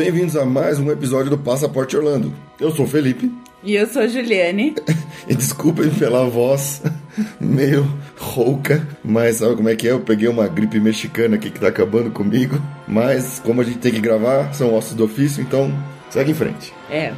Bem-vindos a mais um episódio do Passaporte Orlando. Eu sou o Felipe. E eu sou a Juliane. e desculpem pela voz meio rouca, mas sabe como é que é? Eu peguei uma gripe mexicana aqui que tá acabando comigo. Mas como a gente tem que gravar, são ossos do ofício, então segue em frente. É.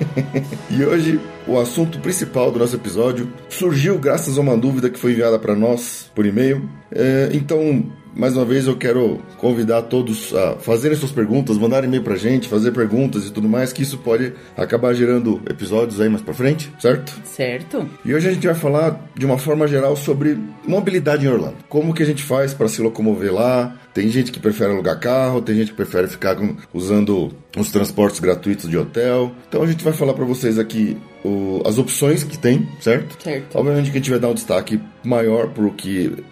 e hoje o assunto principal do nosso episódio surgiu graças a uma dúvida que foi enviada para nós por e-mail. É, então mais uma vez eu quero convidar todos a fazerem suas perguntas, mandarem e-mail pra gente, fazer perguntas e tudo mais, que isso pode acabar gerando episódios aí mais pra frente, certo? Certo. E hoje a gente vai falar de uma forma geral sobre mobilidade em Orlando. Como que a gente faz para se locomover lá? Tem gente que prefere alugar carro, tem gente que prefere ficar com, usando os transportes gratuitos de hotel. Então a gente vai falar para vocês aqui o, as opções que tem, certo? Certo. Obviamente que a gente vai dar um destaque maior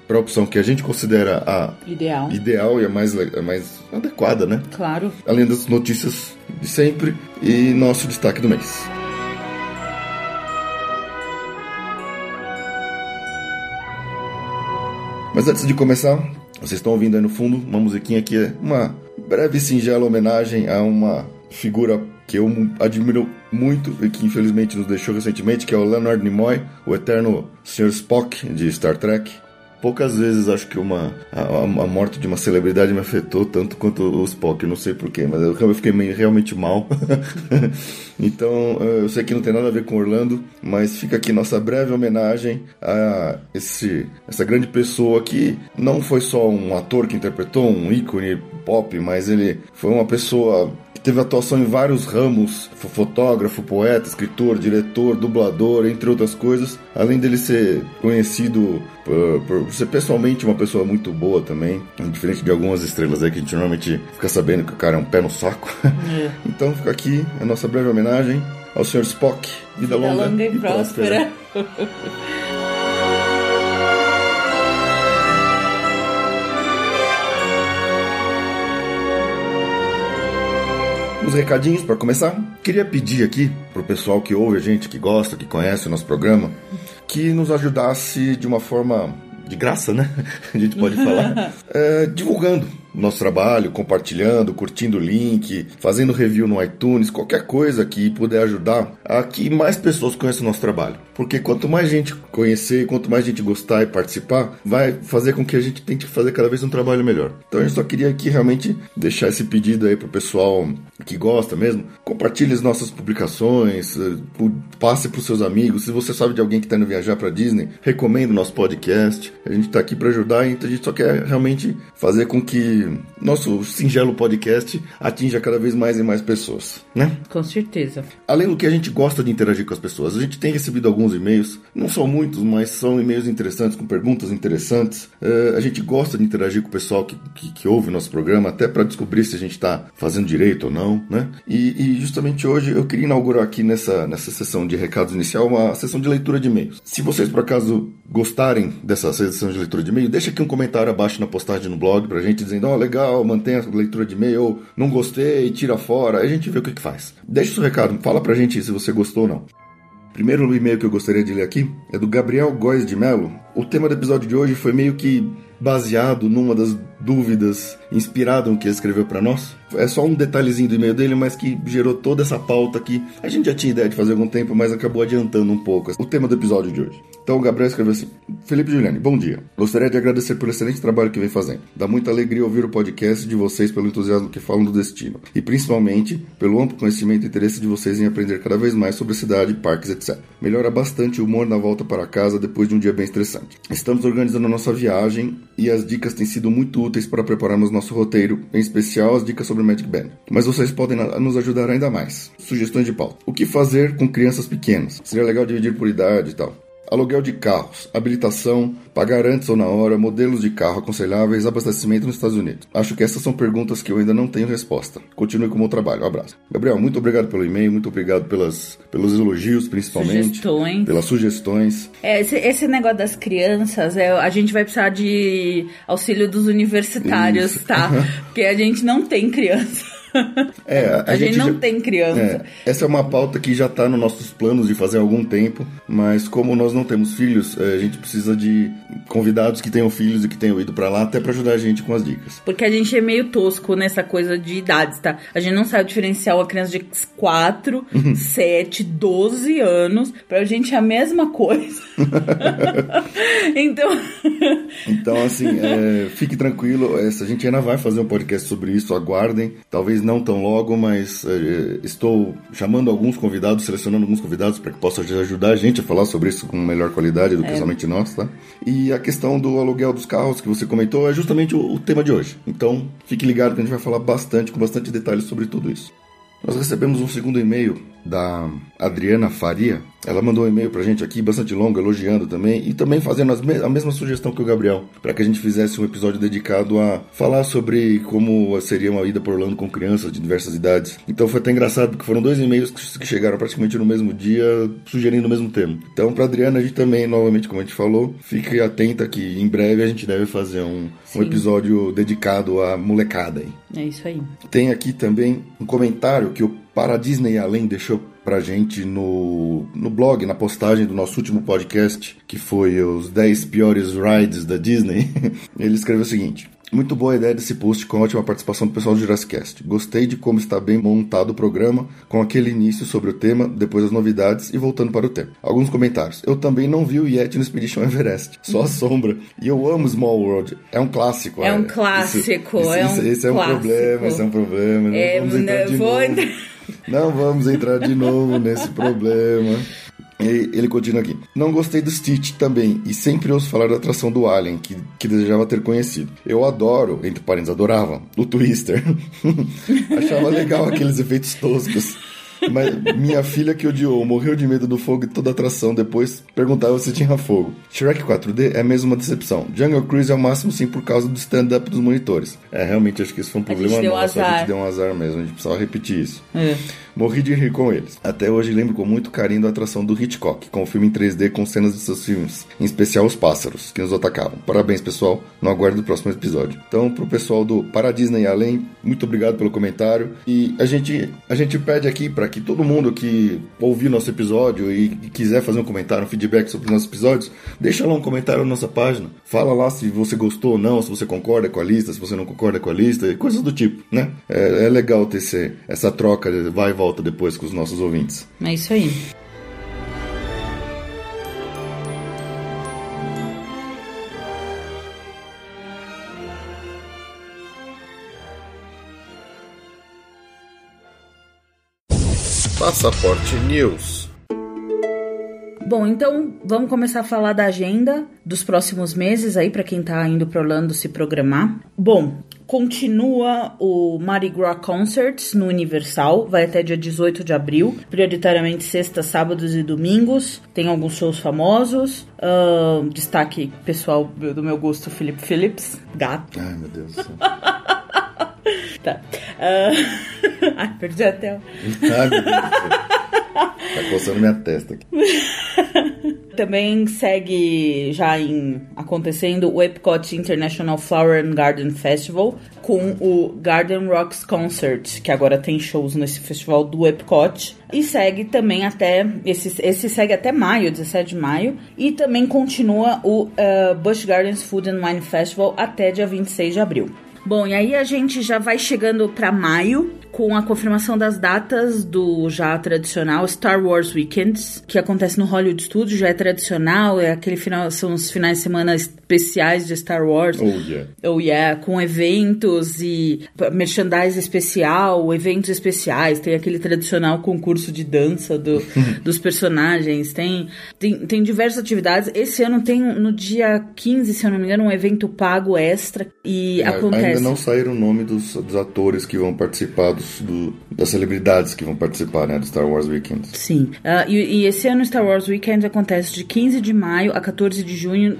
para a opção que a gente considera a ideal, ideal e a mais, a mais adequada, né? Claro. Além das notícias de sempre e nosso destaque do mês. Mas antes de começar, vocês estão ouvindo aí no fundo uma musiquinha que é uma breve e singela homenagem a uma figura que eu admiro muito e que infelizmente nos deixou recentemente, que é o Leonard Nimoy, o eterno Sr. Spock de Star Trek. Poucas vezes acho que uma a, a, morte de uma celebridade me afetou tanto quanto o Spock, não sei porquê, mas eu, fiquei meio, realmente mal. então eu sei que não tem nada a ver com Orlando, mas fica aqui nossa breve homenagem a esse, essa grande pessoa que não foi só um ator que interpretou um ícone pop, mas ele foi uma pessoa teve atuação em vários ramos: fotógrafo, poeta, escritor, diretor, dublador, entre outras coisas. Além dele ser conhecido por, por, ser pessoalmente uma pessoa muito boa também, diferente de algumas estrelas aí que a gente normalmente fica sabendo que o cara é um pé no saco. É. então fica aqui a nossa breve homenagem ao Sr. Spock. Vida, Vida longa, longa, e, e próspera. próspera. Recadinhos para começar. Queria pedir aqui pro pessoal que ouve a gente, que gosta, que conhece o nosso programa, que nos ajudasse de uma forma de graça, né? A gente pode falar, é, divulgando nosso trabalho, compartilhando, curtindo o link, fazendo review no iTunes, qualquer coisa que puder ajudar a que mais pessoas conheçam o nosso trabalho. Porque quanto mais gente conhecer, quanto mais gente gostar e participar, vai fazer com que a gente tente fazer cada vez um trabalho melhor. Então gente só queria aqui realmente deixar esse pedido aí pro pessoal que gosta mesmo. Compartilhe as nossas publicações, eh, passe pros seus amigos. Se você sabe de alguém que está indo viajar para Disney, recomenda o nosso podcast. A gente está aqui para ajudar, então a gente só quer realmente fazer com que nosso singelo podcast atinja cada vez mais e mais pessoas, né? Com certeza. Além do que a gente gosta de interagir com as pessoas, a gente tem recebido alguns e-mails, não são muitos, mas são e-mails interessantes, com perguntas interessantes. Uh, a gente gosta de interagir com o pessoal que, que, que ouve o nosso programa, até para descobrir se a gente está fazendo direito ou não, né? E, e, justamente hoje eu queria inaugurar aqui nessa, nessa sessão de recados inicial uma sessão de leitura de e-mails. Se vocês por acaso gostarem dessa sessão de leitura de e-mail, deixa aqui um comentário abaixo na postagem no blog pra gente dizendo, oh, legal, mantenha a leitura de e-mail, não gostei, tira fora, aí a gente vê o que, que faz. Deixa o seu recado, fala pra gente se você gostou ou não. Primeiro e-mail que eu gostaria de ler aqui é do Gabriel Góes de Mello. O tema do episódio de hoje foi meio que baseado numa das dúvidas, inspirado no que ele escreveu para nós. É só um detalhezinho do e-mail dele, mas que gerou toda essa pauta que a gente já tinha ideia de fazer algum tempo, mas acabou adiantando um pouco o tema do episódio de hoje. Então o Gabriel escreveu assim: Felipe Juliane, bom dia. Gostaria de agradecer pelo excelente trabalho que vem fazendo. Dá muita alegria ouvir o podcast de vocês pelo entusiasmo que falam do destino. E principalmente pelo amplo conhecimento e interesse de vocês em aprender cada vez mais sobre a cidade, parques, etc. Melhora bastante o humor na volta para casa depois de um dia bem estressante. Estamos organizando a nossa viagem e as dicas têm sido muito úteis para prepararmos nosso roteiro, em especial as dicas sobre Magic Band. Mas vocês podem nos ajudar ainda mais. Sugestões de pauta. O que fazer com crianças pequenas? Seria legal dividir por idade e tal. Aluguel de carros, habilitação, pagar antes ou na hora, modelos de carro aconselháveis, abastecimento nos Estados Unidos. Acho que essas são perguntas que eu ainda não tenho resposta. Continue com o meu trabalho. Um abraço. Gabriel, muito obrigado pelo e-mail, muito obrigado pelas, pelos elogios, principalmente. Sugestões. Pelas sugestões. É, esse, esse negócio das crianças, é, a gente vai precisar de auxílio dos universitários, Isso. tá? Porque a gente não tem criança. É, a, A, gente, não já- tem criança. É, essa é uma pauta que já está nos nossos planos de fazer há algum tempo, mas como nós não temos filhos, é, a gente precisa de convidados que tenham filhos e que tenham ido para lá até para ajudar a gente com as dicas. Porque a gente é meio tosco nessa coisa de idades, tá? A gente não sabe diferenciar uma criança de 4, Uhum. 7, 12 anos. Pra gente é a mesma coisa. então. Então, assim, é, fique tranquilo, essa, a gente ainda vai fazer um podcast sobre isso, aguardem. Talvez não tão logo, mas é, estou chamando alguns convidados, selecionando alguns convidados para que possam ajudar a gente a falar sobre isso com melhor qualidade do que somente nós, tá? E a questão do aluguel dos carros que você comentou é justamente o, o tema de hoje. Então, fique ligado que a gente vai falar bastante, com bastante detalhes sobre tudo isso. Nós recebemos um segundo e-mail da Adriana Faria. Ela mandou um e-mail pra gente aqui, bastante longo, elogiando também, e também fazendo me- a mesma sugestão que o Gabriel, para que a gente fizesse um episódio dedicado a falar sobre como seria uma ida por Orlando com crianças de diversas idades. Então foi até engraçado, porque foram dois e-mails que chegaram praticamente no mesmo dia, sugerindo o mesmo tema. Então, pra Adriana, a gente também, novamente, como a gente falou, fique atenta que em breve a gente deve fazer um, um episódio dedicado à molecada aí. É isso aí. Tem aqui também um comentário que o Para Disney Além deixou pra gente no, no blog, na postagem do nosso último podcast, que foi os 10 piores rides da Disney. Ele escreveu o seguinte. Muito boa a ideia desse post com ótima participação do pessoal do Jurassicast. Gostei de como está bem montado o programa, com aquele início sobre o tema, depois as novidades e voltando para o tema. Alguns comentários. Eu também não vi o Yeti no Expedition Everest, só a sombra. E eu amo Small World. É um clássico. É um clássico, isso- é um isso- Esse é um clássico. problema, esse é um problema. Não É, vamos entrar né, de vou- novo. Não vamos entrar de novo nesse problema. E ele continua aqui. Não gostei do Stitch também, e sempre ouço falar da atração do Alien, que, que desejava ter conhecido. Eu adoro, entre parênteses, adorava, o Twister. Achava legal aqueles efeitos toscos. Mas minha filha que odiou, morreu de medo do fogo e toda a atração, depois perguntava se tinha fogo. Shrek 4D é mesmo uma decepção. Jungle Cruise é o máximo sim por causa do stand-up dos monitores. É, realmente acho que isso foi um A problema deu nosso, a azar. gente deu um azar mesmo, a gente precisava repetir isso. É. Morri de rir com eles. Até hoje lembro com muito carinho da atração do Hitchcock, com o filme em 3D com cenas de seus filmes, em especial os pássaros, que nos atacavam. Parabéns, pessoal. No aguardo do próximo episódio. Então, pro pessoal do Para Disney Além, muito obrigado pelo comentário. E a gente, a gente pede aqui para que todo mundo que ouviu nosso episódio e quiser fazer um comentário, um feedback sobre os nossos episódios, deixa lá um comentário na nossa página. Fala lá se você gostou ou não, se você concorda com a lista, se você não concorda com a lista, coisas do tipo, né? É, é legal ter esse, essa troca, vai e volta depois com os nossos ouvintes. É isso aí. Passaporte News. Bom, então vamos começar a falar da agenda dos próximos meses aí para quem tá indo para Orlando se programar. Bom, continua o Mardi Gras Concerts no Universal, vai até dia 18 de abril, prioritariamente sextas, sábados e domingos. Tem alguns shows famosos. Ahn, destaque pessoal do meu gosto, Philip Phillips, gato. Ai, meu Deus do céu. Tá. Ah, Ai, perdi até. Ai, meu Deus do céu. Tá coçando minha testa aqui. Também segue já em acontecendo o Epcot International Flower and Garden Festival com o Garden Rocks Concert, que agora tem shows nesse festival do Epcot. E segue também até. Esse, esse segue até maio, 17 de maio. E também continua o uh, Busch Gardens Food and Wine Festival até dia 26 de abril. Bom, e aí a gente já vai chegando para maio com a confirmação das datas do já tradicional Star Wars Weekends, que acontece no Hollywood Studios, já é tradicional, é aquele final, são os finais de semana especiais de Star Wars. Oh, yeah. Oh, yeah, com eventos e merchandise especial, eventos especiais, tem aquele tradicional concurso de dança do, dos personagens, tem, tem, tem diversas atividades. Esse ano tem, no dia 15, se eu não me engano, um evento pago extra e É, acontece... Ainda não saíram o nome dos, dos atores que vão participar, dos, do- das celebridades que vão participar né, do Star Wars Weekend. Sim. Ah, e, e esse ano o Star Wars Weekend acontece de 15 de maio a 14 de junho,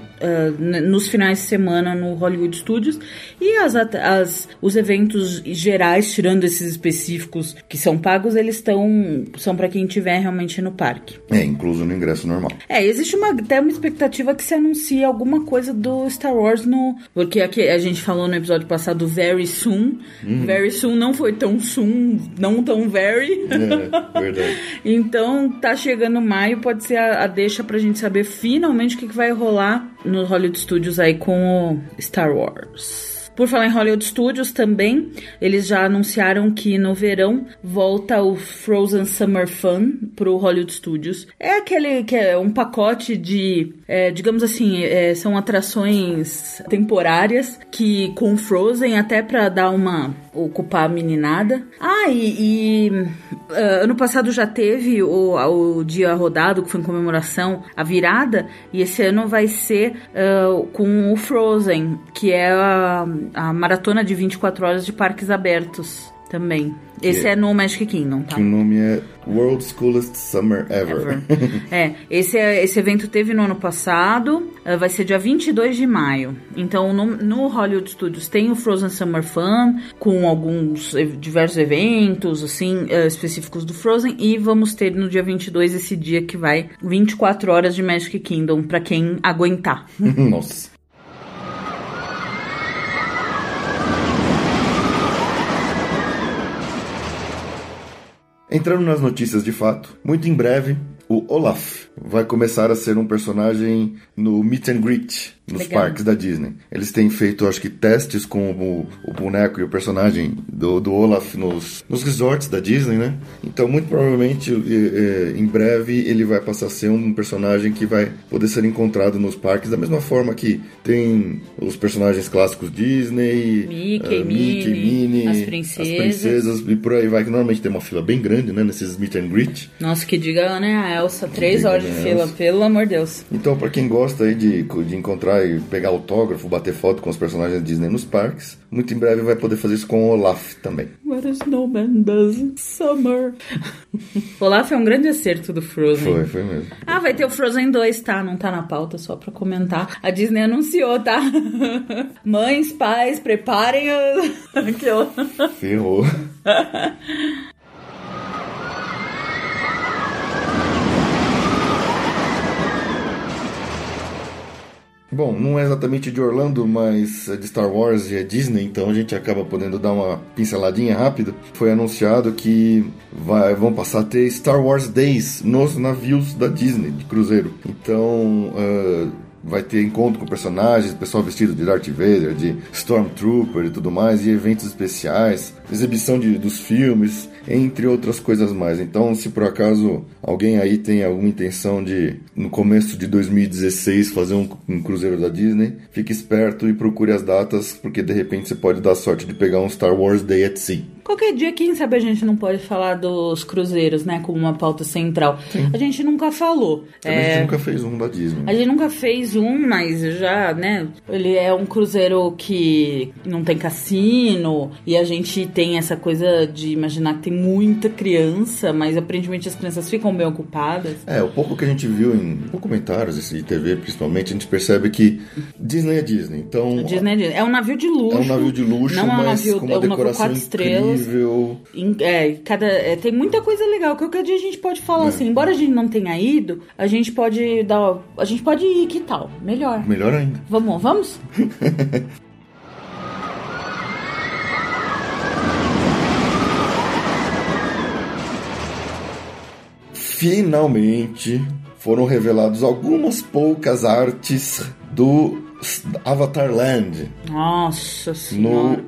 n- nos finais de semana no Hollywood Studios. E as, as- os eventos gerais, tirando esses específicos que são pagos, eles estão são para quem estiver realmente no parque. É, incluso no ingresso normal. É, existe uma, até uma expectativa que se anuncie alguma coisa do Star Wars no. Porque aqui a gente falou no episódio passado Very Soon. Very Soon não foi tão soon, não tão very. É, verdade. Então, tá chegando maio, pode ser a, a deixa pra gente saber finalmente o que, que vai rolar no Hollywood Studios aí com o Star Wars. Por falar em Hollywood Studios também, eles já anunciaram que no verão volta o Frozen Summer Fun pro Hollywood Studios. É aquele que é um pacote de, é, digamos assim, é, são atrações temporárias que com Frozen até pra dar uma ocupar a meninada. Ah, e, e, ah, ano passado já teve o, o dia rodado, que foi em comemoração à virada, e esse ano vai ser ah, com o Frozen, que é a, a maratona de 24 horas de parques abertos também. Esse é- é no Magic Kingdom, tá? Que o nome é World's Coolest Summer Ever. É, esse, é- esse evento teve no ano passado, eh, vai ser dia 22 de maio. Então, no, no Hollywood Studios tem o Frozen Summer Fun, com alguns diversos eventos, assim, eh, específicos do Frozen. E vamos ter no dia 22 esse dia que vai 24 horas de Magic Kingdom, pra quem aguentar. Nossa. Entrando nas notícias de fato, muito em breve, o Olaf vai começar a ser um personagem no Meet and Greet nos Legal. parques da Disney. Eles têm feito, acho que, testes com o, o boneco e o personagem do, do Olaf nos, nos resorts da Disney, né? Então, muito provavelmente, em breve, ele vai passar a ser um personagem que vai poder ser encontrado nos parques, da mesma forma que tem os personagens clássicos Disney, Mickey, eh, Mickey, Minnie, Minnie, as princesas. as princesas e por aí vai, que normalmente tem uma fila bem grande, né? Nesses meet and greet. Nossa, que diga, né, a Elsa, três horas de né, fila, pelo amor de Deus. Então, pra quem gosta aí de, de encontrar e pegar autógrafo, bater foto com os personagens da Disney nos parques, muito em breve vai poder fazer isso com o Olaf também. What a snowman does in summer. Olaf é um grande acerto do Frozen. Foi, foi mesmo. Ah, vai ter o Frozen 2, tá? Não tá na pauta, só pra comentar. A Disney anunciou, tá? Mães, pais, preparem. Ferrou. Bom, não é exatamente de Orlando, mas é de Star Wars e é Disney, então a gente acaba podendo dar uma pinceladinha rápida. Foi anunciado que vai, vão passar a ter Star Wars Days nos navios da Disney, de cruzeiro. Então, ah, vai ter encontro com personagens, pessoal vestido de Darth Vader, de Stormtrooper e tudo mais, e eventos especiais, exibição de, dos filmes, entre outras coisas mais. Então, se por acaso alguém aí tem alguma intenção de, no começo de 2016, fazer um, um cruzeiro da Disney, fique esperto e procure as datas, porque de repente você pode dar sorte de pegar um Star Wars Day at Sea. Qualquer dia, quem sabe a gente não pode falar dos cruzeiros, né? Como uma pauta central. A gente nunca falou. A É, gente nunca fez um da Disney. A gente nunca fez um, mas já, né? Ele é um cruzeiro que não tem cassino e a gente tem essa coisa de imaginar que tem muita criança, mas aparentemente as crianças ficam bem ocupadas. É, o pouco que a gente viu em documentários de TV, principalmente, a gente percebe que Disney é Disney. Então, A Disney é Disney. É um navio de luxo. é um navio de luxo, não é um mas navio, com é uma um navio decoração quatro estrelas. Incrível. É, cada, é, tem muita coisa legal. Qualquer dia a gente pode falar É. assim, embora a gente não tenha ido, a gente pode dar. A gente pode ir, que tal? Melhor. Melhor ainda. Vamos, vamos? Finalmente foram revelados algumas poucas artes do Avatar Land. Nossa senhora.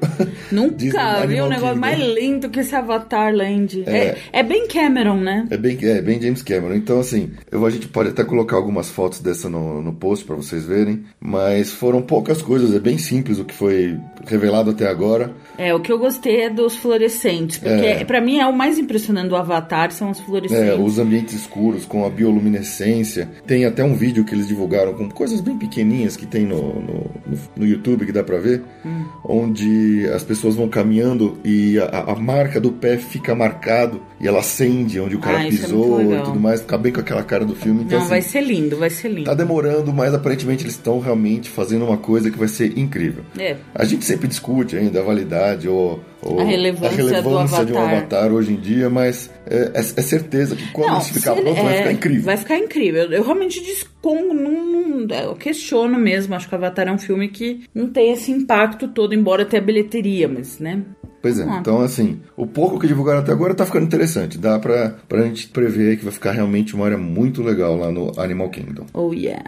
No... Nunca vi um negócio mais lindo que esse Avatar Land. É, é, é, bem Cameron, né? É bem, é bem James Cameron. Então, assim, eu, a gente pode até colocar algumas fotos dessa no, no post para vocês verem, mas foram poucas coisas, é bem simples o que foi revelado até agora. É, o que eu gostei é dos fluorescentes, porque é. para mim é o mais impressionante do Avatar são os fluorescentes. É, os ambientes escuros com a bioluminescência. Tem até um vídeo que eles divulgaram com coisas bem pequenininhas que tem no, no, no YouTube que dá pra ver, hum. onde as pessoas vão caminhando e a, a, marca do pé fica marcado e ela acende onde o cara ah, é pisou é e tudo mais, fica bem com aquela cara do filme. Então, Não, assim, vai ser lindo, vai ser lindo. Tá demorando, mas aparentemente eles estão realmente fazendo uma coisa que vai ser incrível. É. A gente sempre discute ainda a validade ou, ou a relevância, a relevância de um avatar hoje em dia, mas é, é, é certeza que quando Não, isso ficar pronto vai ficar incrível. Vai ficar incrível. Eu, eu realmente discongo, não, não, eu questiono mesmo. Acho que Avatar é um filme que não tem esse impacto todo, embora tenha bilheteria, mas, né? Pois é, ah. então assim, o pouco que divulgaram até agora tá ficando interessante. Dá pra, pra gente prever que vai ficar realmente uma área muito legal lá no Animal Kingdom. Oh yeah.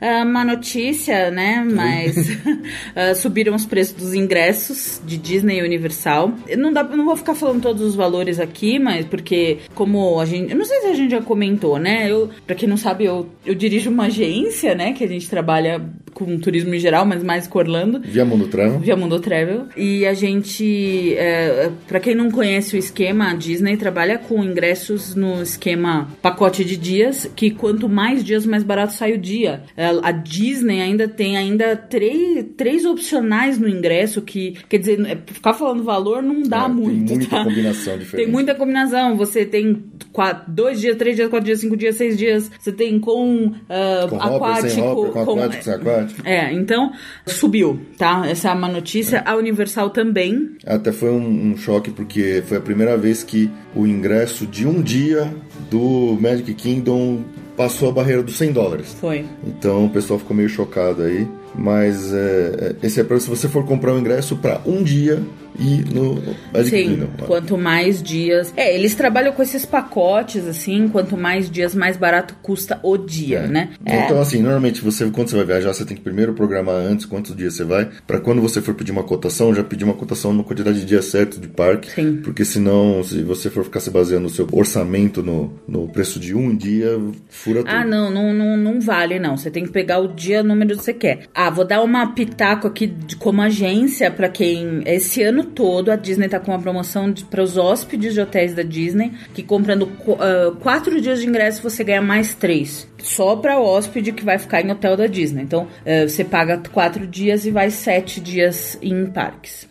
É uma notícia, né? Mas uh, subiram os preços dos ingressos de Disney e Universal. Não dá, não vou ficar falando todos os valores aqui, mas porque como a gente, eu não sei se a gente já comentou, né? Eu, para quem não sabe, eu, eu dirijo uma agência, né? Que a gente trabalha com turismo em geral, mas mais com Orlando. Via Mundo Travel. Via Mundo Travel. E a gente, é, para quem não conhece o esquema, a Disney trabalha com ingressos no esquema pacote de dias, que quanto mais dias mais barato sai o dia. É, a Disney ainda tem ainda três, três opcionais no ingresso que, quer dizer, é, ficar falando valor não dá é, muito, Tem muita tá? combinação diferente. Tem muita combinação. Você tem quatro, dois dias, três dias, quatro dias, cinco dias, seis dias. Você tem com, uh, com aquático, hopper, com, com aquático, sem aquático. É, então subiu, tá? Essa é uma notícia. A Universal também. Até foi um, um choque porque foi a primeira vez que o ingresso de um dia do Magic Kingdom passou a barreira dos 100 dólares. Foi. Então o pessoal ficou meio chocado aí. Mas é, é esse é para se você for comprar um ingresso para um dia e no Sim, quanto mais dias. É, eles trabalham com esses pacotes, assim, quanto mais dias, mais barato custa o dia, é. né? Então, é. assim, normalmente você, quando você vai viajar, você tem que primeiro programar antes quantos dias você vai, para quando você for pedir uma cotação, já pedir uma cotação numa quantidade de dias certo de parque. Sim. Porque senão, se você for ficar se baseando no seu orçamento no, no preço de um dia, fura tudo. Ah, não, não, não, não vale, não. Você tem que pegar o dia, número que você quer. Ah, vou dar uma pitaco aqui de, como agência para quem. Esse ano todo a Disney tá com uma promoção para os hóspedes de hotéis da Disney que comprando uh, quatro dias de ingresso você ganha mais três. Só para hóspede que vai ficar em hotel da Disney. Então uh, você paga quatro dias e vai sete dias em parques.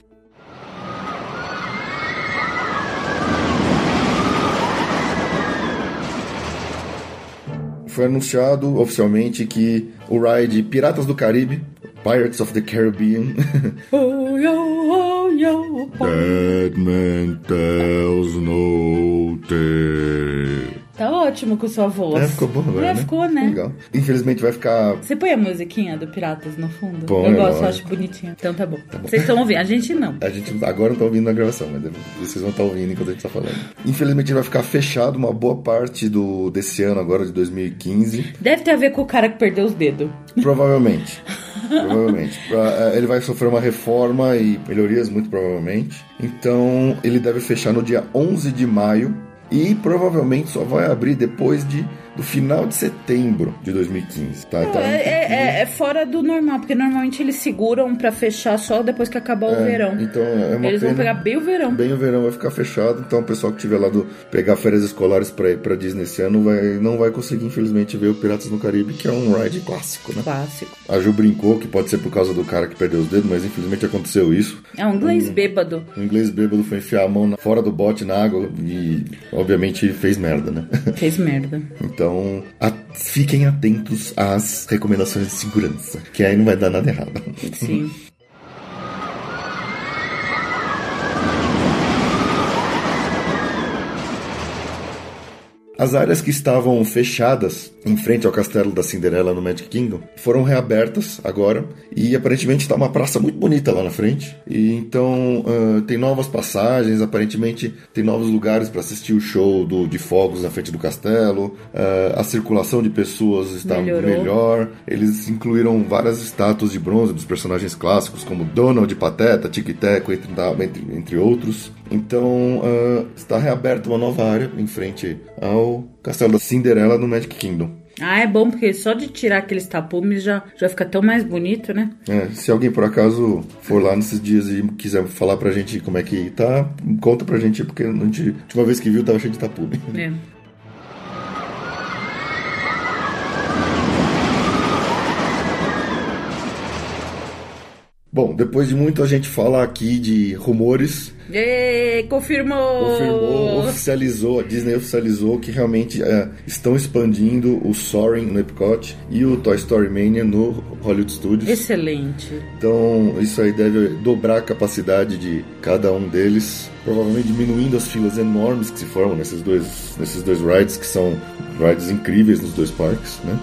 Foi anunciado oficialmente que o ride Piratas do Caribe Pirates of the Caribbean. oh, yo, oh, yo, oh. man tells no tale. Tá ótimo com sua voz. É, ficou bom agora, é, né? ficou, né? Legal. Infelizmente vai ficar... Você põe a musiquinha do Piratas no fundo? Bom, eu é gosto, eu acho bonitinho. Então tá bom. Tá bom. Vocês estão ouvindo, a gente não. A gente agora não tá ouvindo na gravação, mas vocês vão estar tá ouvindo enquanto a gente tá falando. Infelizmente vai ficar fechado uma boa parte do, desse ano agora, de 2015. Deve ter a ver com o cara que perdeu os dedos. Provavelmente. provavelmente. É, ele vai sofrer uma reforma e melhorias, muito provavelmente. Então, ele deve fechar no dia 11 de maio e provavelmente só vai abrir depois de do final de setembro de 2015, tá? Então, é, é, é, é, fora do normal, porque normalmente eles seguram para fechar só depois que acabar o é, verão. Então é uma Eles pena. vão pegar bem o verão. Bem o verão vai ficar fechado, então o pessoal que tiver lá do pegar férias escolares para ir para Disney esse ano vai, não vai conseguir infelizmente ver o Piratas no Caribe, que é um ride clássico, né? Clássico. A Ju brincou que pode ser por causa do cara que perdeu os dedos, mas infelizmente aconteceu isso. É um inglês um, bêbado. Um inglês bêbado foi enfiar a mão na, fora do bote na água e obviamente fez merda, né? Fez merda. então, a fiquem atentos às recomendações de segurança, que aí não vai dar nada errado. Sim. As áreas que estavam fechadas em frente ao castelo da Cinderela no Magic Kingdom foram reabertas agora e aparentemente está uma praça muito bonita lá na frente. E então uh, tem novas passagens, aparentemente tem novos lugares para assistir o show do, de fogos na frente do castelo. Uh, a circulação de pessoas está Melhorou. melhor. Eles incluíram várias estátuas de bronze dos personagens clássicos como Donald, Pateta, Tic Teco, entre, entre, entre outros. Então uh, está reaberta uma nova área em frente ao Castelo da Cinderela no Magic Kingdom. Ah, é bom, porque só de tirar aqueles tapumes já, já fica tão mais bonito, né? É, se alguém por acaso for lá nesses dias e quiser falar pra gente como é que tá, conta pra gente, porque a, gente, a última vez que viu tava cheio de tapume. É. Bom, depois de muito a gente falar aqui de rumores e, confirmou! Confirmou, oficializou, a Disney oficializou que realmente é, estão expandindo o Soaring no Epcot e o Toy Story Mania no Hollywood Studios. Excelente. Então, isso aí deve dobrar a capacidade de cada um deles, provavelmente diminuindo as filas enormes que se formam nesses dois, nesses dois rides, que são rides incríveis nos dois parques, né?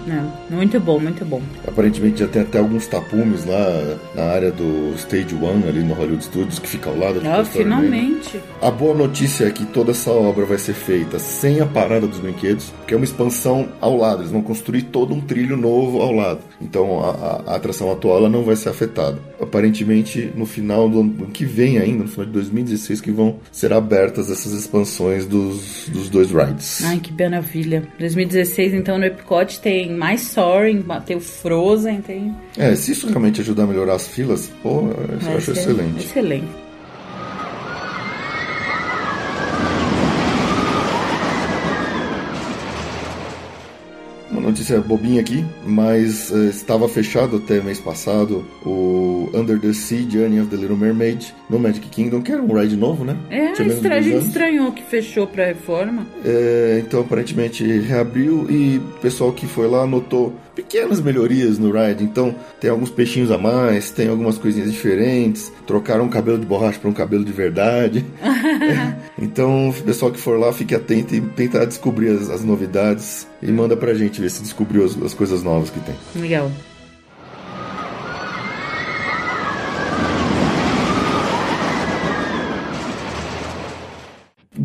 É, muito bom, muito bom. Aparentemente já tem até alguns tapumes lá na área do Stage One, ali no Hollywood Studios, que fica ao lado do ah, Toy Story Finalmente. A boa notícia é que toda essa obra vai ser feita sem a parada dos brinquedos, que é uma expansão ao lado. Eles vão construir todo um trilho novo ao lado. Então a, a, a atração atual ela não vai ser afetada. Aparentemente, no final do ano que vem ainda, no final de 2016, que vão ser abertas essas expansões dos, dos dois rides. Ai, que maravilha. 2016, então, no Epcot tem mais Soaring, tem o Frozen, tem... É, se isso realmente ajudar a melhorar as filas, pô, eu acho excelente. Excelente. Notícia bobinha aqui, mas uh, estava fechado até mês passado o Under the Sea Journey of the Little Mermaid no Magic Kingdom, que era um ride novo, né? É, a gente estranhou que fechou para reforma. É, então aparentemente reabriu e o pessoal que foi lá notou pequenas melhorias no ride. Então, tem alguns peixinhos a mais, tem algumas coisinhas diferentes. Trocaram um cabelo de borracha para um cabelo de verdade. então, o pessoal que for lá, fique atento e tentar descobrir as, as novidades. E manda pra gente ver se descobriu as, as coisas novas que tem. Legal.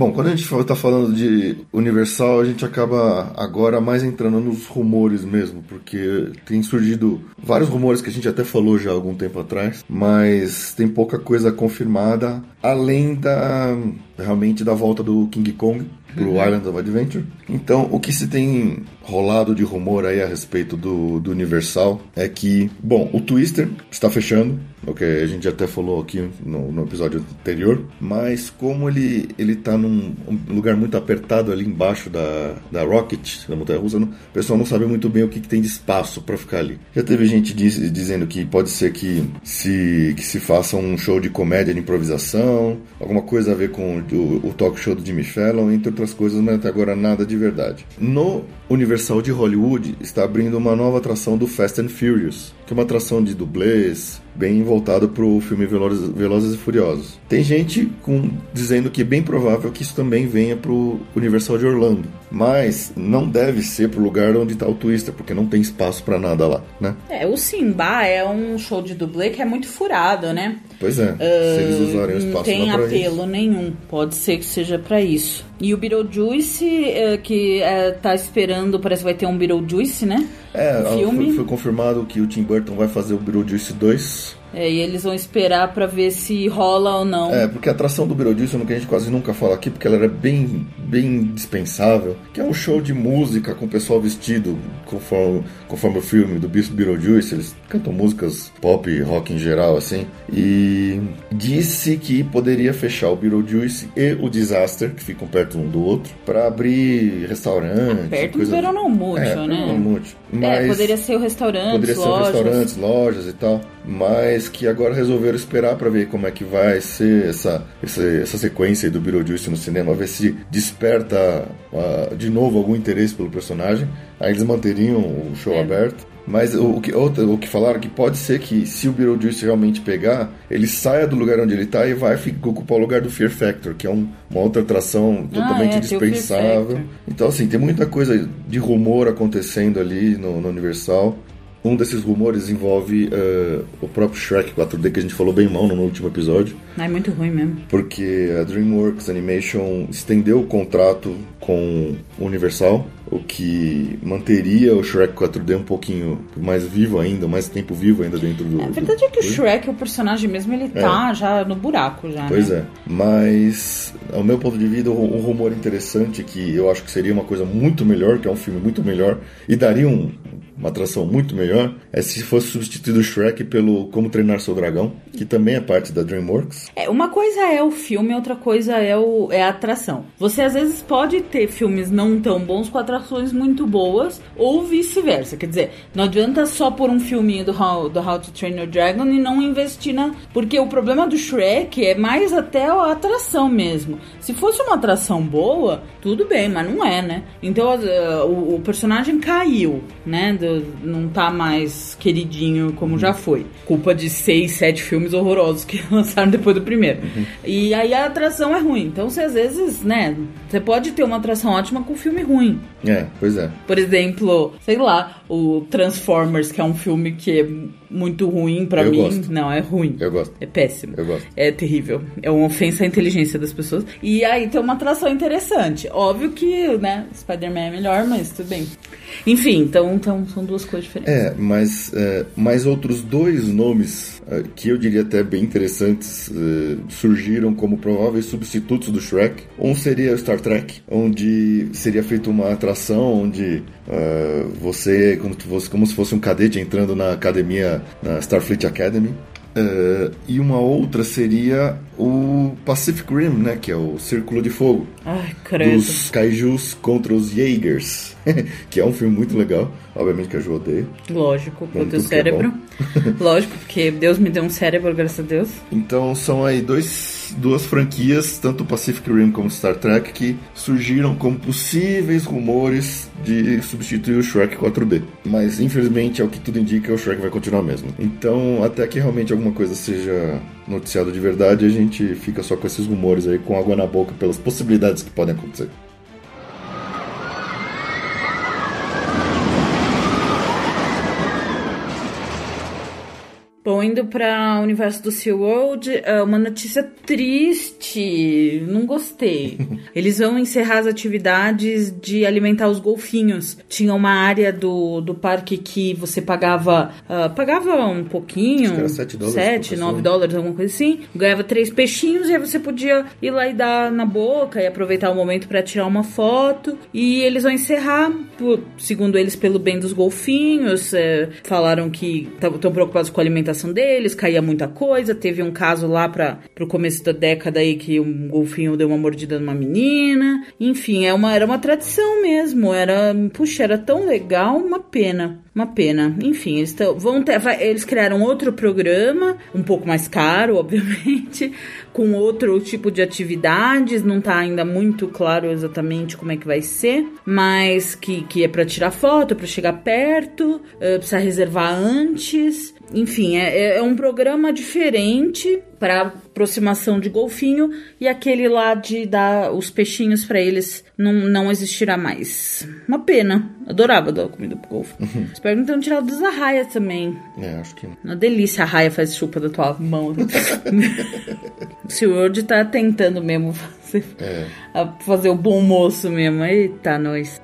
Bom, quando a gente está falando de Universal, a gente acaba agora mais entrando nos rumores mesmo, porque tem surgido vários rumores que a gente até falou já há algum tempo atrás, mas tem pouca coisa confirmada, além da realmente da volta do King Kong pro uhum. Island of Adventure. Então, o que se tem rolado de rumor aí a respeito do, do Universal é que, bom, o Twister está fechando, o que a gente até falou aqui no, no episódio anterior, mas como ele, ele tá num lugar muito apertado ali embaixo da, da Rocket, da montanha russa, o pessoal não sabe muito bem o que, que tem de espaço para ficar ali. Já teve gente diz, dizendo que pode ser que se, que se faça um show de comédia de improvisação, alguma coisa a ver com o, o talk show do Jimmy Fallon, entre outras coisas, mas até agora nada de verdade. No Universal de Hollywood está abrindo uma nova atração do Fast and Furious, que é uma atração de dublês, bem voltado para o filme Velozes, Velozes, e Furiosos. Tem gente com, dizendo que é bem provável que isso também venha para o Universal de Orlando, mas não deve ser para o lugar onde está o Twister, porque não tem espaço para nada lá, né? É, o Simba é um show de dublê que é muito furado, né? Pois é, uh, se eles usarem o espaço Não tem apelo isso. nenhum, pode ser que seja para isso. E o Beetlejuice, uh, que uh, tá esperando, parece que vai ter um Beetlejuice, né? É, filme. Foi, foi confirmado que o Tim Burton vai fazer o Beetlejuice 2 é, e eles vão esperar para ver se rola ou não. É, porque a atração do Beetlejuice, que a gente quase nunca fala aqui, porque ela era bem, bem dispensável, que é um show de música com o pessoal vestido conforme, conforme o filme do Beetlejuice, eles cantam músicas pop, rock em geral, assim, e disse que poderia fechar o Beetlejuice e o Disaster, que ficam perto um do outro, para abrir restaurante. Ah, perto coisa... do não muito, é, né? Mas é, poderia ser o restaurante, Poderia lojas. ser restaurantes, lojas e tal mas que agora resolveram esperar para ver como é que vai ser essa, essa, essa sequência do Beetlejuice no cinema, ver se desperta uh, de novo algum interesse pelo personagem. Aí eles manteriam o show é. aberto. Mas o, que, o, o que falaram que pode ser que se o Beetlejuice realmente pegar, ele saia do lugar onde ele tá e vai ocupar o lugar do Fear Factor, que é um, uma outra atração totalmente Ah, é, dispensável. Então, assim, tem muita coisa de rumor acontecendo ali no, no Universal. Um desses rumores envolve eh, o próprio Shrek 4D, que a gente falou bem mal no último episódio, Ah, é muito ruim mesmo. porque a DreamWorks Animation estendeu o contrato com o Universal, o que manteria o Shrek 4D um pouquinho mais vivo ainda, mais tempo vivo ainda dentro do. A verdade é que o do- Shrek, o personagem mesmo, ele tá já no buraco já. Pois né? é. Mas, ao meu ponto de vista, um rumor interessante que eu acho que seria uma coisa muito melhor, que é um filme muito melhor, e daria um- uma atração muito melhor, é se fosse substituído o Shrek pelo Como Treinar Seu Dragão, que também é parte da DreamWorks. É, uma coisa é o filme, outra coisa é, o, é a atração. Você às vezes pode ter filmes não tão bons com atrações muito boas, ou vice-versa. Quer dizer, não adianta só por um filminho do How, do How to Train Your Dragon e não investir na. Porque o problema do Shrek é mais até a atração mesmo. Se fosse uma atração boa, tudo bem, mas não é, né? Então uh, o, o personagem caiu, né? Do- não tá mais queridinho como já foi. Culpa de seis, sete filmes horrorosos que lançaram depois do primeiro. E aí a atração é ruim. Então você às vezes, né? Você pode ter uma atração ótima com um filme ruim. É, pois é. Por exemplo, sei lá, o Transformers, que é um filme que é muito ruim Eu mim. gosto. Não, é ruim. Eu gosto. É péssimo. Eu gosto. É terrível. É uma ofensa à inteligência das pessoas. E aí tem uma atração interessante. Óbvio que, né, Spider-Man é melhor, mas tudo bem. Enfim, então, então são duas coisas diferentes. É, mas é, mais outros dois nomes é, que eu diria até bem interessantes é, surgiram como prováveis substitutos do Shrek. Um seria o Star Trek, onde seria feita uma atração onde é, você, como, se fosse- como se fosse um cadete entrando na academia, na Starfleet Academy. É, e uma outra seria o Pacific Rim, né, que é o Círculo de Fogo Ai, credo. dos kaijus contra os Jaegers, que é um filme muito legal. Obviamente que a Ju odeia. Lógico, pro teu é cérebro. Lógico, porque Deus me deu um cérebro, graças a Deus. Então são aí dois, duas franquias, tanto Pacific Rim como Star Trek, que surgiram como possíveis rumores de substituir o Shrek 4D. Mas infelizmente, ao que tudo indica, o Shrek vai continuar mesmo. Então, até que realmente alguma coisa seja noticiada de verdade, a gente fica só com esses rumores aí, com água na boca, pelas possibilidades que podem acontecer. Bom, indo para o universo do SeaWorld, é uma notícia triste. Não gostei. Eles vão encerrar as atividades de alimentar os golfinhos. Tinha uma área do, do parque que você pagava ah, pagava um pouquinho, Acho que era sete dólares por 7, pessoa. 9 dólares, alguma coisa assim. Ganhava três peixinhos e aí você podia ir lá e dar na boca e aproveitar o momento para tirar uma foto. E eles vão encerrar, segundo eles, pelo bem dos golfinhos. é, falaram que estão preocupados com a alimentação deles, caía muita coisa. Teve um caso lá para o começo da década aí que um golfinho deu uma mordida numa menina. Enfim, é uma, era uma tradição mesmo. Era, puxa, era tão legal, uma pena. Uma pena. Enfim, eles tão, vão ter, vai- eles criaram outro programa, um pouco mais caro, obviamente, com outro tipo de atividades. Não tá ainda muito claro exatamente como é que vai ser, mas que, que é para tirar foto, para chegar perto, eh, precisa reservar antes. Enfim, é, é um programa diferente para aproximação de golfinho e aquele lá de dar os peixinhos para eles não, não existirá mais. Uma pena. Adorava dar comida pro golfo. Espero que não tenham tirado dos arraias também. É, acho que. Uma delícia a raia faz chupa da tua mão. o SeaWorld tá tentando mesmo fazer, É. a fazer o bom moço mesmo. Eita, nós.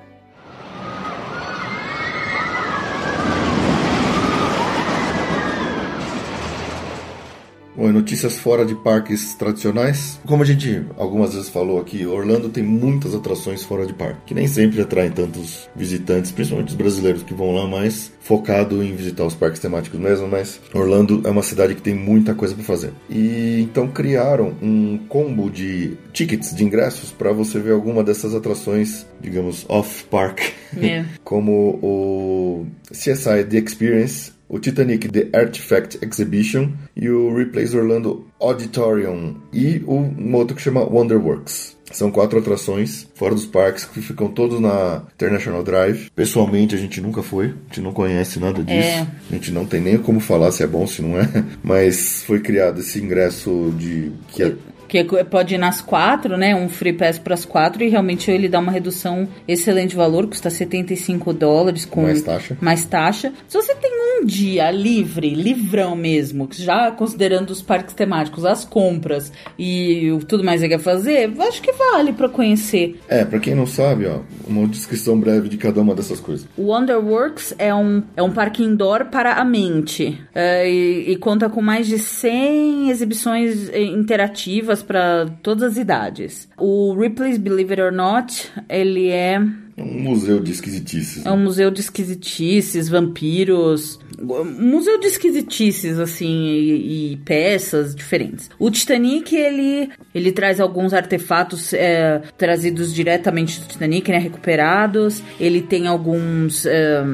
Bom, notícias fora de parques tradicionais. Como a gente algumas vezes falou aqui, Orlando tem muitas atrações fora de parque, que nem sempre atraem tantos visitantes, principalmente os brasileiros que vão lá mais focado em visitar os parques temáticos mesmo, mas Orlando é uma cidade que tem muita coisa para fazer. E então criaram um combo de tickets, de ingressos, para você ver alguma dessas atrações, digamos, off-park, É. como o CSI The Experience o Titanic The Artifact Exhibition e o Replays Orlando Auditorium e o, um outro que chama Wonderworks. São quatro atrações fora dos parques que ficam todos na International Drive. Pessoalmente, a gente nunca foi, a gente não conhece nada disso. É. A gente não tem nem como falar se é bom, se não é. Mas foi criado esse ingresso de que é que pode ir nas quatro, né? Um free pass para as quatro e realmente ele dá uma redução excelente de valor, custa 75 dólares com Mais taxa. mais taxa. Se você tem um dia livre, livrão mesmo, já considerando os parques temáticos, as compras e o tudo mais que quer fazer, acho que vale para conhecer. É, pra quem não sabe, ó, uma descrição breve de cada uma dessas coisas. O Wonderworks é um, é um parque indoor para a mente é, e, e conta com mais de 100 exibições eh, interativas para todas as idades. O Ripley's Believe It or Not, ele é É um museu de esquisitices. é um museu de esquisitices, vampiros, um museu de esquisitices assim e, e peças diferentes. O Titanic ele ele traz alguns artefatos é, trazidos diretamente do Titanic, né, recuperados. Ele tem alguns é,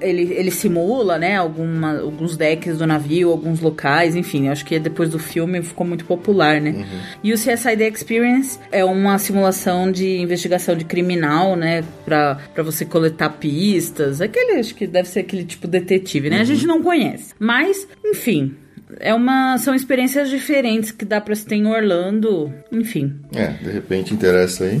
ele, ele simula, né, alguma, alguns decks do navio, alguns locais, enfim, acho que depois do filme ficou muito popular, né? E o CSI Experience é uma simulação de investigação de criminal, né, pra, pra você coletar pistas, aquele, acho que deve ser aquele tipo detetive, né? A gente não conhece, mas, enfim... É uma, são experiências diferentes que dá pra se ter em Orlando, enfim. É, de repente interessa aí.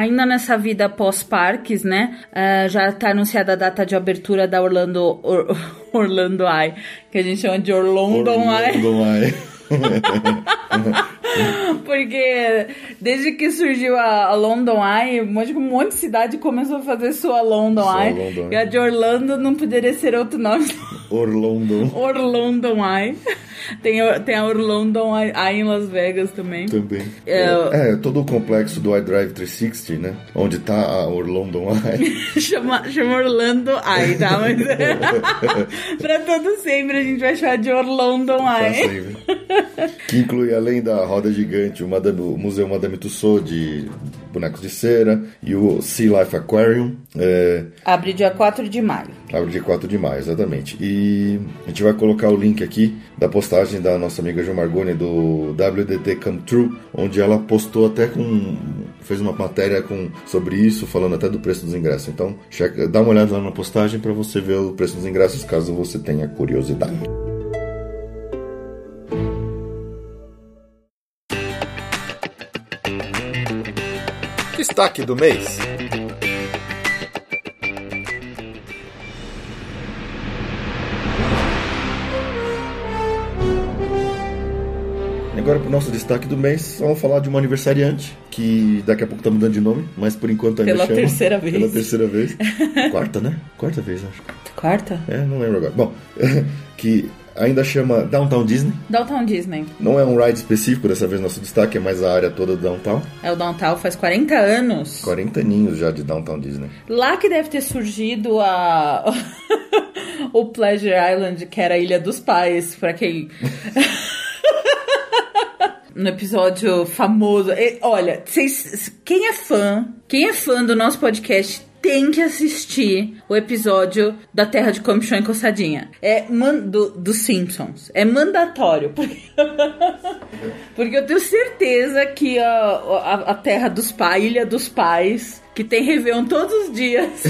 Ainda nessa vida pós-parques, né? ah, já tá anunciada a data de abertura da Orlando Or- Orlando Eye, que a gente chama de Orlando Eye. Orlando Eye. Porque desde que surgiu a, London Eye, um monte, um monte de cidade começou a fazer sua London Sua Eye. London E a de Orlando não poderia ser outro nome. Orlando Orlando Eye. Tem, a- tem a Orlando Eye em Las Vegas também. também. É. É, todo o complexo do iDrive 360, né? Onde tá a Orlando Eye. chama, chama Orlando Eye, tá? Mas pra todo sempre a gente vai chamar de Orlando Eye. sempre. Que inclui, além da roda gigante, o, Madame- o Museu Madame Tussauds de bonecos de cera e o Sea Life Aquarium. É, Abre dia 4 de maio. Abre dia 4 de maio, exatamente. E a gente vai colocar o link aqui da postagem da nossa amiga Jo Margoni do WDT Come True, onde ela postou até com. fez uma matéria com, sobre isso, falando até do preço dos ingressos. Então, checa, dá uma olhada lá na postagem para você ver o preço dos ingressos, caso você tenha curiosidade. Destaque do mês. E agora pro nosso destaque do mês, vamos falar de uma aniversariante, que daqui a pouco tá mudando de nome, mas por enquanto ainda Pela chama. terceira vez. Pela terceira vez. Quarta, né? Quarta vez, acho. Quarta? É, não lembro agora. Bom, que ainda chama Downtown Disney. Downtown Disney. Não é um ride específico, dessa vez nosso destaque é mais a área toda do Downtown. É o Downtown faz 40 anos. 40 aninhos já de Downtown Disney. Lá que deve ter surgido a o Pleasure Island, que era a Ilha dos Pais, pra quem no episódio famoso. E, olha, vocês, quem é fã, quem é fã do nosso podcast tem que assistir o episódio da Terra de Comichão Encostadinha. É do, dos Simpsons. É mandatório. Porque, porque eu tenho certeza que a, a, a Terra dos Pais, Ilha dos Pais, que tem Réveillon todos os dias.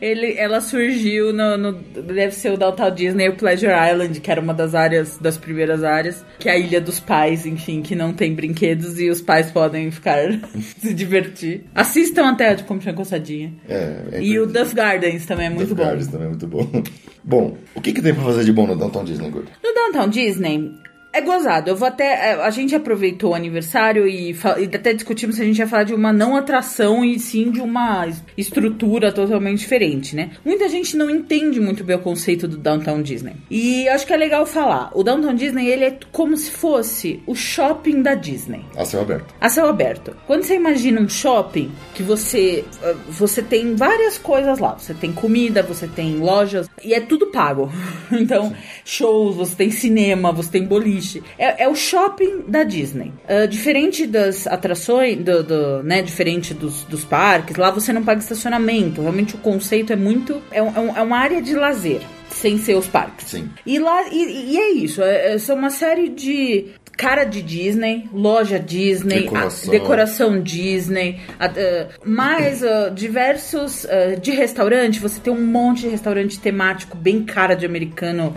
Ele, ela surgiu no, no- Deve ser o Downtown Disney o Pleasure Island, que era uma das áreas, das primeiras áreas, que é a ilha dos pais, enfim, que não tem brinquedos e os pais podem ficar se divertir. Assistam a Terra de Tinha Coçadinha. É, é E o. Duff Gardens também é muito Duff bom. Gardens também é muito bom. Bom, o que, que tem pra fazer de bom no Downtown Disney, Gordo? No Downtown Disney é gozado. Eu vou até. é, A gente aproveitou o aniversário e, e até discutimos se a gente ia falar de uma não atração e sim de uma es- estrutura totalmente diferente, né? Muita gente não entende muito bem o conceito do Downtown Disney. E eu acho que é legal falar. O Downtown Disney, ele é como se fosse o shopping da Disney. A céu aberto. A céu aberto. Quando você imagina um shopping que você ah, você tem várias coisas lá, você tem comida, você tem lojas e é tudo pago. Então, shows, você tem cinema, você tem boliche, boliche. É, é o shopping da Disney. Uh, diferente das atrações, do, do, né? Diferente dos, dos parques, lá você não paga estacionamento. Realmente o conceito é muito. É, um, é uma área de lazer sem ser os parques. Sim. E lá e, e é isso. É, é, são uma série de cara de Disney, loja Disney, Decoração. decoração Disney, a- uh, mais uh, diversos uh, de restaurante. Você tem um monte de restaurante temático bem cara de americano,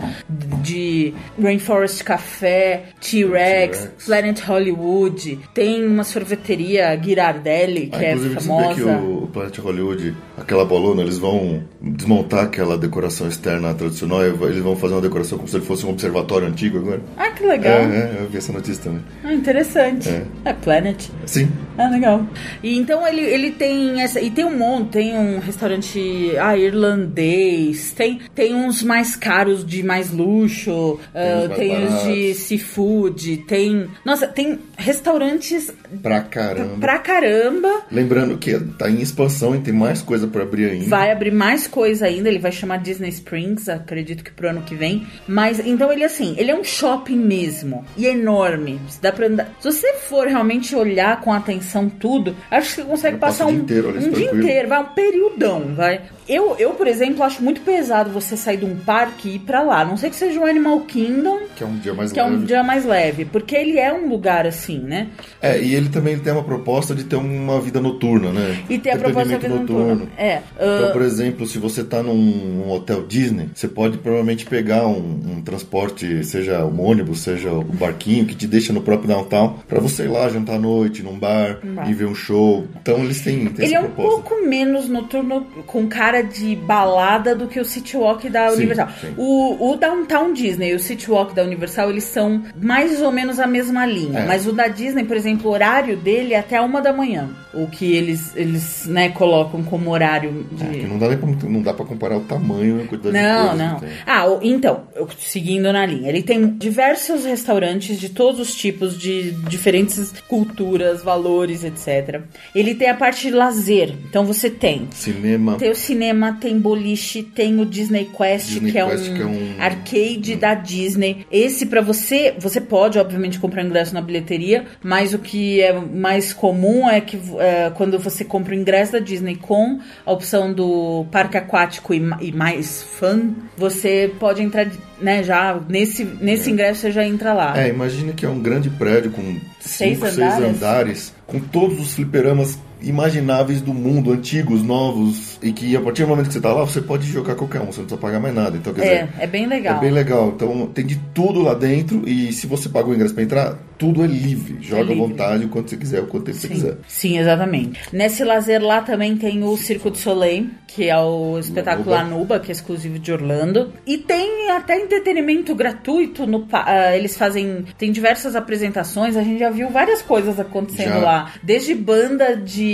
de Rainforest Café, T-Rex. Planet Hollywood. Tem uma sorveteria Ghirardelli que Ah, é inclusive, você vê que famosa. o Planet Hollywood, aquela bolona, eles vão desmontar aquela decoração externa tradicional e eles vão fazer uma decoração como se ele fosse um observatório antigo agora. Ah, que legal. É, é, eu vi essa notícia também. Ah, interessante. É. é Planet. Sim. Ah, legal. E então ele, ele tem essa. E tem um monte, tem um restaurante ah, irlandês, tem, tem uns mais caros de mais luxo, ah, uns mais tem os de seafood, tem. Nossa, tem restaurantes Pra caramba. pra caramba. Lembrando que tá em expansão e tem mais coisa pra abrir ainda. Vai abrir mais coisa ainda, ele vai chamar Disney Springs, acredito que pro ano que vem. Mas então ele assim, ele é um shopping mesmo e é enorme. Dá pra andar. Se você for realmente olhar com atenção tudo, acho que você consegue Eu passar um, dia inteiro um dia inteiro, vai um periodão, vai. Eu, eu, por exemplo, acho muito pesado você sair de um parque e ir pra lá. A Não sei que seja o Animal Kingdom, Que é um dia mais que é um leve. dia mais leve, porque ele é um lugar assim, né? É, e ele também tem uma proposta de ter uma vida noturna, né? E tem a proposta da vida Entretenimento noturna. É. Então, ah, por exemplo, se você tá num, hotel Disney, você pode provavelmente pegar um, um transporte, seja um ônibus, seja o barquinho, que te deixa no próprio downtown, pra você ir lá jantar à noite, num bar, bar. e ver um show. Então eles têm, têm Ele é um proposta. pouco menos noturno, com cara de balada do que o City Walk da Sim, Universal. sim. O, o Downtown Disney e o City Walk da Universal, eles são mais ou menos a mesma linha. É. Mas o da Disney, por exemplo, o horário dele é até uma da manhã. O que eles, eles né, colocam como horário de... É, que não dá, nem pra, não dá pra comparar o tamanho e a quantidade de Não, coisas não. tem. Ah, então, eu- seguindo na linha, ele tem diversos restaurantes de todos os tipos, de diferentes culturas, valores, etc. Ele tem a parte de lazer. Então você tem Cinema. tem o cinema, tem boliche, tem o Disney Quest, Disney que, é Quest, um que é um- arcade da Disney. Esse pra você, você pode obviamente comprar ingresso na bilheteria, mas o que é mais comum é que é, quando você compra o ingresso da Disney com a opção do parque aquático e, e mais fun, você pode entrar, né, já nesse nesse ingresso você já entra lá. É, imagine que é um grande prédio com Seis cinco, seis andares. andares, com todos os fliperamas imagináveis do mundo, antigos, novos, e que a partir do momento que você tá lá, você pode jogar qualquer um, você não precisa pagar mais nada. Então, quer É, dizer, é bem legal. é bem legal. Então, tem de tudo lá dentro, e se você pagou o ingresso pra entrar, tudo é livre. Joga livre. à vontade o quanto você quiser, o quanto tempo você quiser. Sim, sim, exatamente. Nesse lazer lá também tem o Circo du Soleil, que é o espetáculo Anuba. Que é exclusivo de Orlando. E tem até entretenimento gratuito no ah, eles fazem tem diversas apresentações, a gente já viu várias coisas acontecendo Já. lá, desde banda de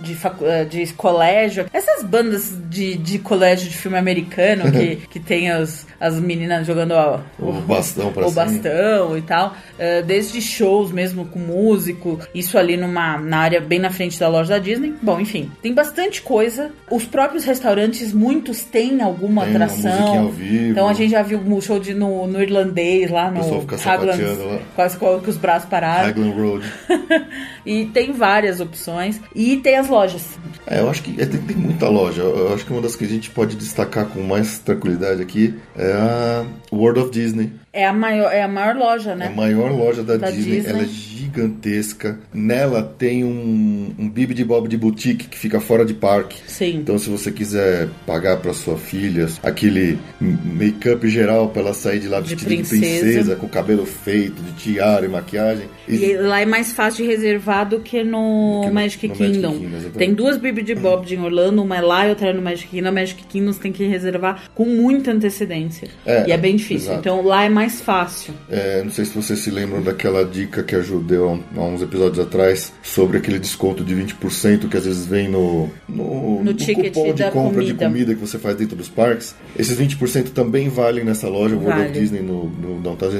de, facu- ah, de colégio, essas bandas de, de colégio de filme americano que, que tem as, as meninas jogando a- O bastão pra o cima. bastão e tal, eh, desde shows mesmo com músico, isso ali numa na área bem na frente da loja da Disney. Bom, enfim, tem bastante coisa. Os próprios restaurantes, muitos têm alguma Tem atração. ao vivo. Então a gente já viu o show de, no, no irlandês lá no pessoal fica Raglan's, sapateando lá. quase com os braços parados. Raglan Road. e tem várias opções. E tem as lojas. É, eu acho que é, tem, tem muita loja. Eu acho que uma das que a gente pode destacar com mais tranquilidade aqui é a World of Disney. É a maior, é a maior loja, É a né? maior loja da, Da Disney. Disney. Ela é gigantesca. Nela tem um, um Bibi de Bob de boutique que fica fora de parque. Sim. Então, se você quiser pagar para sua filha aquele make-up geral para ela sair de lá De vestida de princesa. princesa, com cabelo feito, de tiara e maquiagem. E lá é mais fácil de reservar do que no, Que no- Magic no Magic Kingdom. Kingdom, exatamente. tem duas Bibi de Bob em Orlando, uma é lá e outra é no Magic Kingdom. A Magic Kingdom você tem que reservar com muita antecedência. É, e é bem difícil. exato. Então lá é mais fácil. É, não sei se vocês se lembram daquela dica que a Ju deu há uns episódios atrás sobre aquele desconto de 20% que às vezes vem no, no, No ticket cupom de compra de comida. comida que você faz dentro dos parques. Esses 20% também valem nessa loja, Vale. of Disney no, no Downtown.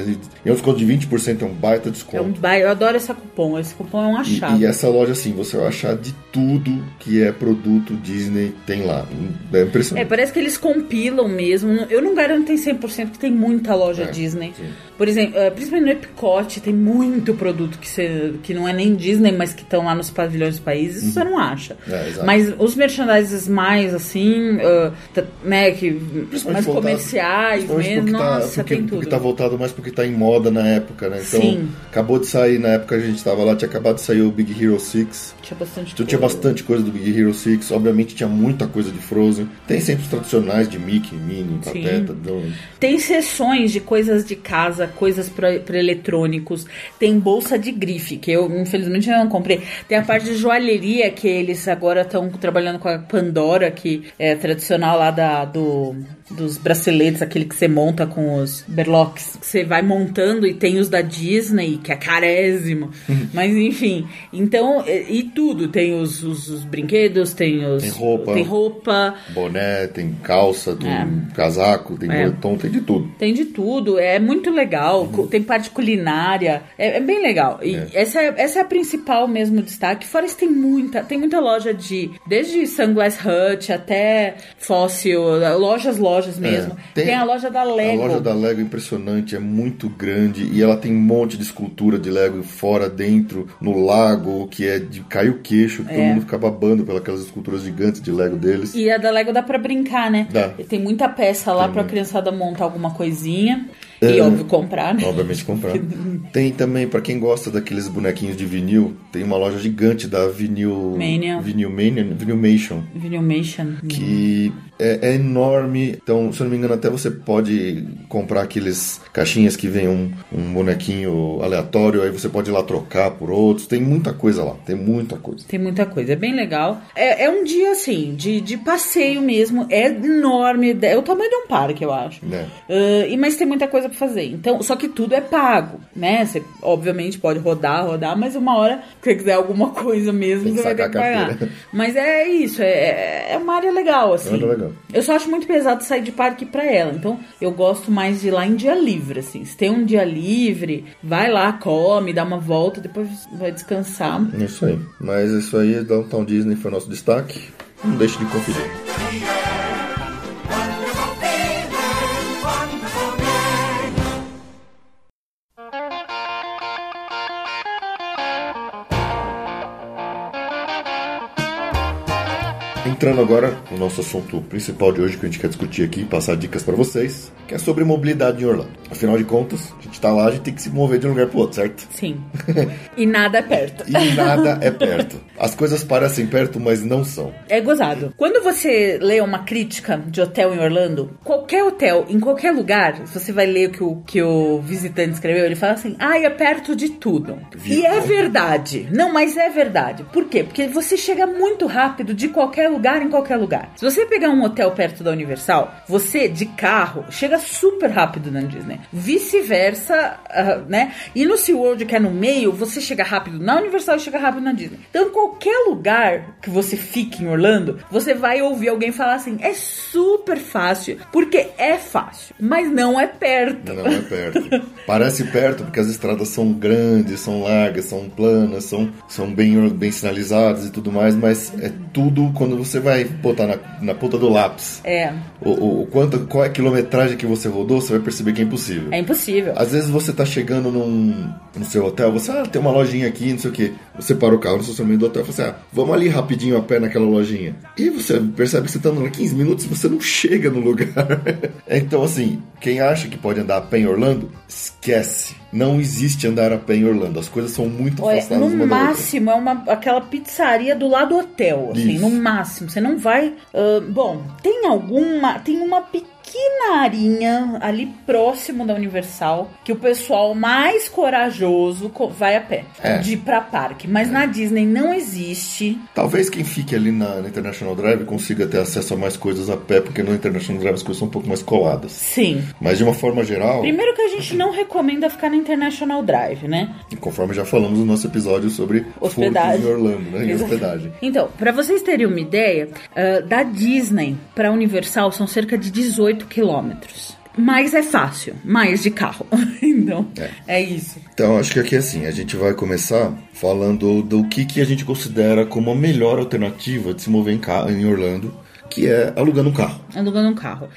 E é um desconto de 20%, é um baita É desconto. um bairro, eu adoro esse cupom. Esse cupom é um E, achado. e essa loja, assim, você vai achar de tudo que é produto Disney tem lá. É É, impressionante. parece que eles compilam mesmo. Eu não garanto em 100% que tem muita loja É, Disney. Sim. Por exemplo, eh, principalmente no Epcot, tem muito produto que, você, que não é nem Disney, mas que estão lá nos pavilhões dos países. Isso você não acha. É, mas os merchandises mais assim, tá- né, que mais voltado- comerciais mesmo, porque tá- nossa, porque, tem porque tudo. tá voltado mais porque tá em moda na época, né? Então, Sim. acabou de sair, na época que a gente tava lá, tinha acabado de sair o Big Hero 6. Tinha bastante Então tinha coisa. bastante coisa do Big Hero 6, obviamente tinha muita coisa de Frozen. Tem sempre os tradicionais de Mickey, Minnie. Pateta. Tem sessões de coisas de casa, coisas para eletrônicos. Tem bolsa de grife, que eu infelizmente não comprei. Tem a parte de joalheria, que eles agora estão trabalhando com a Pandora, que é tradicional lá da, do, dos braceletes, aquele que você monta com os berlocks. que Você vai montando e tem os da Disney, que é carésimo. Mas enfim, então, e, e tudo. Tem os, os, os brinquedos, tem os. Tem roupa. Tem roupa. boné, tem calça, tem É. casaco, tem É. moletom, tem de tudo. Tem de tudo, é muito legal. cu- Tem parte culinária, é, é bem legal. E É. essa, é, essa é a principal mesmo destaque. Fora isso, tem muita, tem muita loja de. Desde Sunglass Hut até Fossil, lojas, lojas mesmo. É. Tem, a loja da Lego. A loja da Lego é impressionante, é muito grande e ela tem um monte de escultura de Lego fora, dentro, no lago, que é de cair o queixo, que todo É. mundo fica babando pelas esculturas gigantes de Lego deles. E a da Lego dá pra brincar, né? Dá. Tem muita peça lá Tem pra muito. criançada montar alguma coisinha. E É. óbvio, comprar, né? Obviamente comprar. Tem também, pra quem gosta daqueles bonequinhos de vinil, tem uma loja gigante da Vinil Mania. Vinil Mania, Vinilmation, Vinilmation. que é, é enorme. Então, se eu não me engano, até você pode comprar aqueles caixinhas que vem um, um bonequinho aleatório, aí você pode ir lá trocar por outros. Tem muita coisa lá, tem muita coisa. Tem muita coisa, é bem legal. É, é um dia assim, de, de passeio mesmo. É enorme, é o tamanho de um parque, eu acho. Né? Ah, e mas tem muita coisa pra fazer. Então, só que tudo é pago, né? Você obviamente pode rodar, rodar, mas uma hora, se você quiser alguma coisa mesmo, você vai ter que pagar. Mas é isso, é, é uma área legal, assim. É uma área legal. Eu só acho muito pesado sair de parque pra ela. Então, eu gosto mais de ir lá em dia livre, assim. Se tem um dia livre, vai lá, come, dá uma volta, depois vai descansar. Isso aí. Mas isso aí, Downtown Disney foi nosso destaque. Não deixe de conferir. Entrando agora no nosso assunto principal de hoje que a gente quer discutir aqui, passar dicas para vocês, que é sobre mobilidade em Orlando. Afinal de contas, a gente tá lá, a gente tem que se mover de um lugar pro outro, certo? Sim. e nada é perto. E nada é perto. As coisas parecem perto, mas não são. É gozado. Quando você lê uma crítica de hotel em Orlando, qualquer hotel, em qualquer lugar, se você vai ler o que o, que o visitante escreveu, ele fala assim: ah, é perto de tudo. E é verdade. Não, mas é verdade. Por quê? Porque você chega muito rápido de qualquer lugar em qualquer lugar. Se você pegar um hotel perto da Universal, você de carro chega super rápido na Disney. Vice-versa, ah, né? E no SeaWorld, que é no meio, você chega rápido na Universal e chega rápido na Disney. Então, qualquer lugar que você fique em Orlando, você vai ouvir alguém falar assim: é super fácil, porque é fácil, mas não é perto. Não é perto. Parece perto porque as estradas são grandes, são largas, são planas, são, são bem, bem sinalizadas e tudo mais, mas é tudo quando você vai botar na, na ponta do lápis. É, O, o, o quanto, qual é a quilometragem que você rodou, você vai perceber que é impossível. é impossível. Às vezes você tá chegando num, no seu hotel, você, ah, tem uma lojinha aqui, não sei o que. Você para o carro no estacionamento do hotel e fala assim, ah, vamos ali rapidinho a pé naquela lojinha. E você percebe que você tá andando 15 minutos você não chega no lugar. então, assim, quem acha que pode andar a pé em Orlando, esquece. Não existe andar a pé em Orlando. As coisas são muito Olha, afastadas no uma máximo é uma, aquela pizzaria do lado do hotel, assim, Isso. no máximo. Você não vai. ah, bom, tem alguma. Tem uma pequena arinha ali próximo da Universal que o pessoal mais corajoso co- vai a pé É. de ir pra parque. Mas na Disney não existe. Talvez quem fique ali na, na International Drive consiga ter acesso a mais coisas a pé, porque no International Drive as coisas são um pouco mais coladas. Sim. Mas de uma forma geral, Primeiro que a gente não recomenda ficar na International Drive, né? conforme já falamos no nosso episódio sobre Hospedagem. em Orlando, né? Exato. hospedagem. Então, pra vocês terem uma ideia, ah, da Disney pra Universal são cerca de 18 quilômetros. mais é fácil, mais de carro. então, É. é. isso. Então, acho que aqui assim, a gente vai começar falando do que, que a gente considera como a melhor alternativa de se mover em, ca- em Orlando, que é alugando um carro. Alugando um carro.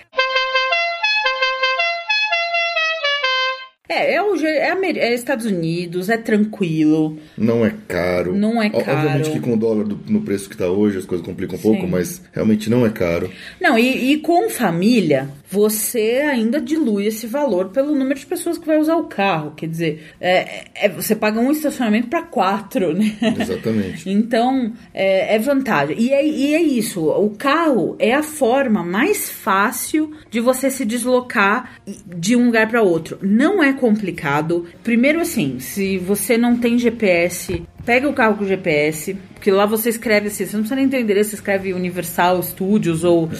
É, é, o, é, é Estados Unidos, é tranquilo. Não é caro. Não é Ó, Obviamente caro. que com o dólar do- no preço que tá hoje, as coisas complicam um pouco, Sim. mas realmente não é caro. Não, e, e com família, você ainda dilui esse valor pelo número de pessoas que vai usar o carro. Quer dizer, é, é- você paga um estacionamento para quatro, né? Exatamente. Então, é, é vantagem. E é, e é isso, o carro é a forma mais fácil de você se deslocar de um lugar para outro. Não é complicado. Primeiro, assim, se você não tem GPS, pega o carro com GPS, porque lá você escreve assim, você não precisa nem ter endereço, você escreve Universal Studios ou,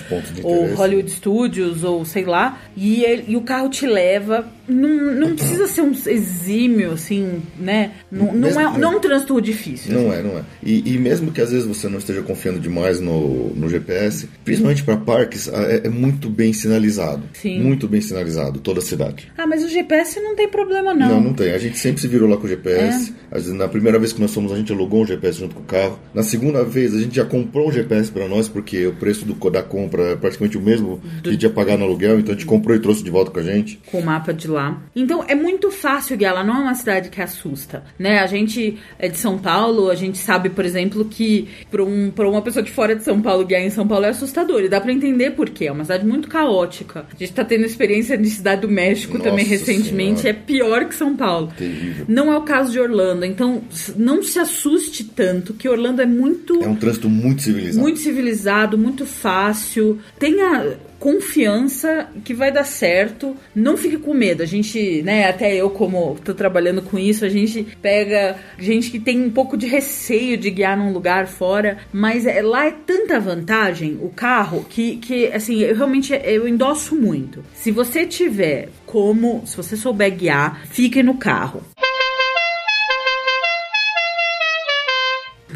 ou. Hollywood Studios ou sei lá, e, ele- e o carro te leva. Não, não precisa ser um exímio, assim, né? Não, não, Mesmo- é, não é um trânsito difícil. Não é, não é. E, e mesmo que às vezes você não esteja confiando demais no, no GPS, principalmente para parques, é, é muito bem sinalizado. Sim. Muito bem sinalizado, toda a cidade. Ah, mas o GPS não tem problema, não. Não, não tem. A gente sempre se virou lá com o GPS. Vezes, na primeira vez que nós fomos, a gente alugou um GPS junto com o carro. Na segunda vez, a gente já comprou um GPS para nós, porque o preço do, da compra é praticamente o mesmo que a gente ia pagar no aluguel. Então a gente comprou e trouxe de volta com a gente. Com o mapa de lá. Então é muito fácil guiar lá, não é uma cidade que assusta, né? A gente é de São Paulo, a gente sabe, por exemplo, que para um, pra uma pessoa de fora de São Paulo guiar em São Paulo é assustador. E dá pra entender por quê. É uma cidade muito caótica. A gente tá tendo experiência de cidade do México Nossa também recentemente. Senhora. É pior que São Paulo. Terrível. Não é o caso de Orlando. Então não se assuste tanto, que Orlando é muito. É um trânsito muito civilizado. Muito civilizado, muito fácil. Tenha confiança que vai dar certo. Não fique com medo. A gente, né, até eu como tô trabalhando com isso, a gente pega gente que tem um pouco de receio de guiar num lugar fora, mas é, lá é tanta vantagem o carro que, que assim, eu realmente eu endosso muito. Se você tiver como, se você souber guiar, fique no carro.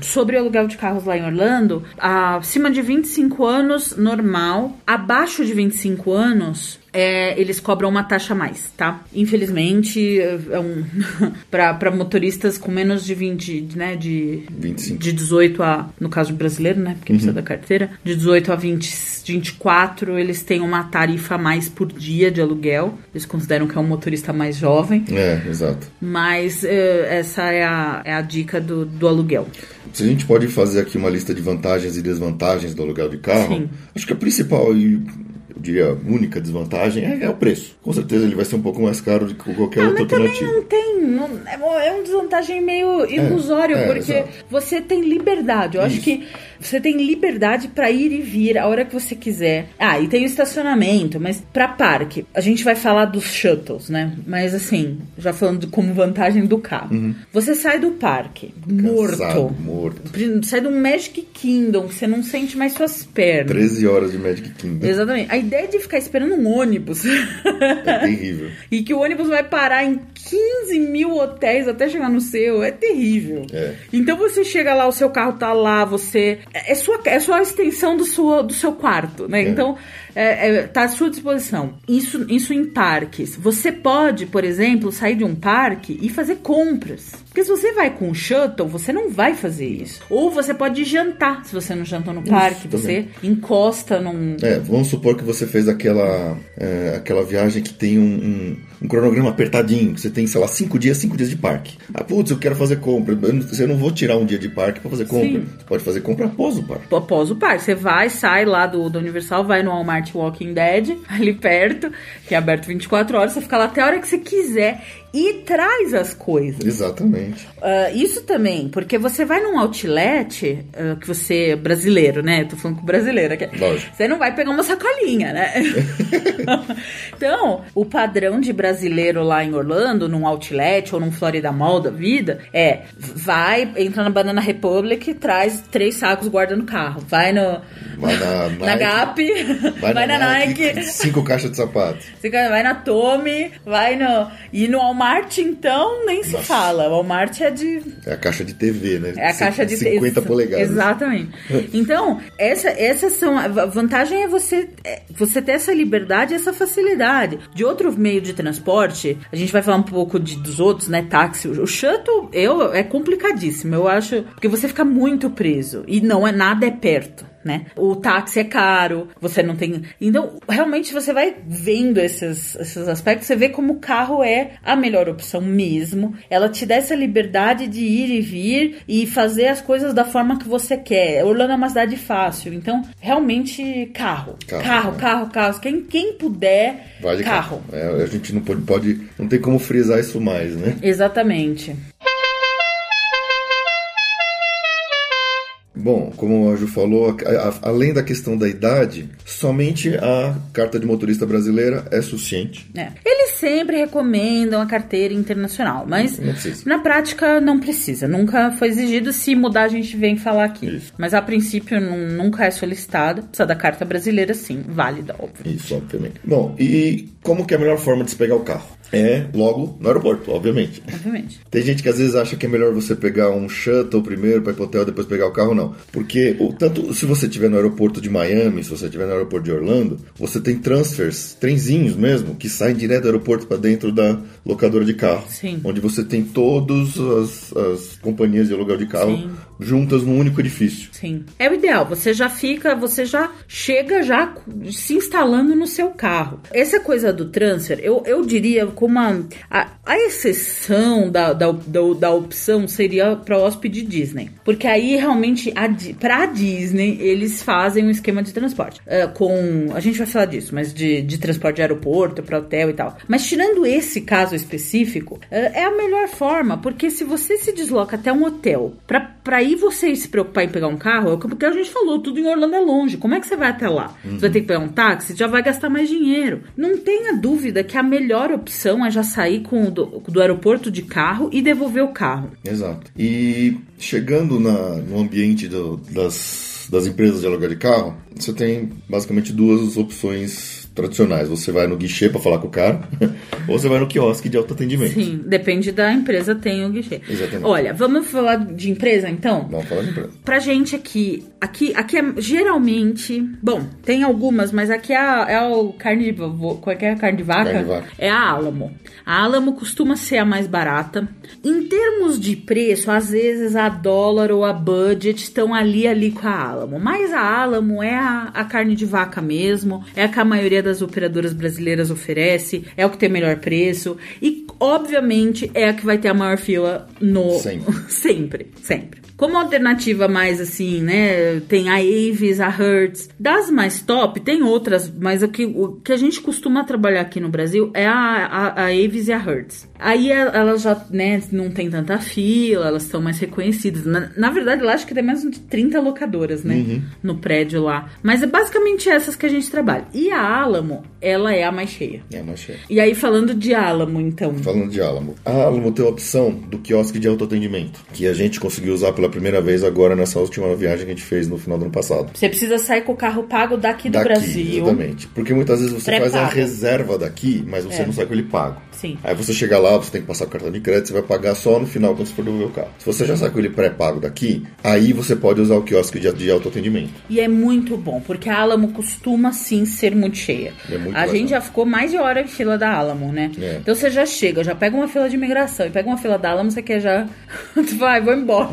Sobre o aluguel de carros lá em Orlando, acima de 25 anos, normal. Abaixo de 25 anos, é, eles cobram uma taxa a mais, tá? Infelizmente, é um para motoristas com menos de 20, né, de 25. de 18 a, no caso brasileiro, né, porque precisa da carteira, de 18 a 20, 24, eles têm uma tarifa a mais por dia de aluguel. Eles consideram que é um motorista mais jovem, É, exato. mas eh, essa é a, é a dica do, do aluguel. Se a gente pode fazer aqui uma lista de vantagens e desvantagens do aluguel de carro, Sim. acho que a principal e eu diria única desvantagem é, é o preço. Com certeza ele vai ser um pouco mais caro do que qualquer Ah, outra mas também alternativa. não tem. não- é uma- é uma desvantagem meio ilusório, é, porque exato. você tem liberdade. Eu acho Isso. que você tem liberdade pra ir e vir a hora que você quiser. Ah, e tem o estacionamento, mas pra parque, a gente vai falar dos shuttles, né? Mas assim, já falando como vantagem do carro. Você sai do parque, morto. Cansado, morto. Sai do Magic Kingdom, você não sente mais suas pernas. 13 horas de Magic Kingdom. Exatamente. A ideia de ficar esperando um ônibus. É terrível. E que o ônibus vai parar em 15 mil hotéis até chegar no seu. É terrível. É. Então você chega lá, o seu carro tá lá, você. É sua, é só a extensão do, sua, do seu quarto, né? Então, é, é, tá à sua disposição. Isso, isso em parques. Você pode, por exemplo, sair de um parque e fazer compras. Porque se você vai com um shuttle, você não vai fazer isso. Ou você pode jantar, se você não jantou no parque. Você encosta num. É, vamos supor que você fez aquela, é, aquela viagem que tem um, um, um cronograma apertadinho, que você tem, sei lá, cinco dias, cinco dias de parque. Ah, putz, eu quero fazer compra. Eu não, eu não vou tirar um dia de parque pra fazer compra. Sim. Você pode fazer compra após o parque. após o parque. Você vai, sai lá do, do Universal, vai no Walmart Walking Dead, ali perto, que é aberto 24 horas, você fica lá até a hora que você quiser e traz as coisas. Exatamente. Ah, isso também, porque você vai num outlet, ah, que você é brasileiro, né? Tô falando com brasileiro aqui. Lógico. Você não vai pegar uma sacolinha, né? então, o padrão de brasileiro lá em Orlando, num outlet ou num Florida Mall da vida, é vai, entra na Banana Republic, traz três sacos, guarda no carro. Vai no. Vai na Na Nike, Gap, vai, na, Nike, Cinco caixas de sapato. vai na Tommy, vai no. E no Walmart, então, nem se Nossa. fala. Walmart é de É a caixa de TV, né? É a caixa de 50 ex- polegadas. Exatamente. Então, essa, essas são. A va- vantagem é você, é você ter essa liberdade e essa facilidade. De outro meio de transporte, a gente vai falar um pouco de- dos outros, né? Táxi. O shuttle eu, é complicadíssimo. Eu acho. Porque você fica muito preso. E não é nada é perto. Né? O táxi é caro, você não tem. Então, realmente você vai vendo esses, esses aspectos, você vê como o carro é a melhor opção mesmo. Ela te dá essa liberdade de ir e vir e fazer as coisas da forma que você quer. Orlando é uma cidade fácil, então realmente carro. Carro, Carro, né? carro, carro. Quem, quem puder, Vai de carro. É, a gente não pode, pode. Não tem como frisar isso mais, né? Exatamente. Bom, como a Ju falou, a- a- além da questão da idade, somente a carta de motorista brasileira é suficiente. É. Eles sempre recomendam a carteira internacional, mas Não na prática não precisa. Nunca foi exigido. Se mudar, a gente vem falar aqui. Isso. Mas a princípio nu- nunca é solicitada. Precisa da carta brasileira, sim. Válida, óbvio. Isso, obviamente. Bom, e como que é a melhor forma de se pegar o carro? É logo no aeroporto, obviamente. Obviamente. Tem gente que às vezes acha que é melhor você pegar um shuttle primeiro para ir pro hotel, depois pegar o carro, não. Porque o, tanto se você estiver no aeroporto de Miami, se você estiver no aeroporto de Orlando, você tem transfers, trenzinhos mesmo, que saem direto do aeroporto para dentro da locadora de carro. Sim. Onde você tem todas as, as companhias de aluguel de carro Sim. Juntas num único edifício. Sim. É o ideal. Você já fica, você já chega já se instalando no seu carro. Essa coisa do transfer, eu, eu diria como a, a, a exceção da, da, da, da opção seria para hóspede Disney. Porque aí realmente a, Di- pra Disney eles fazem um esquema de transporte. É, com. A gente vai falar disso, mas de, de transporte de aeroporto para hotel e tal. Mas tirando esse caso específico, é é a melhor forma, porque se você se desloca até um hotel pra, pra ir você se preocupar em pegar um carro, é porque a gente falou, tudo em Orlando é longe. Como é que você vai até lá? Você vai ter que pegar um táxi, já vai gastar mais dinheiro. Não tenha dúvida que a melhor opção é já sair com do, do aeroporto de carro e devolver o carro. Exato. E chegando na, no ambiente do- das, das empresas de aluguel de carro, você tem basicamente duas opções tradicionais. Você vai no guichê para falar com o cara, ou você vai no quiosque de autoatendimento. Sim, depende da empresa, tem o guichê. Exatamente. Olha, vamos falar de empresa então? Vamos falar de empresa. Pra gente aqui, aqui, aqui é geralmente, bom, tem algumas, mas aqui é, a- é o carne de, qual é é a carne de vaca? Carne de vaca. É a Alamo. A Alamo costuma ser a mais barata. Em termos de preço, às vezes a dólar ou a budget estão ali ali com a Alamo, mas a Alamo é a, a carne de vaca mesmo, é a que a maioria das operadoras brasileiras oferece, é o que tem melhor preço e obviamente é a que vai ter a maior fila no Sempre. sempre, sempre. Como alternativa mais assim, né? Tem a Avis, a Hertz. Das mais top, tem outras, mas o que, o que a gente costuma trabalhar aqui no Brasil é a, a, a Avis e a Hertz. Aí a- elas já, né, não tem tanta fila, elas estão mais reconhecidas. Na, na verdade, lá acho que tem mais de 30 locadoras, né? No prédio lá. Mas é basicamente essas que a gente trabalha. E a Alamo, ela é a mais cheia. É, mas cheio. E aí, falando de Alamo, então. Falando de Alamo. A Alamo tem a opção do quiosque de autoatendimento, que a gente conseguiu usar pela primeira vez agora nessa última viagem que a gente fez no final do ano passado. Você precisa sair com o carro pago daqui do daqui, Brasil. exatamente. Porque muitas vezes você faz a reserva daqui, mas você É. não sai com ele pago. Sim. Aí você chega lá, você tem que passar o cartão de crédito, você vai pagar só no final quando você for devolver o carro. Se você já sai com ele pré-pago daqui, aí você pode usar o quiosque de, de autoatendimento. E é muito bom, porque a Alamo costuma sim ser muito cheia. É muito a gente já ficou mais de hora em fila da Alamo, né? É. Então você já chega, já pega uma fila de imigração e pega uma fila da Alamo, você quer já. Vai, vou embora.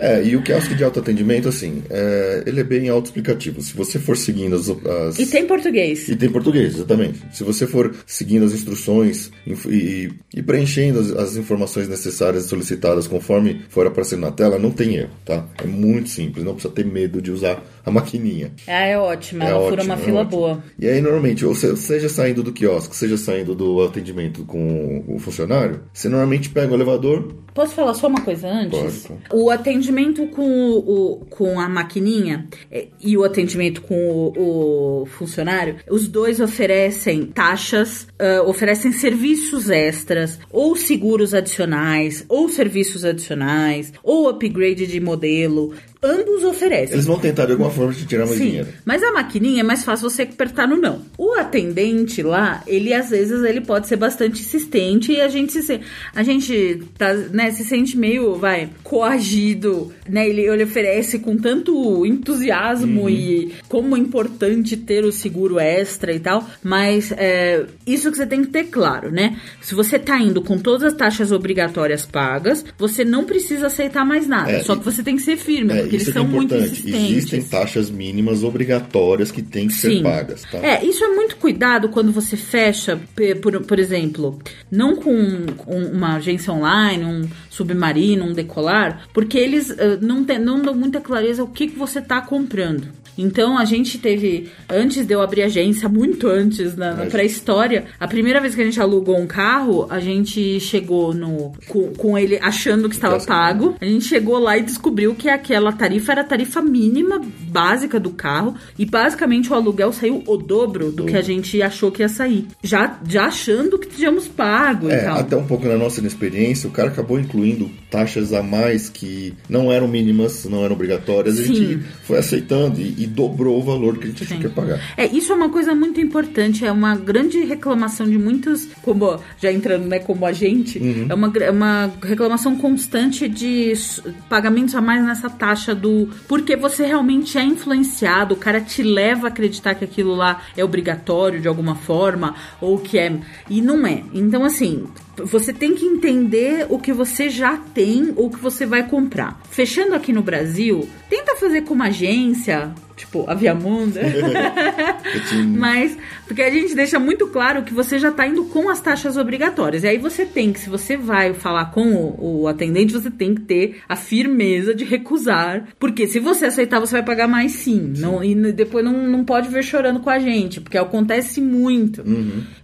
É, e o quiosque de autoatendimento, assim, é, ele é bem autoexplicativo. Se você for seguindo as. as- E tem português. E tem português, exatamente. Se você for seguindo as instruções inf- e, e preenchendo as, as informações necessárias solicitadas conforme for aparecendo na tela, não tem erro, tá? É muito simples, não precisa ter medo de usar a maquininha. Ah, é ótimo, É ela fura ótimo, uma é fila boa. E aí, normalmente, ou se- seja saindo do quiosque, seja saindo do atendimento com o funcionário, você normalmente pega o elevador. Posso falar só uma coisa antes? Pode. O atendimento com, o, o- com a maquininha eh, e o atendimento com o, o funcionário, os dois oferecem taxas, ah, oferecem serviços extras, ou seguros adicionais, ou serviços adicionais, ou upgrade de modelo. Ambos oferecem. Eles vão tentar de alguma forma te tirar mais Sim, dinheiro. mas a maquininha é mais fácil você apertar no não. O atendente lá, ele às vezes ele pode ser bastante insistente e a gente se a gente tá, né, se sente meio, vai, coagido, né? Ele, ele oferece com tanto entusiasmo Uhum. e como é importante ter o seguro extra e tal, mas é, isso que você tem que ter claro, né? Se você tá indo com todas as taxas obrigatórias pagas, você não precisa aceitar mais nada. É, só que você tem que ser firme, É, porque eles é são muito importante. insistentes. Existem taxas mínimas obrigatórias que têm que ser pagas, tá? É, isso é muito cuidado quando você fecha, por, por exemplo, não com um- uma agência online, um submarino, um decolar, porque eles não, tem- não dão muita clareza o que, que você está comprando. Então a gente teve, antes de eu abrir a agência, muito antes, na, na Mas- pré-história, a primeira vez que a gente alugou um carro, a gente chegou no com, com ele achando que estava pago. A gente chegou lá e descobriu que aquela tarifa era a tarifa mínima básica do carro e basicamente o aluguel saiu o dobro do que a gente achou que ia sair. Já, já achando que tínhamos pago e É, tal. até um pouco na nossa inexperiência, o cara acabou incluindo taxas a mais que não eram mínimas, não eram obrigatórias, a Sim. gente foi aceitando e, e dobrou o valor que a gente achou que ia pagar. É, isso é uma coisa muito importante, é uma grande reclamação de muitos, como já entrando, né, como a gente, Uhum. é uma, é uma reclamação constante de pagamentos a mais nessa taxa do porque você realmente é influenciado, o cara te leva a acreditar que aquilo lá é obrigatório de alguma forma ou que é e não é. Então assim, você tem que entender o que você já tem ou o que você vai comprar. Fechando aqui no Brasil, tenta fazer com uma agência, tipo a tinha- Mas, porque a gente deixa muito claro que você já tá indo com as taxas obrigatórias. E aí você tem que, se você vai falar com o, o atendente, você tem que ter a firmeza de recusar. Porque se você aceitar, você vai pagar mais sim. Não, e depois não, não pode ver chorando com a gente, porque acontece muito.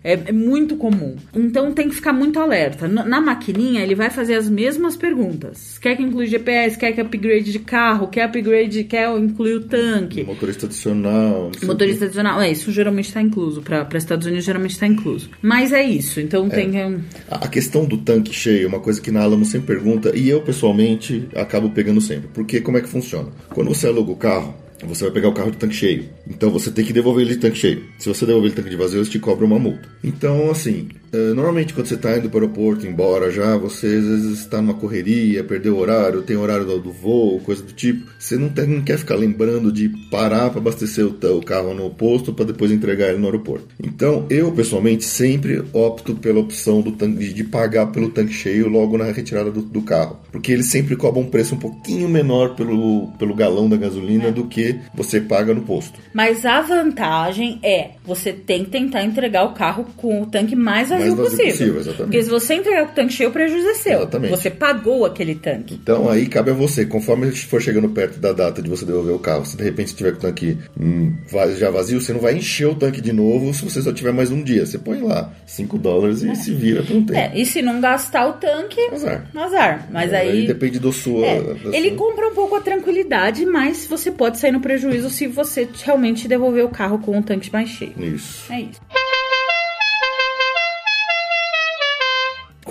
É, é muito comum. Então tem que ficar muito alerta. Na, maquininha, ele vai fazer as mesmas perguntas. Quer que inclui GPS? Quer que upgrade de carro? Quer upgrade? Quer incluir o tanque? Motorista adicional. Motorista adicional, é, isso geralmente está incluso. Para Estados Unidos, geralmente está incluso. Mas é isso, então tem. um- A questão do tanque cheio é uma coisa que na Alamo sempre pergunta e eu pessoalmente acabo pegando sempre. Porque como é que funciona? Quando você aluga o carro, você vai pegar o carro de tanque cheio. Então você tem que devolver ele de tanque cheio. Se você devolver ele de tanque de vazio, eles te cobram uma multa. Então, assim, normalmente quando você está indo para o aeroporto, embora já, você às vezes está numa correria, perdeu o horário, tem horário do, do voo, coisa do tipo. Você não, tem- não quer ficar lembrando de parar para abastecer o, o carro no posto para depois entregar ele no aeroporto. Então, eu pessoalmente sempre opto pela opção do tanque, de- pagar pelo tanque cheio logo na retirada do, do carro. Porque eles sempre cobram um preço um pouquinho menor pelo, pelo galão da gasolina do que você paga no posto. Mas a vantagem é você tem que tentar entregar o carro com o tanque mais vazio, vazio possível. possível, exatamente. Porque se você entregar com o tanque cheio, o prejuízo é seu. Exatamente. Você pagou aquele tanque. Então aí cabe a você, conforme for chegando perto da data de você devolver o carro, se de repente tiver com o tanque hum, já vazio, você não vai encher o tanque de novo se você só tiver mais um dia. Você põe lá 5 dólares e se vira por um tempo. É, e se não gastar o tanque, Azar. azar. Mas aí. depende do sua. É, ele sua- compra um pouco a tranquilidade, mas você pode sair no prejuízo se você realmente devolver o carro com o tanque mais cheio. Isso. É isso.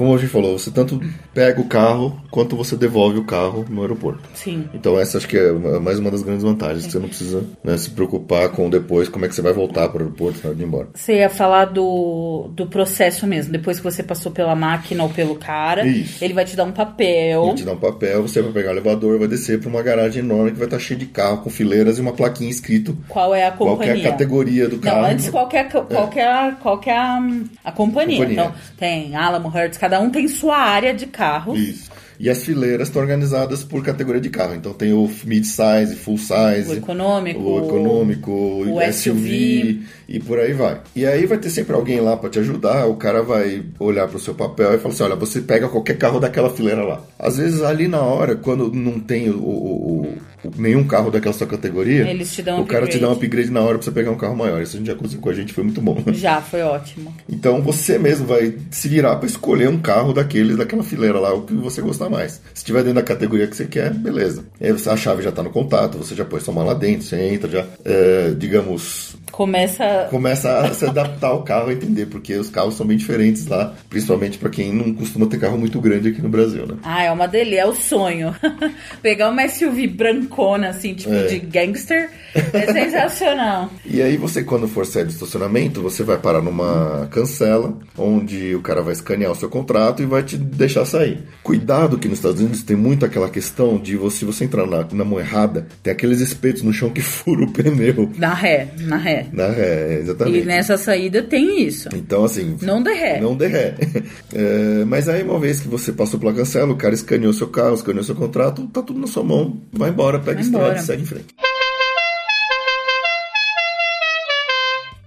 Como a gente falou, você tanto pega o carro quanto você devolve o carro no aeroporto. Sim. Então essa acho que é mais uma das grandes vantagens, que você não precisa né, se preocupar com depois como é que você vai voltar para o aeroporto na hora de ir embora. Você ia falar do, do processo mesmo. Depois que você passou pela máquina ou pelo cara, Isso. ele vai te dar um papel. Ele te dá um papel, você vai pegar o elevador, vai descer para uma garagem enorme que vai estar cheia de carro, com fileiras e uma plaquinha escrito Qual é a qual que é companhia? a categoria do carro. Não, antes qual que é, qual é, qual é a, a companhia. Companhia. Então, tem Alamo, Hertz, cada um tem sua área de carro. Isso. E as fileiras estão organizadas por categoria de carro. Então tem o mid-size, full size, O econômico, o econômico, o, o SUV, SUV. e por aí vai. E aí vai ter sempre alguém lá para te ajudar. O cara vai olhar para o seu papel e falar assim: olha, você pega qualquer carro daquela fileira lá. Às vezes ali na hora, quando não tem o, o- nenhum carro daquela sua categoria, Eles te dão o cara te dá um upgrade. upgrade na hora para você pegar um carro maior. Isso a gente já conseguiu com a gente, foi muito bom. Já, foi ótimo. Então você mesmo vai se virar para escolher um carro daqueles, daquela fileira lá, o que você gostar mais. Se tiver dentro da categoria que você quer, beleza. Aí a chave já tá no contato, você já põe sua mala dentro, você entra já, é, digamos, Começa. começa a se adaptar ao carro a entender, porque os carros são bem diferentes lá, principalmente para quem não costuma ter carro muito grande aqui no Brasil, né? Ah, é uma delícia, é o sonho. Pegar uma SUV brancona, assim, tipo É. de gangster, é sensacional. E aí você, quando for sair do estacionamento, você vai parar numa cancela, onde o cara vai escanear o seu contrato e vai te deixar sair. Cuidado que nos Estados Unidos tem muito aquela questão de você, se você entrar na, na mão errada, tem aqueles espetos no chão que fura o pneu. Na ré, na ré. Na ré, exatamente. E nessa saída tem isso. Então, assim. Não der ré. Não der ré. É, mas aí, uma vez que você passou pela cancela, o cara escaneou seu carro, escaneou seu contrato, tá tudo na sua mão, vai embora, pega Vai a estrada e segue em frente.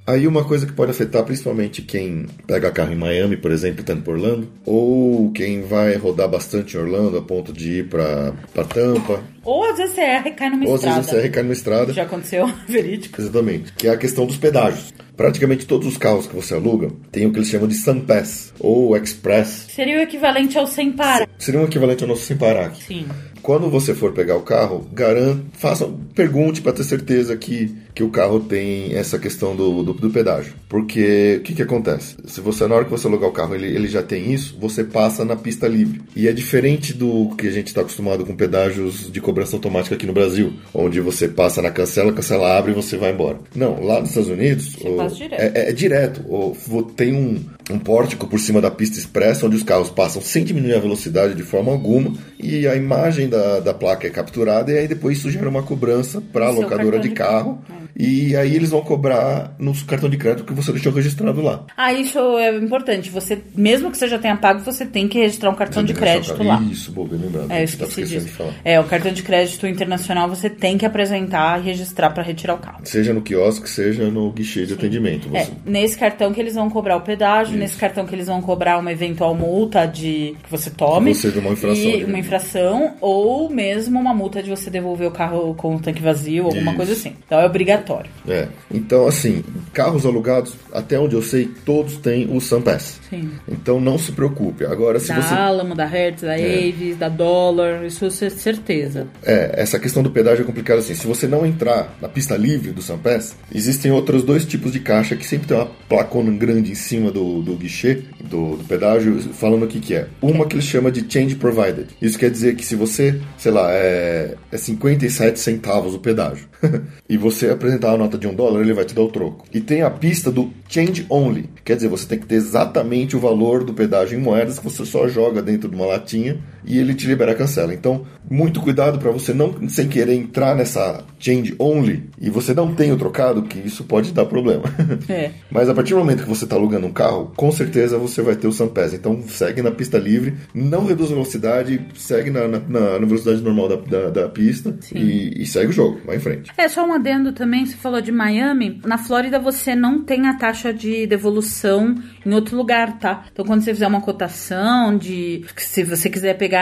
Aí uma coisa que pode afetar principalmente quem pega carro em Miami, por exemplo, e tá indo pra Orlando, ou quem vai rodar bastante em Orlando a ponto de ir pra, pra Tampa, Ou às vezes você erra e cai numa ou às estrada. vezes você recai numa estrada. Já aconteceu, verídico. Exatamente. Que é a questão dos pedágios. Praticamente todos os carros que você aluga têm o que eles chamam de Sun Pass ou Express. Seria o equivalente ao sem para. Seria um equivalente ao nosso Sem Parar aqui. Sim. Quando você for pegar o carro, garanta, faça, pergunte para ter certeza que, que o carro tem essa questão do, do, do pedágio. Porque o que, que acontece? Se você, na hora que você alugar o carro, ele, ele já tem isso, você passa na pista livre. E é diferente do que a gente está acostumado com pedágios de cobrança automática aqui no Brasil, onde você passa na cancela, a cancela abre e você vai embora. Não, lá nos Estados Unidos. o- passa direto. é, é- é direto. O- vo- tem um, um pórtico por cima da pista expressa onde os carros passam sem diminuir a velocidade de forma alguma e a imagem da, da placa é capturada e aí depois isso gera uma cobrança para a locadora de de carro e aí eles vão cobrar no cartão de crédito que você deixou registrado lá. Ah, isso é importante. Você, mesmo que você já tenha pago, você tem que registrar um cartão de crédito lá. Isso, boa, bem lembrado. É, Você tá esquecendo de falar. É, o cartão de crédito internacional você tem que apresentar e registrar para retirar o carro. Seja no quiosque, seja no guichê de atendimento. É, Você... nesse cartão que eles vão cobrar o pedágio, nesse cartão que eles vão cobrar uma eventual multa de que você tome. Ou seja, uma infração, E né? uma infração, ou mesmo uma multa de você devolver o carro com o tanque vazio, alguma Isso. coisa assim. Então é obrigatório. É. Então, assim, carros alugados, até onde eu sei, todos têm o SunPass. Sim. Então não se preocupe. Agora, se Da você. Alamo, da Hertz, da Avis, da Dollar, isso é certeza. É, essa questão do pedágio é complicada assim. Se você não entrar na pista livre do SunPass, existem outros dois tipos de caixa que sempre tem uma placona grande em cima do, do guichê, do, do pedágio, falando o que, que é. Uma que eles chamam de Change Provided. Isso quer dizer que se você, sei lá, é, é 57 centavos o pedágio, e você apresentar a nota de um dólar, ele vai te dar o troco. E tem a pista do Change Only. Quer dizer, você tem que ter exatamente o valor do pedágio em moedas que você só joga dentro de uma latinha e ele te libera a cancela. Então, muito cuidado para você não, sem querer, entrar nessa Change Only e você não tem o trocado, que isso pode dar problema. É. Mas a partir do momento que você está alugando um carro, com certeza você vai ter o SunPass. Então, segue na pista livre, não reduz a velocidade, segue na, na, na- na velocidade normal da, da, da pista e, e segue o jogo, vai em frente. É, só um adendo também, você falou de Miami. Na Flórida você não tem a taxa de devolução em outro lugar, tá? Então quando você fizer uma cotação de. Se você quiser pegar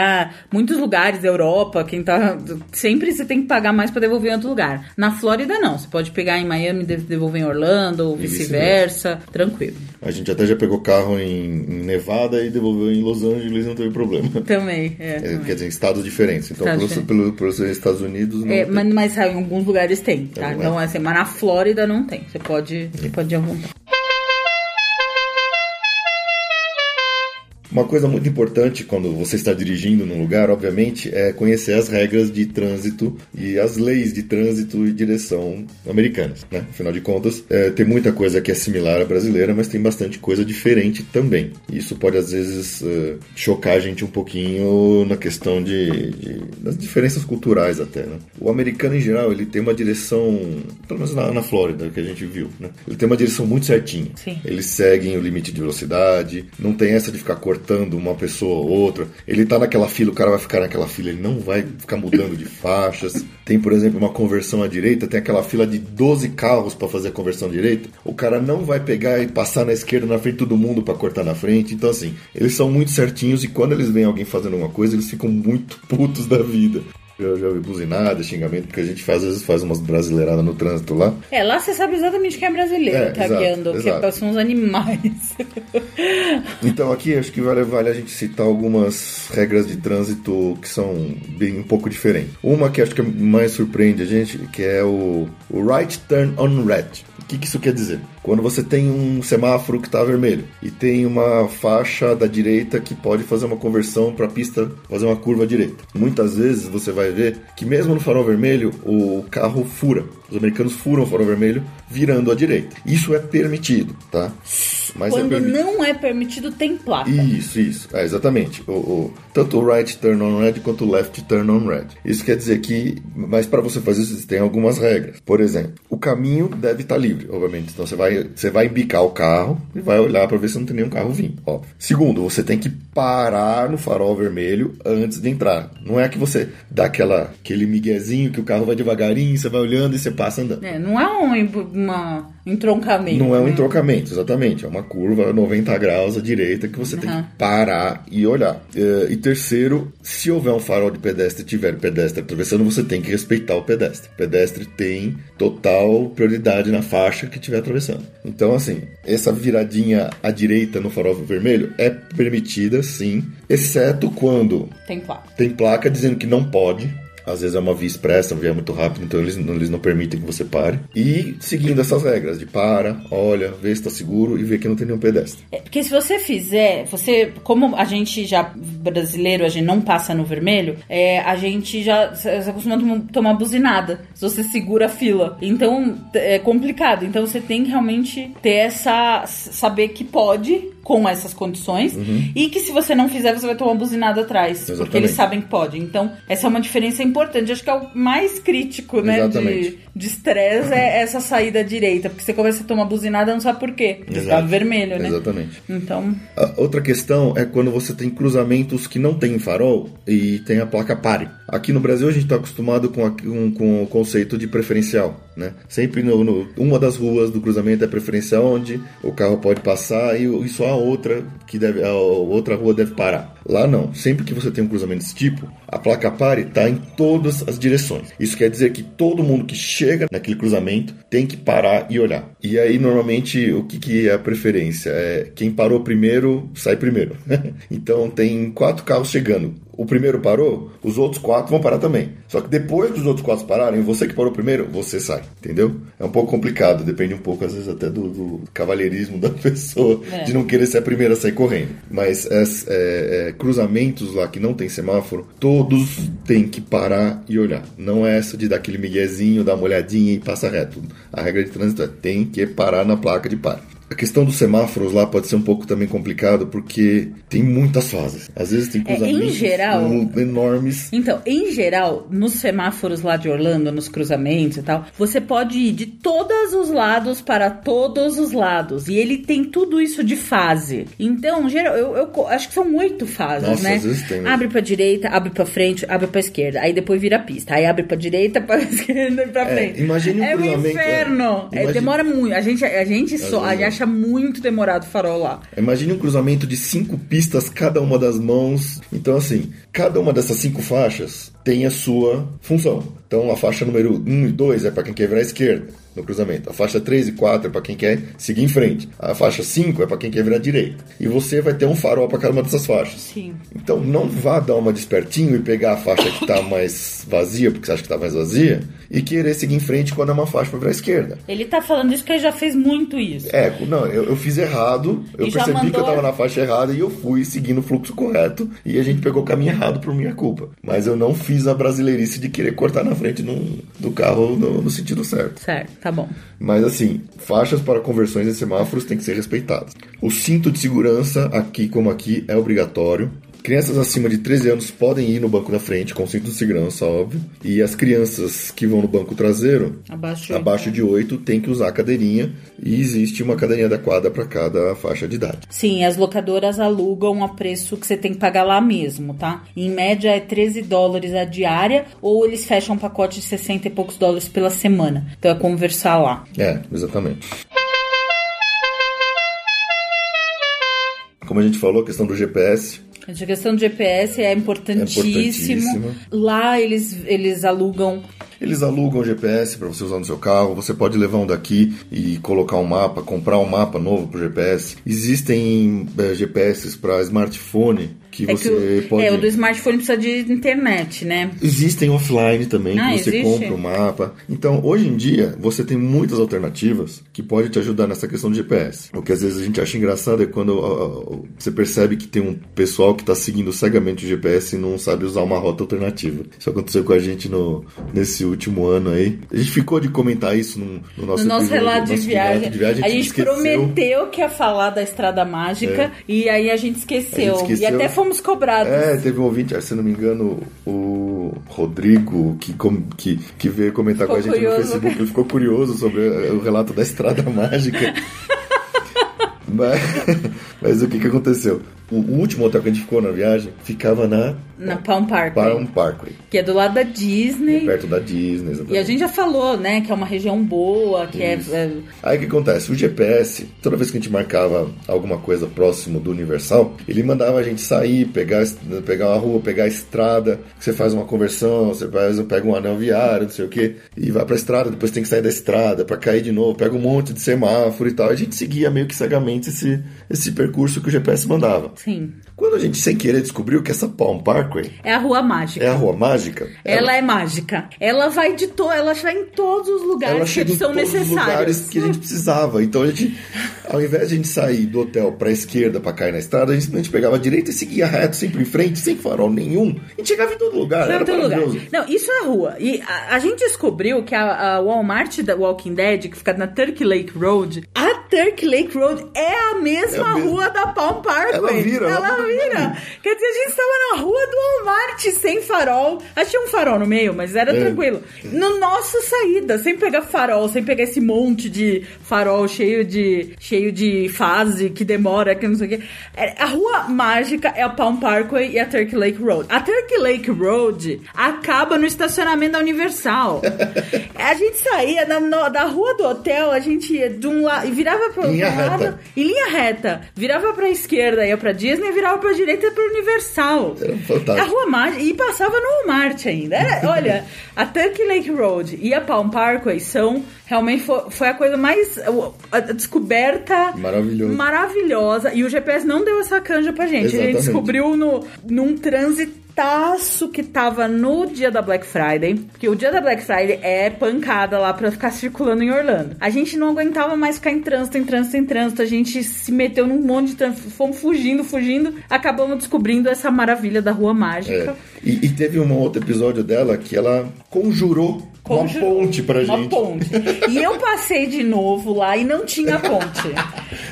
muitos lugares da Europa, quem tá. Sempre você tem que pagar mais pra devolver em outro lugar. Na Flórida não. Você pode pegar em Miami e de- devolver em Orlando, ou vice-versa. Tranquilo. A gente até já pegou carro em, em Nevada e devolveu em Los Angeles não teve problema. Também, é. É, também. quer dizer, estados diferentes. Então, Estados pelo, pelo, ser Estados Unidos, não É, tem. mas, mas em alguns lugares tem, tá? É, então, é. assim, mas na Flórida não tem. Você pode, você pode ir à vontade. Uma coisa muito importante quando você está dirigindo num lugar, obviamente, é conhecer as regras de trânsito e as leis de trânsito e direção americanas. Né? Afinal de contas, é, tem muita coisa que é similar à brasileira, mas tem bastante coisa diferente também. Isso pode, às vezes, é, chocar a gente um pouquinho na questão de, de- das diferenças culturais até. Né? O americano, em geral, ele tem uma direção, pelo menos na, na Flórida, que a gente viu, né? ele tem uma direção muito certinha. Sim. Eles seguem o limite de velocidade, não tem essa de ficar cortando uma pessoa ou outra. Ele tá naquela fila, o cara vai ficar naquela fila, ele não vai ficar mudando de faixas. Tem, por exemplo, uma conversão à direita, tem aquela fila de 12 carros para fazer a conversão à direita. O cara não vai pegar e passar na esquerda na frente de todo mundo para cortar na frente. Então, assim, eles são muito certinhos e quando eles veem alguém fazendo alguma coisa, eles ficam muito putos da vida. Eu já ouvi buzinada, xingamento, porque a gente faz, às vezes faz umas brasileiradas no trânsito lá. É, lá você sabe exatamente quem é brasileiro É, tá exato, guiando, que exato. são os animais. Então aqui acho que vale, vale a gente citar algumas regras de trânsito que são bem um pouco diferentes. Uma que acho que mais surpreende a gente, que é o, o right turn on red. O que, que isso quer dizer? Quando você tem um semáforo que está vermelho e tem uma faixa da direita que pode fazer uma conversão para a pista fazer uma curva à direita. Muitas vezes você vai ver que mesmo no farol vermelho o carro fura. Os americanos furam o farol vermelho virando à direita. Isso é permitido, tá? Mas é Quando é não é permitido, tem placa. Isso, isso. É, exatamente. O, o, tanto o right turn on red quanto o left turn on red. Isso quer dizer que, mas para você fazer isso, tem algumas regras. Por exemplo, o caminho deve estar livre, obviamente. Então você vai, você vai bicar o carro e vai olhar para ver se não tem nenhum carro vindo, óbvio. Segundo, você tem que parar no farol vermelho antes de entrar. Não é que você dá aquela, aquele miguezinho que o carro vai devagarinho, você vai olhando e você passa andando. É, não é um, uma entroncamento. Não é um né? entroncamento, exatamente. É uma curva 90 graus à direita que você uhum. tem que parar e olhar. Uh, e terceiro, se houver um farol de pedestre e tiver pedestre atravessando, você tem que respeitar o pedestre. O pedestre tem total prioridade na faixa que estiver atravessando. Então, assim, essa viradinha à direita no farol vermelho é permitida, sim, exceto quando tem placa, tem placa dizendo que não pode às vezes é uma via expressa, uma via muito rápida, então eles, eles não permitem que você pare. E seguindo essas regras de para, olha, vê se está seguro e vê que não tem nenhum pedestre. É, porque se você fizer, você, como a gente já brasileiro, a gente não passa no vermelho, é, a gente já se acostuma a tomar buzinada se você segura a fila. Então é complicado. Então você tem que realmente ter essa. saber que pode com essas condições uhum. e que se você não fizer você vai tomar buzinada atrás Exatamente. porque eles sabem que pode. Então essa é uma diferença importante. Acho que é o mais crítico né Exatamente. de estresse é essa saída direita porque você começa a tomar buzinada não sabe por quê. Porque está vermelho né? Exatamente. Então a outra questão é quando você tem cruzamentos que não tem farol e tem a placa pare aqui no Brasil a gente está acostumado com, a, com, com o conceito de preferencial né sempre no, no, uma das ruas do cruzamento é preferencial onde o carro pode passar e, e só a outra que deve a outra rua deve parar. Lá não. Sempre que você tem um cruzamento desse tipo, a placa pare está em todas as direções. Isso quer dizer que todo mundo que chega naquele cruzamento tem que parar e olhar. E aí normalmente o que, que é a preferência? É quem parou primeiro sai primeiro. então tem quatro carros chegando o primeiro parou, os outros quatro vão parar também. Só que depois que os outros quatro pararem, você que parou primeiro, você sai, entendeu? É um pouco complicado, depende um pouco, às vezes, até do, do cavalheirismo da pessoa, é. de não querer ser a primeira a sair correndo. Mas é, é, é, cruzamentos lá que não tem semáforo, todos têm que parar e olhar. Não é essa de dar aquele miguezinho, dar uma olhadinha e passar reto. A regra de trânsito é tem que parar na placa de pare. A questão dos semáforos lá pode ser um pouco também complicado porque tem muitas fases. Às vezes tem cruzamentos é, em geral, enormes. Então, em geral, nos semáforos lá de Orlando, nos cruzamentos e tal, você pode ir de todos os lados para todos os lados. E ele tem tudo isso de fase. Então, geral, eu, eu acho que são oito fases, Nossa, né? Às vezes tem, Abre pra direita, abre pra frente, abre pra esquerda. Aí depois vira pista. Aí abre pra direita, pra esquerda e pra é, frente. Imagine um é cruzamento. É um inferno. É, demora muito. A gente, a gente só. A gente muito demorado o farol lá. Imagine um cruzamento de cinco pistas, cada uma das mãos. Então, assim, cada uma dessas cinco faixas tem a sua função. Então, a faixa número 1 e 2 é para quem quer virar à esquerda no cruzamento. A faixa 3 e 4 é para quem quer seguir em frente. A faixa 5 é para quem quer virar à direita. E você vai ter um farol para cada uma dessas faixas. Sim. Então não vá dar uma despertinho e pegar a faixa que está mais vazia, porque você acha que está mais vazia, e querer seguir em frente quando é uma faixa para à esquerda. Ele está falando isso porque ele já fez muito isso. É, não, eu, eu fiz errado, eu e percebi que eu estava na faixa errada e eu fui seguindo o fluxo correto e a gente pegou o caminho errado por minha culpa. Mas eu não fiz a brasileirice de querer cortar na frente no, do carro no, no sentido certo. Certo, tá bom. Mas assim, faixas para conversões em semáforos têm que ser respeitadas. O cinto de segurança, aqui como aqui, é obrigatório. Crianças acima de 13 anos podem ir no banco da frente com cinto de segurança, óbvio. E as crianças que vão no banco traseiro, abaixo de, abaixo de 8, tem que usar a cadeirinha. E existe uma cadeirinha adequada para cada faixa de idade. Sim, as locadoras alugam a preço que você tem que pagar lá mesmo, tá? Em média é 13 dólares a diária, ou eles fecham um pacote de 60 e poucos dólares pela semana. Então é conversar lá. É, exatamente. Como a gente falou, a questão do GPS, a questão do GPS é importantíssimo. É Lá eles, eles alugam. Eles alugam o GPS para você usar no seu carro. Você pode levar um daqui e colocar um mapa, comprar um mapa novo para o GPS. Existem é, GPS para smartphone que É você que o, pode. é, o do smartphone precisa de internet, né? Existem offline também, Ah, que você existe? compra o mapa. Então, hoje em dia, você tem muitas alternativas que podem te ajudar nessa questão do GPS. O que às vezes a gente acha engraçado é quando ó, você percebe que tem um pessoal que está seguindo cegamente o GPS e não sabe usar uma rota alternativa. Isso aconteceu com a gente no, nesse último ano aí. A gente ficou de comentar isso no, no nosso No nosso episódio, relato de viagem, de viagem, a gente esqueceu. prometeu que ia falar da Estrada Mágica e aí a gente esqueceu. A gente esqueceu. E até fomos cobrados. É, teve um ouvinte, se não me engano, o Rodrigo, que, que, que veio comentar Ficou com a gente curioso. no Facebook, ele ficou curioso sobre o relato da Estrada Mágica. mas, mas o que, que aconteceu? O, o último hotel que a gente ficou na viagem ficava na Na Palm Park. Palm Parkway, Que é do lado da Disney. perto da Disney. exatamente. E a gente já falou, né, que é uma região boa, que é, é- Aí o que acontece? O GPS, toda vez que a gente marcava alguma coisa próximo do Universal, ele mandava a gente sair, pegar, pegar uma rua, pegar a estrada, que você faz uma conversão, você faz, pega um anel viário, não sei o que, e vai pra estrada, depois tem que sair da estrada pra cair de novo, pega um monte de semáforo e tal. A gente seguia meio que cegamente esse, esse percurso que o GPS mandava. Sim. Quando a gente sem querer descobriu que essa Palm Parkway É a rua mágica. é a rua mágica, Ela é mágica. Ela vai de to ela vai em todos os lugares ela que chega em são todos os necessários. lugares que a gente precisava. Então a gente, ao invés de a gente sair do hotel pra esquerda pra cair na estrada, a gente, a gente pegava a direita e seguia reto, sempre em frente, sem farol nenhum. A gente chegava em todo lugar, Não, era todo lugar. Não, isso é rua. E a, a gente descobriu que a, a Walmart da Walking Dead, que fica na Turkey Lake Road, a Turkey Lake Road é a mesma É a mesma. rua da Palm Parkway. Ela vira, Ela ela vira. Quer dizer, a gente estava na rua do Walmart sem farol. Achei um farol no meio, mas era É. tranquilo. No nossa saída, sem pegar farol, sem pegar esse monte de farol cheio de cheio de fase que demora, que não sei o quê. É, A rua mágica é a Palm Parkway e a Turkey Lake Road. A Turkey Lake Road acaba no estacionamento da Universal. a gente saía da, no- da rua do hotel, a gente ia de um lado e virava para Linha lado reta. em linha reta. Virava pra esquerda, ia pra Disney, virava pra direita ia pra Universal. Era fantástico. A Rua Mágica. E passava no Walmart ainda. Era- olha, a Turkey Lake Road e a Palm Parkway são. Realmente foi, foi a coisa mais. A descoberta. Maravilhosa. E o GPS não deu essa canja pra gente. A gente Exatamente. descobriu no, num transitaço que tava no dia da Black Friday. Porque o dia da Black Friday é pancada lá pra ficar circulando em Orlando. A gente não aguentava mais ficar em trânsito, em trânsito, em trânsito. A gente se meteu num monte de trânsito. Fomos fugindo, fugindo. Acabamos descobrindo essa maravilha da Rua Mágica. É. E, e teve um outro episódio dela que ela conjurou, Uma ponte pra Uma gente. ponte. E eu passei de novo lá e não tinha ponte.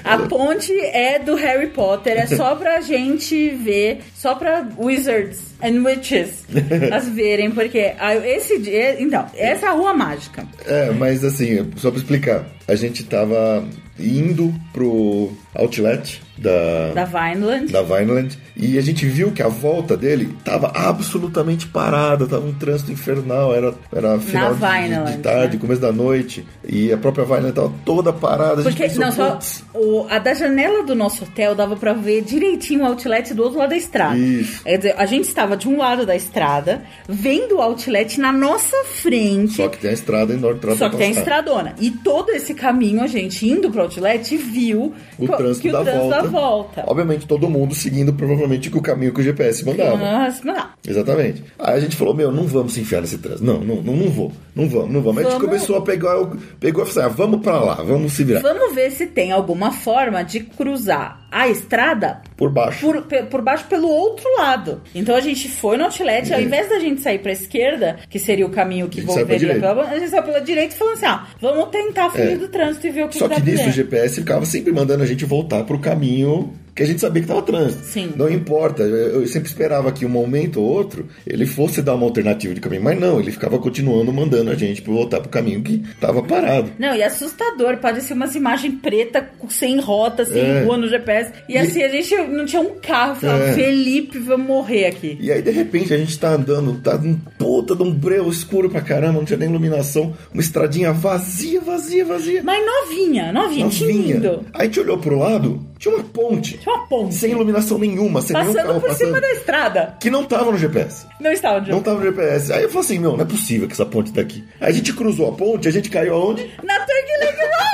A ponte é do Harry Potter, é só pra gente ver, só pra Wizards and Witches as verem, porque esse dia. Então, essa é a rua mágica. É, mas assim, só pra explicar, a gente tava indo pro outlet da, Da Vineland. da Vineland e a gente viu que a volta dele tava absolutamente parada, tava um trânsito infernal, era, era final de- de, Vineland, de tarde, né? começo da noite e a própria Vineland tava toda parada. Porque, pensou, não, só. "Putz, O, a da janela do nosso hotel dava pra ver direitinho o outlet do outro lado da estrada. Isso. Quer dizer, a gente estava de um lado da estrada, vendo o outlet na nossa frente. Só que tem a estrada enorme pra Só que tem a estradona. E todo esse caminho, a gente indo pro outlet, viu O trânsito, que da, o trânsito volta. da volta. Obviamente, todo mundo seguindo provavelmente o caminho que o GPS mandava. Nossa, mas não. Exatamente. Aí a gente falou, meu, não vamos se enfiar nesse trânsito. Não, não, não, não vou. Não vamos, não vamos. Aí A gente Vamos- começou a pegar, o- pegou falou assim, ah, vamos pra lá, vamos se virar. Vamos ver se tem alguma forma de cruzar a estrada Por baixo. por, por baixo pelo outro lado. Então a gente foi no outlet, ao É. invés da gente sair pra esquerda, que seria o caminho que A gente saiu pra volveria direita. pela. A gente saiu pela direita e falou assim: ah, vamos tentar fugir É. do trânsito e ver o que Só que pra nisso o. GPS ficava sempre mandando a gente voltar pro caminho que a gente sabia que tava trânsito. Sim. Não importa, eu sempre esperava que um momento ou outro ele fosse dar uma alternativa de caminho, mas não, ele ficava continuando mandando a gente pra voltar pro caminho que tava parado. Não, e assustador, parecia umas imagens preta sem rota, sem É. rua no GPS. E, E- assim, a gente não tinha um carro. Falava, É. Felipe, vamos morrer aqui. E aí, de repente, a gente tá andando, tá um puta de um breu escuro pra caramba, não tinha nem iluminação, uma estradinha vazia, vazia, vazia. Mas novinha, novinha, Novinha. tinindo. Aí a gente olhou pro lado, tinha uma ponte. Tinha uma ponte. Sem iluminação nenhuma, sem nenhum Passando carro por passando. cima da estrada. Que não tava no GPS. Não estava de Não tava no GPS. Aí eu falei assim, meu, não é possível que essa ponte tá aqui. Aí a gente cruzou a ponte, a gente caiu aonde? Na Lake Road!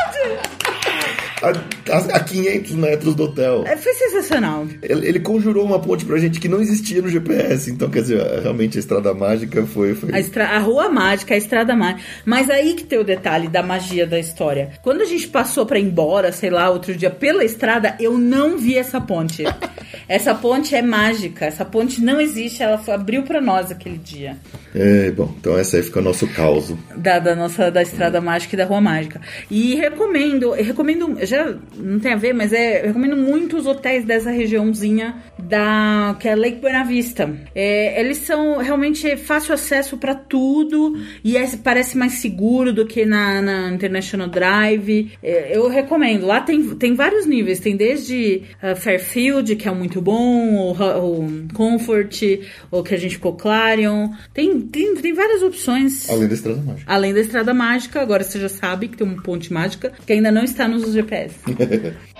A- a 500 metros do hotel. É, foi sensacional. Ele, ele, conjurou uma ponte pra gente que não existia no GPS. Então, quer dizer, realmente a Estrada Mágica foi. foi... A, estra... a Rua Mágica, a Estrada Mágica. Mas aí que tem o detalhe da magia da história. Quando a gente passou pra ir embora, sei lá, outro dia pela estrada, eu não vi essa ponte. essa ponte é mágica. Essa ponte não existe. Ela foi, abriu pra nós aquele dia. É, bom, então essa aí fica o nosso caos. Da, da nossa da Estrada Mágica e da Rua Mágica. E recomendo, recomendo, já não tem a ver, mas é, recomendo muito os hotéis dessa regiãozinha da que é Lake Buena Vista. É, eles são realmente fácil acesso para tudo e é, parece mais seguro do que na, na International Drive. É, eu recomendo. Lá tem, tem vários níveis. Tem desde uh, Fairfield, que é muito bom, o, Comfort, o que a gente ficou Clarion. Tem, tem, tem várias opções. Além da Estrada Mágica. Além da Estrada Mágica. Agora você já sabe que tem uma ponte mágica que ainda não está nos GPS.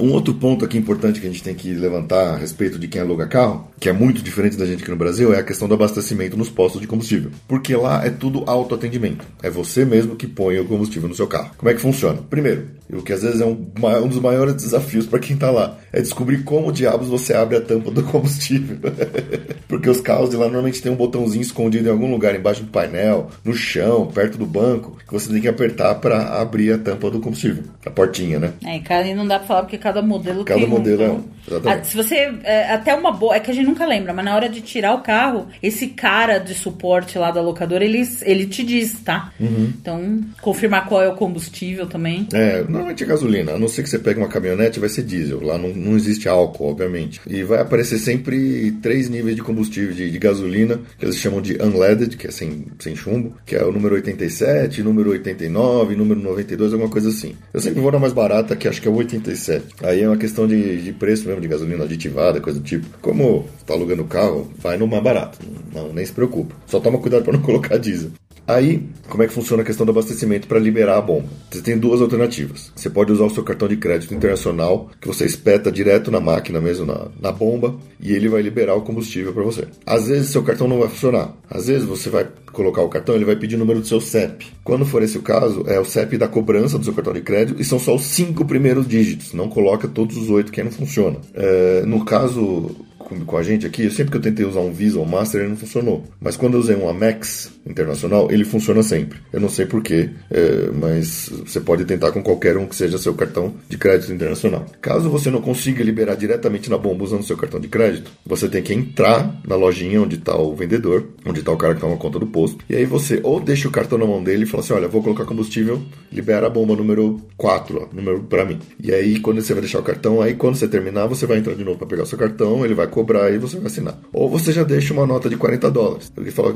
Um outro ponto aqui importante que a gente tem que levantar a respeito de quem aluga carro, que é muito diferente da gente aqui no Brasil, é a questão do abastecimento nos postos de combustível. Porque lá é tudo autoatendimento. É você mesmo que põe o combustível no seu carro. Como é que funciona? Primeiro, o que às vezes é um, um dos maiores desafios para quem está lá, é descobrir como diabos você abre a tampa do combustível. Porque os carros de lá normalmente tem um botãozinho escondido em algum lugar, embaixo do painel, no chão, perto do banco, que você tem que apertar para abrir a tampa do combustível. A portinha, né? É, e não dá para falar porque cada modelo cada tem modelo um, então, é, se você é, até uma boa é que a gente nunca lembra mas na hora de tirar o carro esse cara de suporte lá da locadora ele, ele te diz tá uhum. então confirmar qual é o combustível também é normalmente é gasolina a não ser que você pegue uma caminhonete vai ser diesel lá não, não existe álcool obviamente e vai aparecer sempre três níveis de combustível de, de gasolina que eles chamam de unleaded que é sem, sem chumbo que é o número 87 número 89 número 92 alguma coisa assim eu sempre vou na mais barata que acho que é o 87 Aí é uma questão de, de preço mesmo, de gasolina aditivada, coisa do tipo. Como tá alugando carro, vai no mais barato. Não, nem se preocupa. Só toma cuidado para não colocar diesel. Aí, como é que funciona a questão do abastecimento para liberar a bomba? Você tem duas alternativas. Você pode usar o seu cartão de crédito internacional, que você espeta direto na máquina mesmo, na, na bomba, e ele vai liberar o combustível para você. Às vezes seu cartão não vai funcionar. Às vezes você vai colocar o cartão, ele vai pedir o número do seu CEP. Quando for esse o caso, é o CEP da cobrança do seu cartão de crédito e são só os cinco primeiros dígitos. Não coloca todos os oito que aí não funciona. É, no caso com, com a gente aqui, sempre que eu tentei usar um Visa ou Master, ele não funcionou. Mas quando eu usei um Amex internacional, ele funciona sempre. Eu não sei porquê, é, mas você pode tentar com qualquer um que seja seu cartão de crédito internacional. Caso você não consiga liberar diretamente na bomba usando seu cartão de crédito, você tem que entrar na lojinha onde está o vendedor, onde está o cara que toma conta do posto, e aí você ou deixa o cartão na mão dele e fala assim: olha, vou colocar combustível, libera a bomba número 4, ó, número para mim. E aí, quando você vai deixar o cartão, aí quando você terminar, você vai entrar de novo para pegar o seu cartão, ele vai cobrar e você vai assinar. Ou você já deixa uma nota de 40 dólares. Ele fala,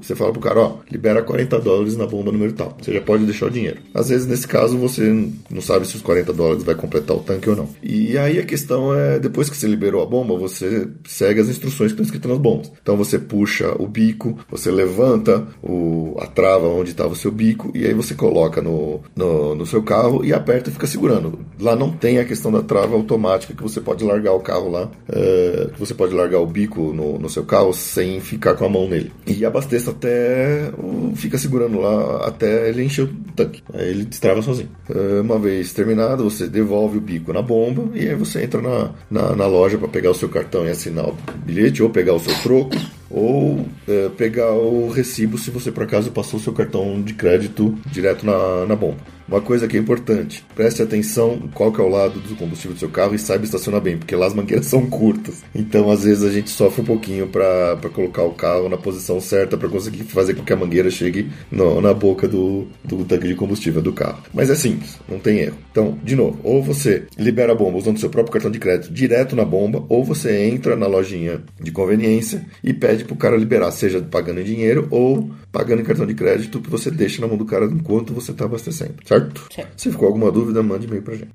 você fala pro cara, ó, libera 40 dólares na bomba número tal. Você já pode deixar o dinheiro. Às vezes, nesse caso, você não sabe se os 40 dólares vai completar o tanque ou não. E aí a questão é, depois que você liberou a bomba, você segue as instruções que estão escritas nas bombas. Então você puxa o bico, você levanta o, a trava onde estava o seu bico, e aí você coloca no, no, no seu carro e aperta e fica segurando. Lá não tem a questão da trava automática que você pode largar o carro lá. É, que você pode largar o bico no, no seu carro sem ficar com a mão nele. E abasteça até. fica segurando lá até ele encher o tanque. Aí ele destrava sozinho. É, uma vez terminado, você devolve o bico na bomba e aí você entra na, na, na loja para pegar o seu cartão e assinar o bilhete ou pegar o seu troco ou é, pegar o recibo se você por acaso passou seu cartão de crédito direto na, na bomba. Uma coisa que é importante, preste atenção qual que é o lado do combustível do seu carro e saiba estacionar bem, porque lá as mangueiras são curtas. Então, às vezes, a gente sofre um pouquinho para colocar o carro na posição certa para conseguir fazer com que a mangueira chegue no, na boca do, do tanque de combustível do carro. Mas é simples, não tem erro. Então, de novo, ou você libera a bomba usando seu próprio cartão de crédito direto na bomba, ou você entra na lojinha de conveniência e pede pro cara liberar, seja pagando em dinheiro ou pagando em cartão de crédito, que você deixa na mão do cara enquanto você está abastecendo. Certo? certo? Se ficou alguma dúvida, mande e-mail pra gente.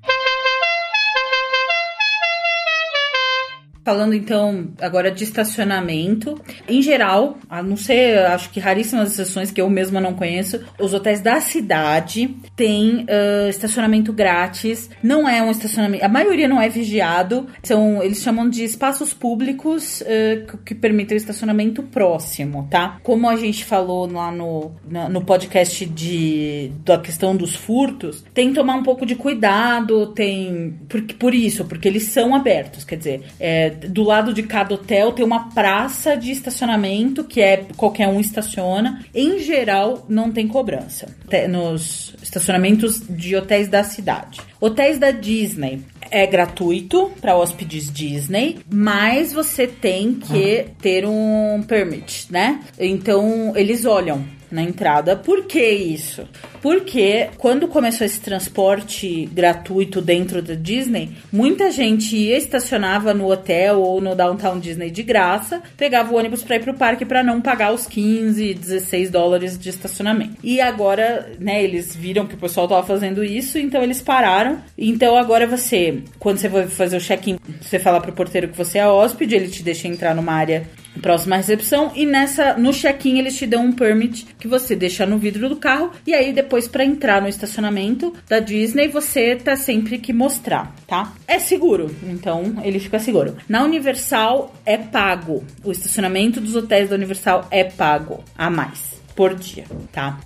Falando então agora de estacionamento, em geral, a não ser, acho que raríssimas exceções que eu mesma não conheço, os hotéis da cidade têm uh, estacionamento grátis. Não é um estacionamento, a maioria não é vigiado. São, eles chamam de espaços públicos uh, que permitem o estacionamento próximo, tá? Como a gente falou lá no, no podcast de da questão dos furtos, tem que tomar um pouco de cuidado, tem por, por isso, porque eles são abertos, quer dizer, é, do lado de cada hotel tem uma praça de estacionamento que é qualquer um estaciona. Em geral, não tem cobrança nos estacionamentos de hotéis da cidade. Hotéis da Disney é gratuito para hóspedes Disney, mas você tem que ter um permit, né? Então eles olham na entrada. Por que isso? Porque quando começou esse transporte gratuito dentro da Disney, muita gente ia estacionava no hotel ou no Downtown Disney de graça, pegava o ônibus para ir pro parque para não pagar os 15, 16 dólares de estacionamento. E agora, né, eles viram que o pessoal tava fazendo isso, então eles pararam. Então agora você, quando você vai fazer o check-in, você fala pro porteiro que você é hóspede, ele te deixa entrar numa área próxima recepção e nessa no check-in eles te dão um permit que você deixa no vidro do carro e aí depois para entrar no estacionamento da Disney você tá sempre que mostrar, tá? É seguro, então ele fica seguro. Na Universal é pago. O estacionamento dos hotéis da Universal é pago a mais por dia, tá?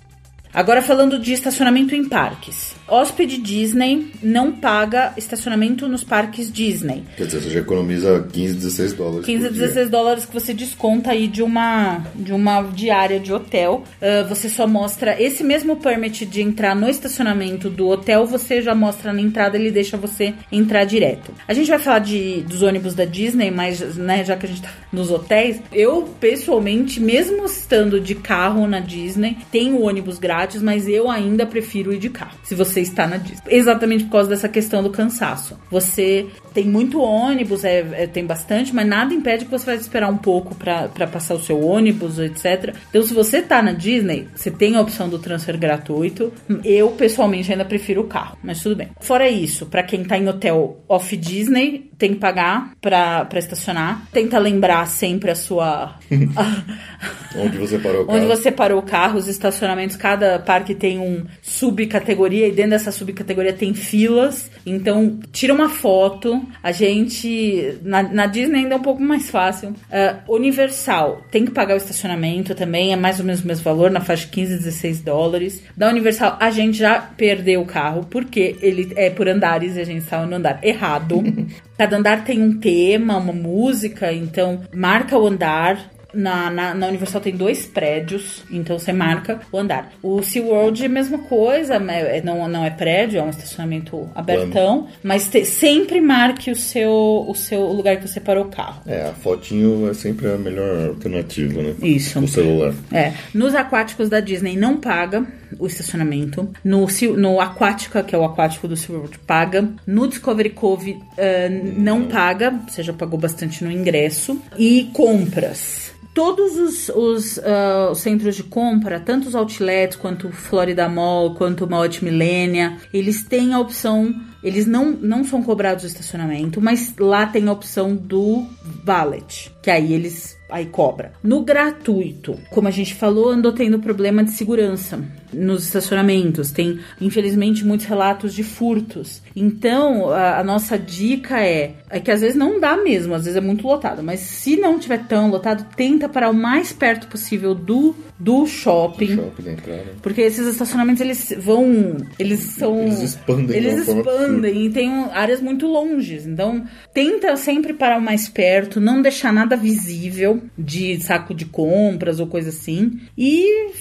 Agora falando de estacionamento em parques. Hóspede Disney não paga estacionamento nos parques Disney. Quer dizer, você já economiza 15, 16 dólares. 15, 16 dólares que você desconta aí de uma, de uma diária de hotel. Uh, você só mostra esse mesmo permit de entrar no estacionamento do hotel, você já mostra na entrada, ele deixa você entrar direto. A gente vai falar de, dos ônibus da Disney, mas né, já que a gente tá nos hotéis, eu pessoalmente, mesmo estando de carro na Disney, tenho ônibus grátis, mas eu ainda prefiro ir de carro. Se você está na Disney. Exatamente por causa dessa questão do cansaço. Você tem muito ônibus, é, é tem bastante, mas nada impede que você vai esperar um pouco para passar o seu ônibus, etc. Então, se você tá na Disney, você tem a opção do transfer gratuito. Eu, pessoalmente, ainda prefiro o carro, mas tudo bem. Fora isso, para quem tá em hotel off-Disney, tem que pagar pra, pra estacionar. Tenta lembrar sempre a sua. Onde você parou o carro. Onde você parou o carro, os estacionamentos, cada parque tem um subcategoria e dentro dessa subcategoria tem filas. Então, tira uma foto. A gente. Na, na Disney ainda é um pouco mais fácil. Uh, Universal tem que pagar o estacionamento também, é mais ou menos o mesmo valor, na faixa de 15, 16 dólares. Da Universal, a gente já perdeu o carro, porque ele é por andares e a gente estava no andar errado. Cada andar tem um tema, uma música, então marca o andar, na, na, na, Universal tem dois prédios, então você marca o andar. O SeaWorld é a mesma coisa, é, não, não é prédio, é um estacionamento abertão, Plano. mas te, sempre marque o seu, o seu lugar que você parou o carro. É, a fotinho é sempre a melhor alternativa, né? Isso. O celular. É. Nos aquáticos da Disney não paga o estacionamento. No, no Aquática, que é o aquático do SeaWorld, paga. No Discovery Cove, uh, não paga, você já pagou bastante no ingresso. E compras todos os, os, uh, os, centros de compra, tanto os outlets quanto o Florida Mall, quanto o Mall Millennia, eles têm a opção, eles não, não são cobrados o estacionamento, mas lá tem a opção do valet, que aí eles aí cobra. No gratuito, como a gente falou, andou tendo problema de segurança nos estacionamentos. Tem, infelizmente, muitos relatos de furtos. Então, a, a, nossa dica é, é que às vezes não dá mesmo, às vezes é muito lotado, mas se não tiver tão lotado, tenta parar o mais perto possível do do shopping. shopping. Porque esses estacionamentos eles vão, eles são eles expandem, eles expandem e tem áreas muito longes. Então, tenta sempre parar o mais perto, não deixar nada visível de saco de compras ou coisa assim. E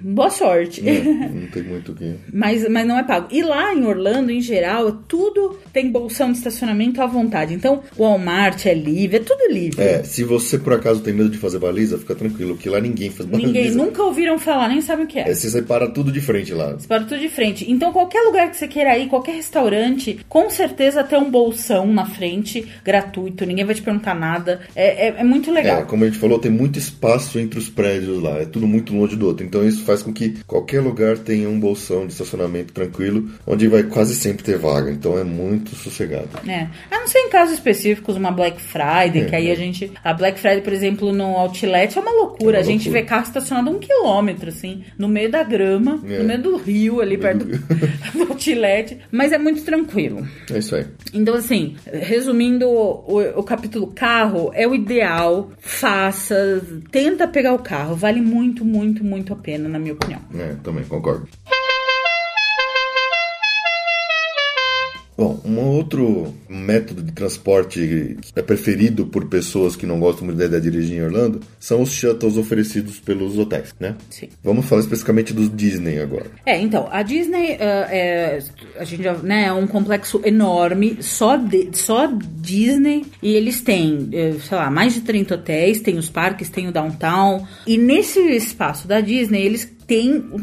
boa sorte. Não, não tem muito o que. mas, mas não é pago. E lá em Orlando, em geral, tudo tem bolsão de estacionamento à vontade. Então, o Walmart é livre, é tudo livre. É, se você por acaso tem medo de fazer baliza, fica tranquilo, que lá ninguém faz baliza. Ninguém, nunca ouviram falar, nem sabem o que é. é você separa tudo de frente lá. Separa tudo de frente. Então, qualquer lugar que você queira ir, qualquer restaurante, restaurante, com certeza tem um bolsão na frente, gratuito, ninguém vai te perguntar nada. É, é, é muito legal. É, como a gente falou, tem muito espaço entre os prédios lá, é tudo muito longe do outro. Então isso faz com que qualquer lugar tenha um bolsão de estacionamento tranquilo, onde vai quase sempre ter vaga. Então é muito sossegado. É. A não ser em casos específicos, uma Black Friday, É, que aí é. a gente. A Black Friday, por exemplo, no Outlet é uma loucura. É uma a gente loucura. vê carro estacionado um quilômetro, assim, no meio da grama, É. no meio do rio, ali perto do, do Outlet. Mas é muito tranquilo. É isso aí. Então, assim, resumindo o, o capítulo carro, é o ideal. Faça, tenta pegar o carro. Vale muito, muito, muito a pena, na minha opinião. É, também concordo. Bom, um outro método de transporte que é preferido por pessoas que não gostam muito da ideia de dirigir em Orlando são os shuttles oferecidos pelos hotéis, né? Sim. Vamos falar especificamente dos Disney agora. É, então, a Disney ah, é, a gente já, né, é um complexo enorme, só, de, só Disney, e eles têm, eh, sei lá, mais de 30 hotéis, tem os parques, tem o downtown, e nesse espaço da Disney, eles têm um,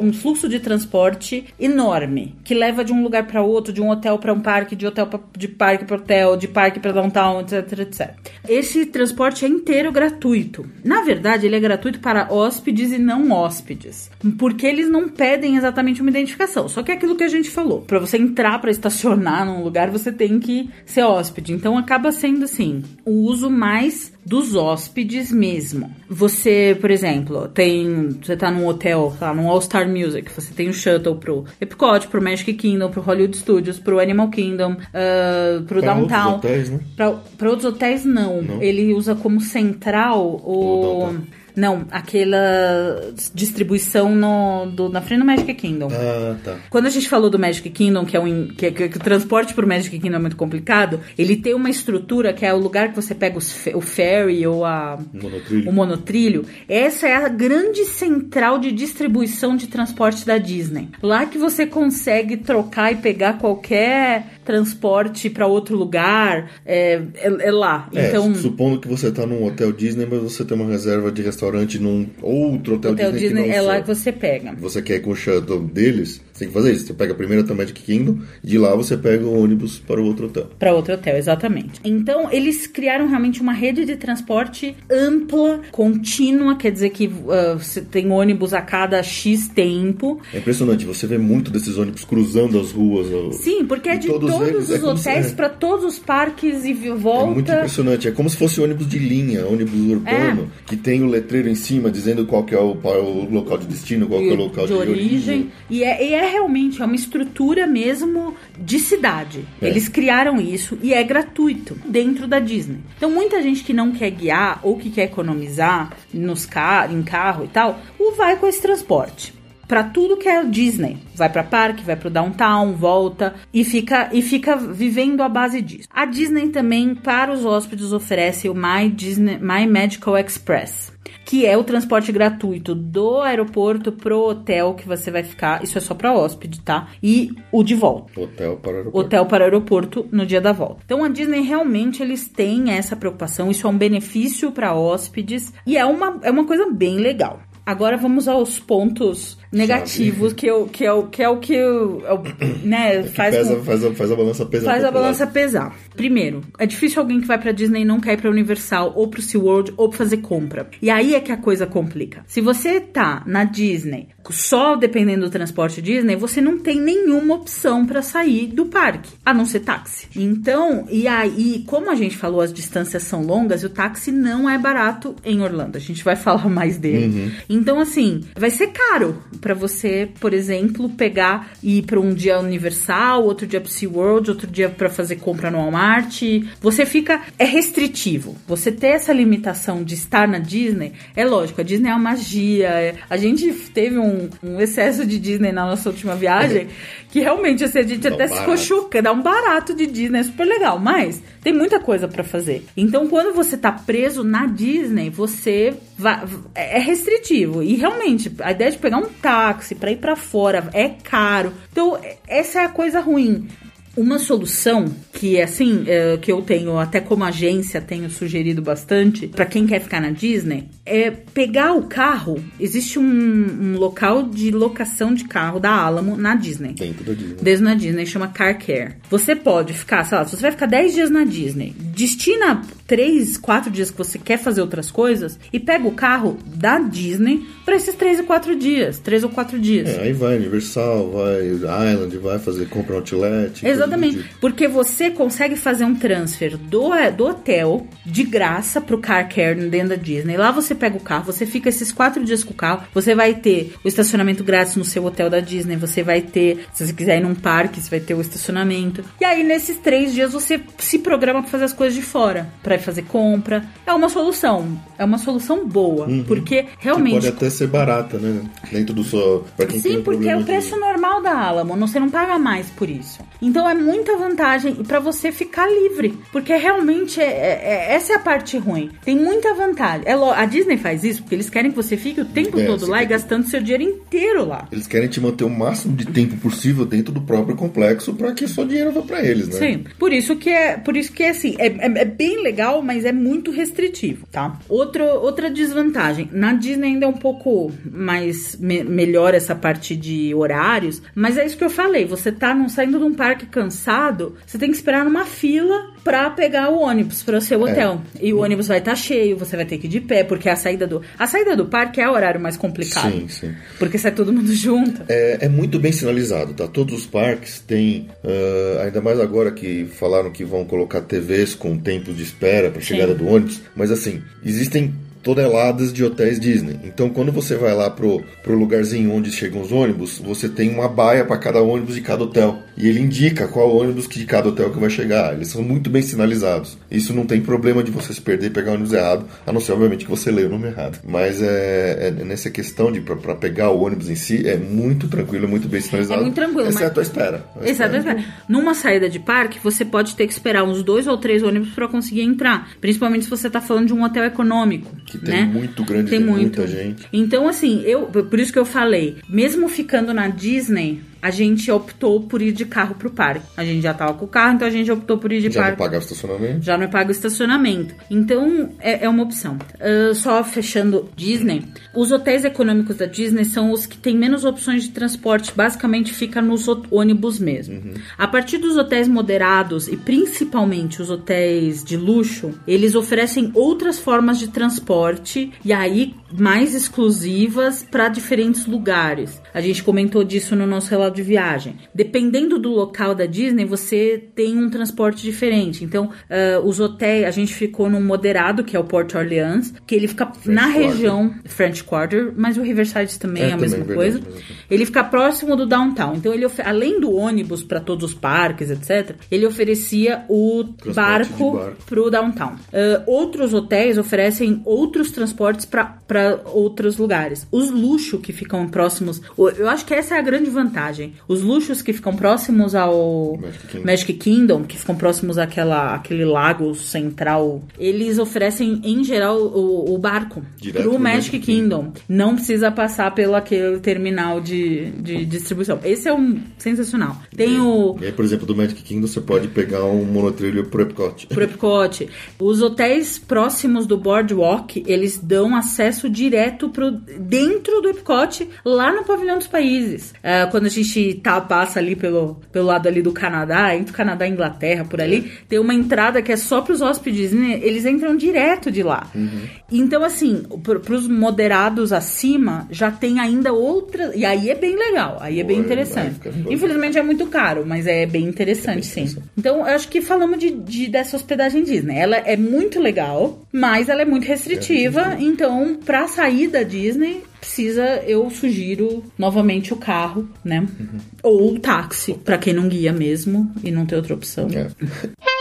um fluxo de transporte enorme, que leva de um lugar para outro, de um hotel para um parque, de hotel pra, de parque para hotel, de parque para downtown, etc, etc. Esse transporte é inteiro gratuito. Na verdade, ele é gratuito para hóspedes e não hóspedes, porque eles não pedem exatamente uma identificação. Só que é aquilo que a gente falou, para você entrar para estacionar num lugar, você tem que ser hóspede. Então acaba sendo assim, o uso mais dos hóspedes mesmo. Você, por exemplo, tem. Você tá num hotel, tá num All Star Music, você tem um shuttle pro Epcot, pro Magic Kingdom, pro Hollywood Studios, pro Animal Kingdom, ah, pro Pra outros Downtown. hotéis, né? Pra, pra outros hotéis, não. Não? Ele usa como central O o. Não, aquela distribuição no, do, na frente do Magic Kingdom. Ah, tá. Quando a gente falou do Magic Kingdom, que é um, que, que- que o transporte pro Magic Kingdom é muito complicado, ele tem uma estrutura que é o lugar que você pega os o ferry ou a, Monotrilho. o monotrilho. Essa é a grande central de distribuição de transporte da Disney. Lá que você consegue trocar e pegar qualquer transporte para outro lugar, é, é- é lá. É, então, supondo que você tá num hotel Disney, mas você tem uma reserva de restaurante num outro hotel, hotel Disney, Disney que não é lá que você pega. você quer ir com o shuttle deles, você tem que fazer isso. Você pega primeiro até o Magic Kingdom e de lá você pega o ônibus para o outro hotel. Para outro hotel, exatamente. Então, eles criaram realmente uma rede de transporte ampla, contínua, quer dizer que ah, você tem ônibus a cada X tempo. É impressionante, você vê muito desses ônibus cruzando as ruas. Sim, porque é de todos, eles, é os se- hotéis é. para todos os parques e É volta. muito impressionante, é como se fosse ônibus de linha, ônibus urbano, É. que tem o letreiro em cima dizendo qual que é o, é o local de destino, qual que é o local de, de origem. E é, e é realmente é uma estrutura mesmo de cidade. É. Eles criaram isso e é gratuito dentro da Disney. Então muita gente que não quer guiar ou que quer economizar nos car em carro e tal, o vai com esse transporte. Pra tudo que é Disney. Vai pra parque, vai pro downtown, volta e fica e fica vivendo à base disso. A Disney também, para os hóspedes, oferece o My Disney My Medical Express que é o transporte gratuito do aeroporto pro hotel que você vai ficar. Isso é só para hóspede, tá? E o de volta. Hotel para aeroporto. Hotel para aeroporto no dia da volta. Então a Disney realmente eles têm essa preocupação, isso é um benefício para hóspedes e é uma, é uma coisa bem legal. Agora vamos aos pontos negativos, que, eu, que, é o, que é o que eu, eu, né, faz Pesa, com- faz, a, faz a balança pesar. Faz a balança lado. pesar. Primeiro, é difícil alguém que vai pra Disney e não quer ir pra Universal ou pro SeaWorld ou pra fazer compra. E aí é que a coisa complica. Se você tá na Disney só dependendo do transporte Disney, você não tem nenhuma opção pra sair do parque, a não ser táxi. Então, e aí, como a gente falou, as distâncias são longas o táxi não é barato em Orlando. A gente vai falar mais dele. Então, assim, vai ser caro pra você, por exemplo, pegar e ir pra um dia Universal, outro dia pro SeaWorld, outro dia pra fazer compra no Walmart. Você fica. É restritivo. Você ter essa limitação de estar na Disney, é lógico, a Disney é uma magia. é- A gente teve um, um excesso de Disney na nossa última viagem que realmente assim, a gente Dá um até ficou barato. chocado. Dá um barato de Disney, é super legal, mas tem muita coisa pra fazer. Então, quando você tá preso na Disney, você vai, é restritivo. E realmente, a ideia de pegar um táxi pra ir pra fora é caro. Então, essa é a coisa ruim. Uma solução que, assim, é, que eu tenho, até como agência, tenho sugerido bastante, para quem quer ficar na Disney, é pegar o carro. Existe um, um, local de locação de carro da Alamo na Disney. Dentro da Disney. Desde na Disney, chama Car Care. Você pode ficar, sei lá, se você vai ficar 10 dias na Disney, destina 3, 4 dias que você quer fazer outras coisas e pega o carro da Disney para esses 3 ou 4 dias. 3 ou 4 dias. É, aí vai Universal, vai Island, vai fazer compra outlet. Exatamente. Tipo. Porque você consegue fazer um transfer do, do hotel de graça pro Car Care dentro da Disney. Lá você pega o carro, você fica esses 4 dias com o carro, você vai ter o estacionamento grátis no seu hotel da Disney, você vai ter, se você quiser ir num parque, você vai ter o estacionamento. E aí nesses 3 dias você se programa para fazer as coisas de fora, para fazer compra. É uma solução. É uma solução boa, uhum. porque realmente que pode até ser barata, né? Dentro do seu, Sim, porque é o preço de... normal da Alamo, você não paga mais por isso. Então é muita vantagem para você ficar livre, porque realmente é, é, é, essa é a parte ruim. Tem muita vantagem. É, a Disney faz isso porque eles querem que você fique o tempo é, todo lá e gastando seu dinheiro inteiro lá. Eles querem te manter o máximo de tempo possível dentro do próprio complexo para que só dinheiro vá para eles, né? Sim. Por isso que é, por isso que é assim, é, é, é, bem legal, mas é muito restritivo, tá? Outro, outra desvantagem, na Disney ainda é um pouco mais me, melhor essa parte de horários, mas é isso que eu falei, você tá num, saindo de um parque cansado, você tem que esperar numa fila para pegar o ônibus para o seu é. hotel. É. E o ônibus vai estar tá cheio, você vai ter que ir de pé, porque a saída do a saída do parque é o horário mais complicado. Sim, sim. Porque sai todo mundo junto. É, é muito bem sinalizado, tá? Todos os parques têm, uh, ainda mais agora que falaram que vão colocar TVs com tempo de espera para chegada do ônibus, mas assim, existem toneladas de hotéis Disney. Então, quando você vai lá pro, pro lugarzinho onde chegam os ônibus, você tem uma baia para cada ônibus de cada hotel. E ele indica qual ônibus de cada hotel que vai chegar. Eles são muito bem sinalizados. Isso não tem problema de você se perder e pegar o ônibus errado, a não ser, obviamente, que você lê o nome errado. Mas é, é nessa questão de para pegar o ônibus em si, é muito tranquilo, muito bem sinalizado. É muito tranquilo. Exceto mas... a espera. A exceto espera. a espera. Numa saída de parque, você pode ter que esperar uns dois ou três ônibus para conseguir entrar. Principalmente se você está falando de um hotel econômico que tem né? muito grande, tem, tem muito. muita gente. Então, assim, eu por isso que eu falei, mesmo ficando na Disney, a gente optou por ir de carro pro parque. A gente já tava com o carro, então a gente optou por ir de já parque. Já não paga o estacionamento? Já não paga o estacionamento. Então, é, é uma opção. Uh, só fechando Disney, os hotéis econômicos da Disney são os que têm menos opções de transporte. Basicamente, fica nos ônibus mesmo. Uhum. A partir dos hotéis moderados e principalmente os hotéis de luxo, eles oferecem outras formas de transporte e aí mais exclusivas para diferentes lugares. A gente comentou disso no nosso relato de viagem. Dependendo do local da Disney, você tem um transporte diferente. Então, uh, os hotéis, a gente ficou num moderado, que é o Port Orleans, que ele fica French na Quarter. região French Quarter, mas o Riverside também é, é a mesma coisa. Verdade, ele fica próximo do downtown. Então, ele além do ônibus para todos os parques, etc., ele oferecia o barco, barco pro downtown. Uh, outros hotéis oferecem outros transportes para outros lugares. Os luxo que ficam próximos, eu acho que essa é a grande vantagem. Os luxos que ficam próximos ao Magic Kingdom, Magic Kingdom que ficam próximos àquela, àquele lago central, eles oferecem, em geral, o, o barco Direto pro Magic, Magic Kingdom. Kingdom. Não precisa passar pelo aquele terminal de, de distribuição. Esse é um sensacional. Tem e, o... E aí, por exemplo, do Magic Kingdom você pode pegar um monotrilho pro Epcot. Pro Epcot. Os hotéis próximos do Boardwalk, eles dão acesso direto pro dentro do Epcot, lá no Pavilhão dos Países. Uh, quando a gente tá, passa ali pelo, pelo lado ali do Canadá, entre o Canadá e Inglaterra, por ali, tem uma entrada que é só pros hóspedes, né? eles entram direto de lá. Uhum. Então, assim, pros moderados acima, já tem ainda outra. E aí é bem legal, aí é bem interessante. Infelizmente é muito caro, mas é bem interessante, é bem sim. Então, eu acho que falamos de, de, dessa hospedagem Disney. Ela é muito legal, mas ela é muito restritiva. É então, pra sair da Disney, precisa, eu sugiro novamente o carro, né? Uhum. Ou o táxi, para quem não guia mesmo e não tem outra opção. É.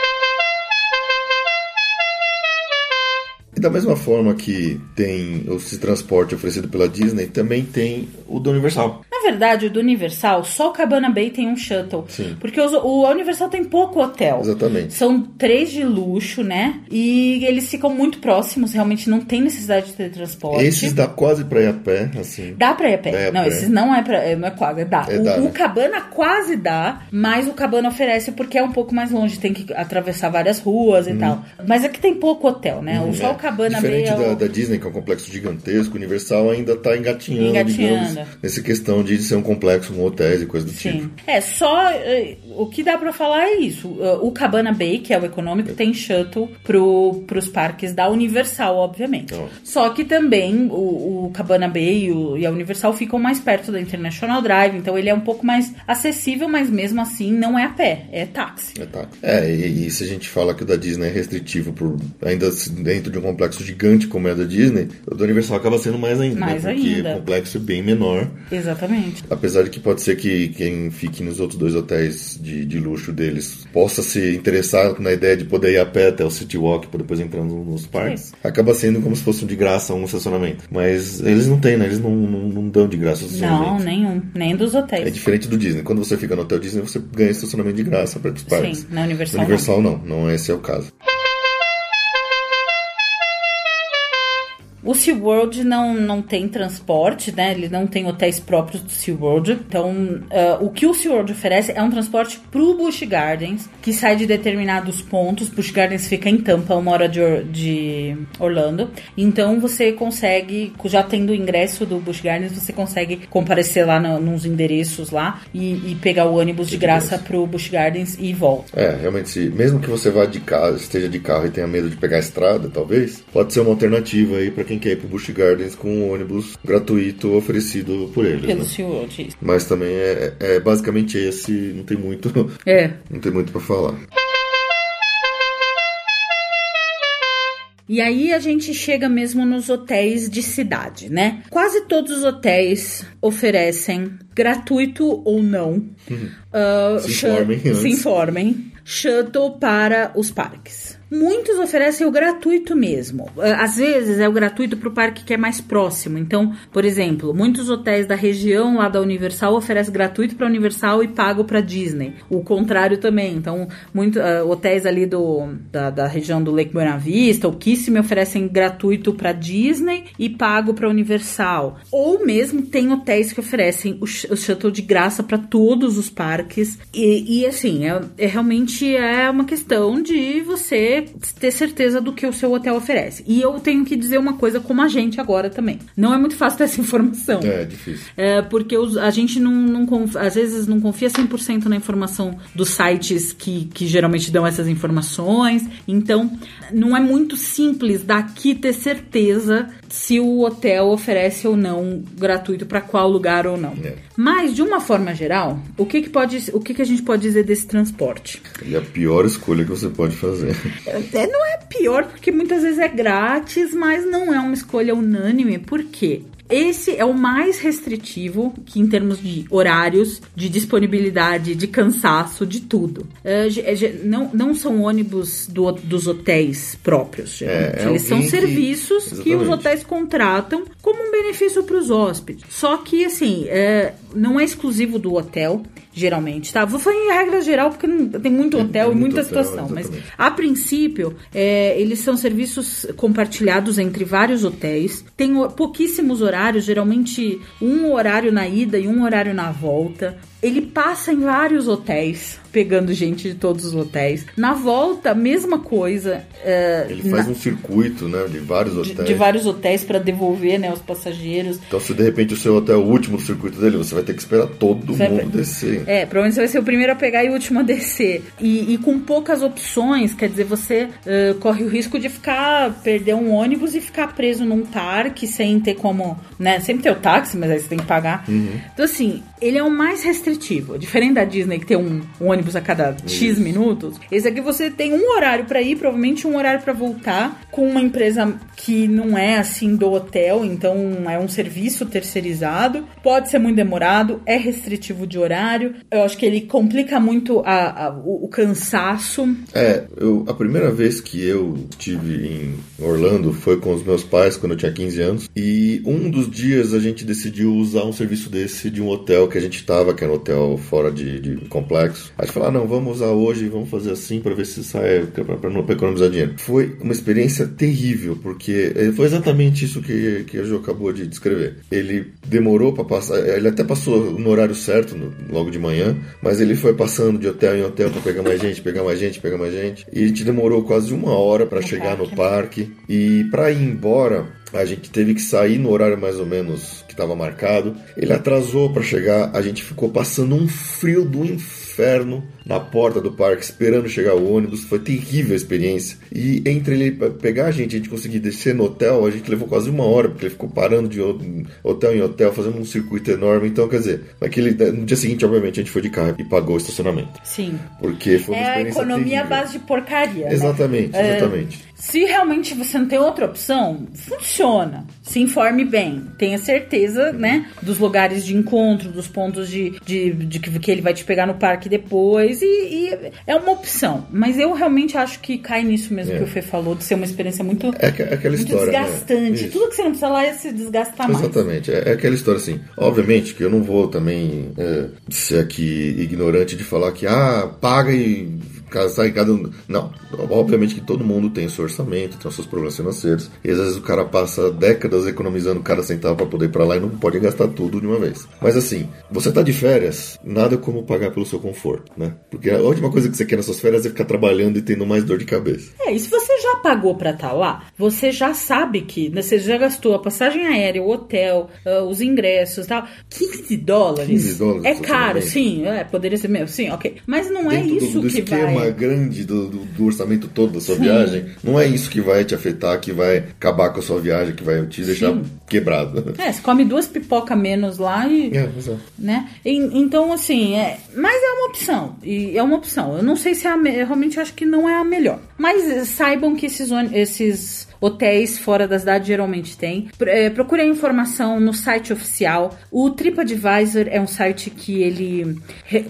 da mesma forma que tem esse transporte oferecido pela Disney, também tem o da Universal. Na verdade, o do Universal, só o Cabana Bay tem um shuttle. Sim. Porque os- o Universal tem pouco hotel. Exatamente. São três de luxo, né? E eles ficam muito próximos, realmente não tem necessidade de ter transporte. Esses dá quase pra ir a pé, assim. Dá pra ir a pé. Dá a não, pé. esses não é pra. é, Não é quase, é dá. É o, dá, o né? Cabana quase dá, mas o Cabana oferece porque é um pouco mais longe, tem que atravessar várias ruas e tal. Mas aqui tem pouco hotel, né? o só o Cabana Diferente é da, da Disney, que é um complexo gigantesco, o Universal ainda tá engatinhando, Engatinhando. digamos, nessa questão de ser um complexo com hotéis e coisa do tipo. Sim. É, só. eh, O que dá pra falar é isso. Eh, O Cabana Bay, que é o econômico, tem shuttle pro, pros parques da Universal, obviamente. Só que também o, o Cabana Bay e, o- e a Universal ficam mais perto da International Drive, então ele é um pouco mais acessível, mas mesmo assim não é a pé, é táxi. É. É, e, e se a gente fala que o da Disney é restritivo por ainda dentro de um complexo gigante como é da Disney, o da Universal acaba sendo mais ainda, Mais né? Porque ainda. o complexo é bem menor. Exatamente. Apesar de que pode ser que quem fique nos outros dois hotéis de, de luxo deles possa se interessar na ideia de poder ir a pé até o City Walk para depois entrar no- nos parques, acaba sendo como se fosse um de graça um estacionamento. Mas eles não têm, né? Eles não, não, não dão de graça o Não, nenhum. Nem dos hotéis. É diferente do Disney. Quando você fica no hotel Disney, você ganha estacionamento de graça para pros parques. Sim, na Universal No Universal não. não, esse é o caso. O SeaWorld não, não tem transporte, né? Ele não tem hotéis próprios do SeaWorld. Então, ah, o que o SeaWorld oferece é um transporte pro Busch Gardens, que sai de determinados pontos. Busch Gardens fica em Tampa, uma hora de, de Orlando. Então, você consegue, já tendo o ingresso do Busch Gardens, você consegue comparecer lá no, nos endereços lá e, e pegar o ônibus de graça pro Busch Gardens e volta. É, realmente, se, mesmo que você vá de carro, esteja de carro e tenha medo de pegar a estrada, talvez, pode ser uma alternativa aí para quem quer ir pro Busch Gardens com um ônibus gratuito oferecido por eles. Pelo né? Isso. Mas também é, é basicamente esse, não tem muito, É. não tem muito para falar. E aí a gente chega mesmo nos hotéis de cidade, né? Quase todos os hotéis oferecem, gratuito ou não, ah, Se informem se informem, shuttle para os parques. Muitos oferecem o gratuito mesmo. Ah, Às vezes é o gratuito para o parque que é mais próximo. Então, por exemplo, muitos hotéis da região lá da Universal oferecem gratuito para Universal e pago para Disney. O contrário também. Então, muito, ah, hotéis ali do, da, da região do Lake Buena Vista, o Kissimmee oferecem gratuito para Disney e pago para Universal. Ou mesmo tem hotéis que oferecem o, o shuttle de graça para todos os parques. E, e, assim, é, é realmente é uma questão de você ter certeza do que o seu hotel oferece. E eu tenho que dizer uma coisa como agente agora também. Não é muito fácil ter essa informação. É, difícil. É, porque os- a gente não, não conf- às vezes não confia 100% na informação dos sites que, que geralmente dão essas informações. Então, não é muito simples daqui ter certeza se o hotel oferece ou não gratuito para qual lugar ou não. É. Mas, de uma forma geral, o que, que, pode, o que, que a gente pode dizer desse transporte? E a pior escolha que você pode fazer. É, não é pior, porque muitas vezes é grátis, mas não é uma escolha unânime. Por quê? Esse é o mais restritivo que em termos de horários, de disponibilidade, de cansaço, de tudo. É, é, não, não são ônibus do- dos hotéis próprios. É, é Eles são alguém que- serviços que, os hotéis contratam como um benefício para os hóspedes. Só que, assim, é, não é exclusivo do hotel, geralmente, tá? Vou falar em regra geral, porque tem muito hotel tem e muita hotel, situação, mas exatamente. a princípio, é, eles são serviços compartilhados entre vários hotéis. Tem pouquíssimos horários, geralmente um horário na ida e um horário na volta. Ele passa em vários hotéis, pegando gente de todos os hotéis. Na volta, mesma coisa. é, Ele faz na- um circuito, né, de vários de, hotéis. de vários hotéis para devolver né, os passageiros. Então, se de repente o seu hotel é o último do circuito dele, você vai ter que esperar todo Vai mundo pe- descer. É, provavelmente você vai ser o primeiro a pegar e o último a descer. E, e com poucas opções, quer dizer, você eh, corre o risco de ficar, perder um ônibus e ficar preso num parque sem ter como, né? Sempre tem o táxi, mas aí você tem que pagar. Então, assim, ele é o mais restritivo. Diferente da Disney, que tem um, um ônibus a cada X minutos, esse aqui você tem um horário para ir, provavelmente um horário para voltar, com uma empresa que não é assim do hotel, então é um serviço terceirizado. Pode ser muito demorado, é restritivo de horário. Eu acho que ele complica muito a, a, o, o, cansaço. É, eu, a primeira vez que eu estive em Orlando foi com os meus pais quando eu tinha 15 anos. E um dos dias a gente decidiu usar um serviço desse de um hotel que a gente estava, que era um hotel fora de, de complexo. A gente falou: ah, não, vamos usar hoje, vamos fazer assim para ver se sai, para não economizar dinheiro. Foi uma experiência terrível, porque eh, foi exatamente isso que, que a Jo acabou de descrever. Ele demorou para passar, ele até passou no horário certo, no, logo de manhã, mas ele foi passando de hotel em hotel para pegar mais gente, pegar mais gente, pegar mais gente. E a gente demorou quase uma hora para chegar parque. no parque. E para ir embora, a gente teve que sair no horário mais ou menos que estava marcado. Ele atrasou para chegar, a gente ficou passando um frio do inferno na porta do parque esperando chegar o ônibus. Foi terrível a experiência. E entre ele pegar a gente e a gente conseguir descer no hotel, a gente levou quase uma hora, porque ele ficou parando de hotel em hotel, fazendo um circuito enorme. Então, quer dizer, naquele, no dia seguinte, obviamente, a gente foi de carro e pagou o estacionamento. Sim. Porque foi uma é experiência a economia à base de porcaria. Exatamente, né? exatamente. É, se realmente você não tem outra opção, funciona. Se informe bem. Tenha certeza, né? Dos lugares de encontro, dos pontos de, de, de que, que ele vai te pegar no parque depois. E, e, é uma opção. Mas eu realmente acho que cai nisso mesmo é. que o Fê falou, de ser uma experiência muito, é, aquela muito história, né? desgastante. Né? Tudo que você não precisa lá é se desgastar mais. Exatamente. É, é, aquela história assim. Obviamente que eu não vou também é, ser aqui ignorante de falar que, ah, paga e sai cada um. Não, obviamente que todo mundo tem seu orçamento, tem os seus problemas financeiros. E às vezes o cara passa décadas economizando cada centavo para poder ir para lá e não pode gastar tudo de uma vez. Mas assim, você tá de férias, nada como pagar pelo seu conforto, né? Porque a última coisa que você quer nas suas férias é ficar trabalhando e tendo mais dor de cabeça. É, e se você já pagou para estar tá lá, você já sabe que né, você já gastou a passagem aérea, o hotel, uh, os ingressos tal. 15 dólares. 15 dólares é caro, sim, é, poderia ser mesmo, sim, ok. Mas não Dentro é isso do, do que esquema grande do, do, do, orçamento todo da sua Sim. viagem, não é isso que vai te afetar, que vai acabar com a sua viagem, que vai te deixar Sim. quebrado. É, você come duas pipoca menos lá e. É. Né? E, então, assim, é, mas é uma opção. E é uma opção. Eu não sei se é a. Eu realmente acho que não é a melhor. Mas saibam que esses, esses hotéis fora da cidade geralmente tem. É, procure a informação no site oficial. O TripAdvisor é um site que ele,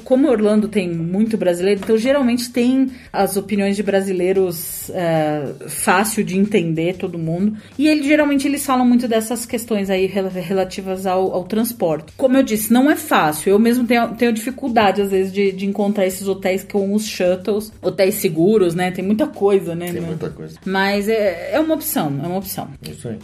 como Orlando tem muito brasileiro, então geralmente tem as opiniões de brasileiros é, fácil de entender todo mundo. E ele geralmente eles falam muito dessas questões aí relativas ao, ao transporte. Como eu disse, não é fácil. Eu mesmo tenho, tenho dificuldade às vezes de, de encontrar esses hotéis com os shuttles, hotéis seguros, né? Tem muita coisa, né? Tem muita coisa. Mas é, é uma opção, é uma opção. Isso aí.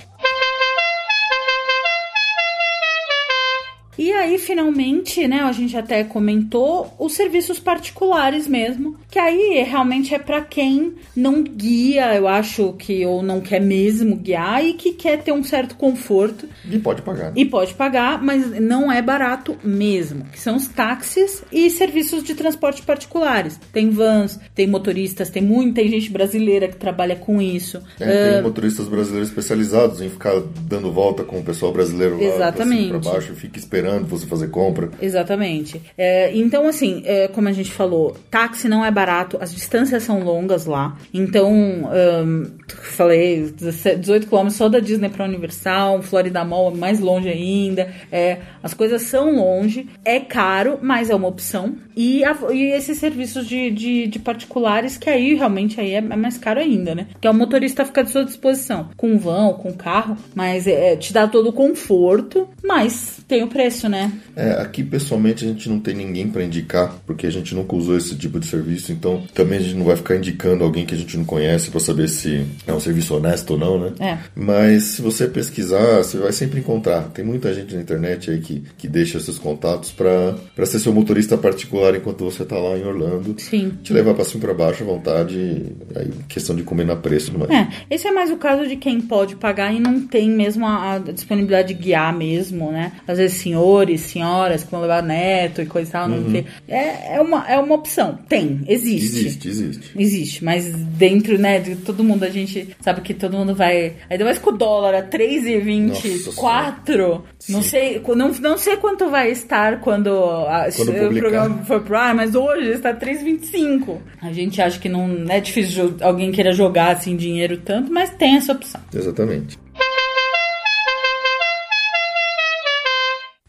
E aí, finalmente, né, a gente até comentou os serviços particulares mesmo, que aí realmente é para quem não guia, eu acho que ou não quer mesmo guiar e que quer ter um certo conforto. E pode pagar. Né? E pode pagar, mas não é barato mesmo, que são os táxis e serviços de transporte particulares. Tem vans, tem motoristas, tem muita gente brasileira que trabalha com isso. É, tem uh, motoristas brasileiros especializados em ficar dando volta com o pessoal brasileiro lá exatamente. pra, cima, pra baixo e fica esperando esperando você fazer compra. Exatamente. É, então, assim, é, como a gente falou, táxi não é barato, as distâncias são longas lá. Então, um, falei, 18 km só da Disney para Universal, Florida Mall é mais longe ainda. É, as coisas são longe, é caro, mas é uma opção. E, a, e esses serviços de, de, de, particulares, que aí realmente aí é, é, mais caro ainda, né? Que é o motorista fica à sua disposição, com vão, com carro, mas é, te dá todo o conforto, mas tem o preço isso, né? É, aqui pessoalmente a gente não tem ninguém para indicar, porque a gente nunca usou esse tipo de serviço, então também a gente não vai ficar indicando alguém que a gente não conhece para saber se é um serviço honesto ou não, né? É. Mas se você pesquisar, você vai sempre encontrar. Tem muita gente na internet aí que, que deixa seus contatos para ser seu motorista particular enquanto você tá lá em Orlando. Sim. Te levar para cima para baixo à vontade, aí questão de comer na preço, não é? É, esse é mais o caso de quem pode pagar e não tem mesmo a, a disponibilidade de guiar mesmo, né? Às vezes sim, ou senhores, senhoras que vão levar neto e coisa e tal, não sei. É, é, uma, é uma opção. Tem, existe. Existe, existe. Existe, mas dentro, né, de todo mundo, a gente sabe que todo mundo vai. Ainda mais com o dólar a 3,24. Não sei, não, não sei quanto vai estar quando, a, Quando o programa for pro ar, mas hoje está 3,25. A gente acha que não é difícil alguém queira jogar assim dinheiro tanto, mas tem essa opção. Exatamente.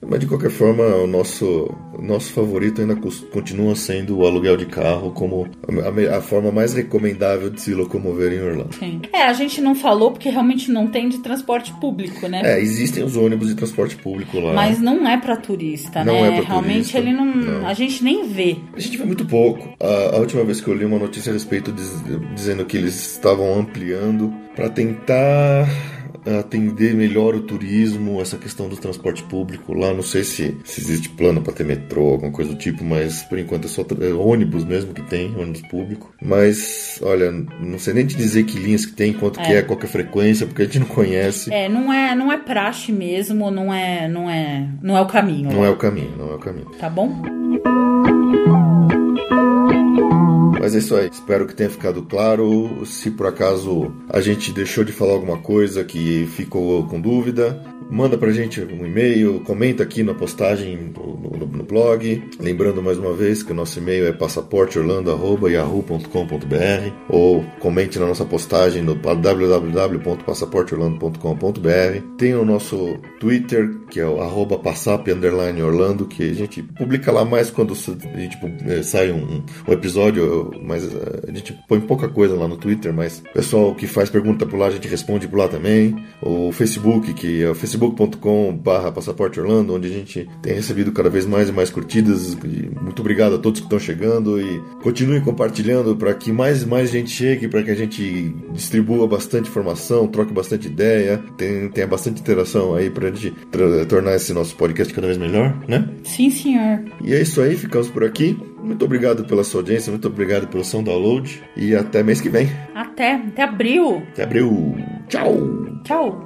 Mas de qualquer forma, o nosso, nosso favorito ainda continua sendo o aluguel de carro como a, a forma mais recomendável de se locomover em Orlando. Sim. É, a gente não falou porque realmente não tem de transporte público, né? É, existem os ônibus de transporte público lá. Mas não é pra turista, Não né? é pra Realmente turista, ele não, não. A gente nem vê. A gente vê muito pouco. A, a última vez que eu li uma notícia a respeito diz- dizendo que eles estavam ampliando para tentar atender melhor o turismo, essa questão do transporte público lá. Não sei se, se existe plano para ter metrô, alguma coisa do tipo, mas por enquanto é só é ônibus mesmo que tem, ônibus público. Mas, olha, não sei nem te dizer que linhas que tem, quanto que É. é, qual que é a frequência, porque a gente não conhece. É, não é, não é praxe mesmo, não é, não é, não é o caminho. Não é o caminho, não é o caminho. Tá bom? Mas é isso aí. Espero que tenha ficado claro. Se por acaso a gente deixou de falar alguma coisa que ficou com dúvida, manda pra gente um e-mail, comenta aqui na postagem no, no- no blog. Lembrando mais uma vez que o nosso e-mail é passaporteorlando.yahoo.com.br ou comente na nossa postagem no www.passaporteorlando.com.br. Tem o nosso Twitter, que é o arroba passap Orlando, que a gente publica lá mais quando a gente eh, sai um, um episódio, mas eh, a gente põe pouca coisa lá no Twitter, mas o pessoal que faz pergunta por lá, a gente responde por lá também. O Facebook, que é facebook.com barra passaporte Orlando, onde a gente tem recebido cada vez mais e mais curtidas. E muito obrigado a todos que estão chegando e continue compartilhando para que mais e mais gente chegue, para que a gente distribua bastante informação, troque bastante ideia, tenha, tenha bastante interação aí para a gente tornar esse nosso podcast cada vez melhor, né? Sim, senhor. E é isso aí, ficamos por aqui. Muito obrigado pela sua audiência, muito obrigado Produção Download. E até mês que vem. Até. Até abril. Até abril. Tchau. Tchau.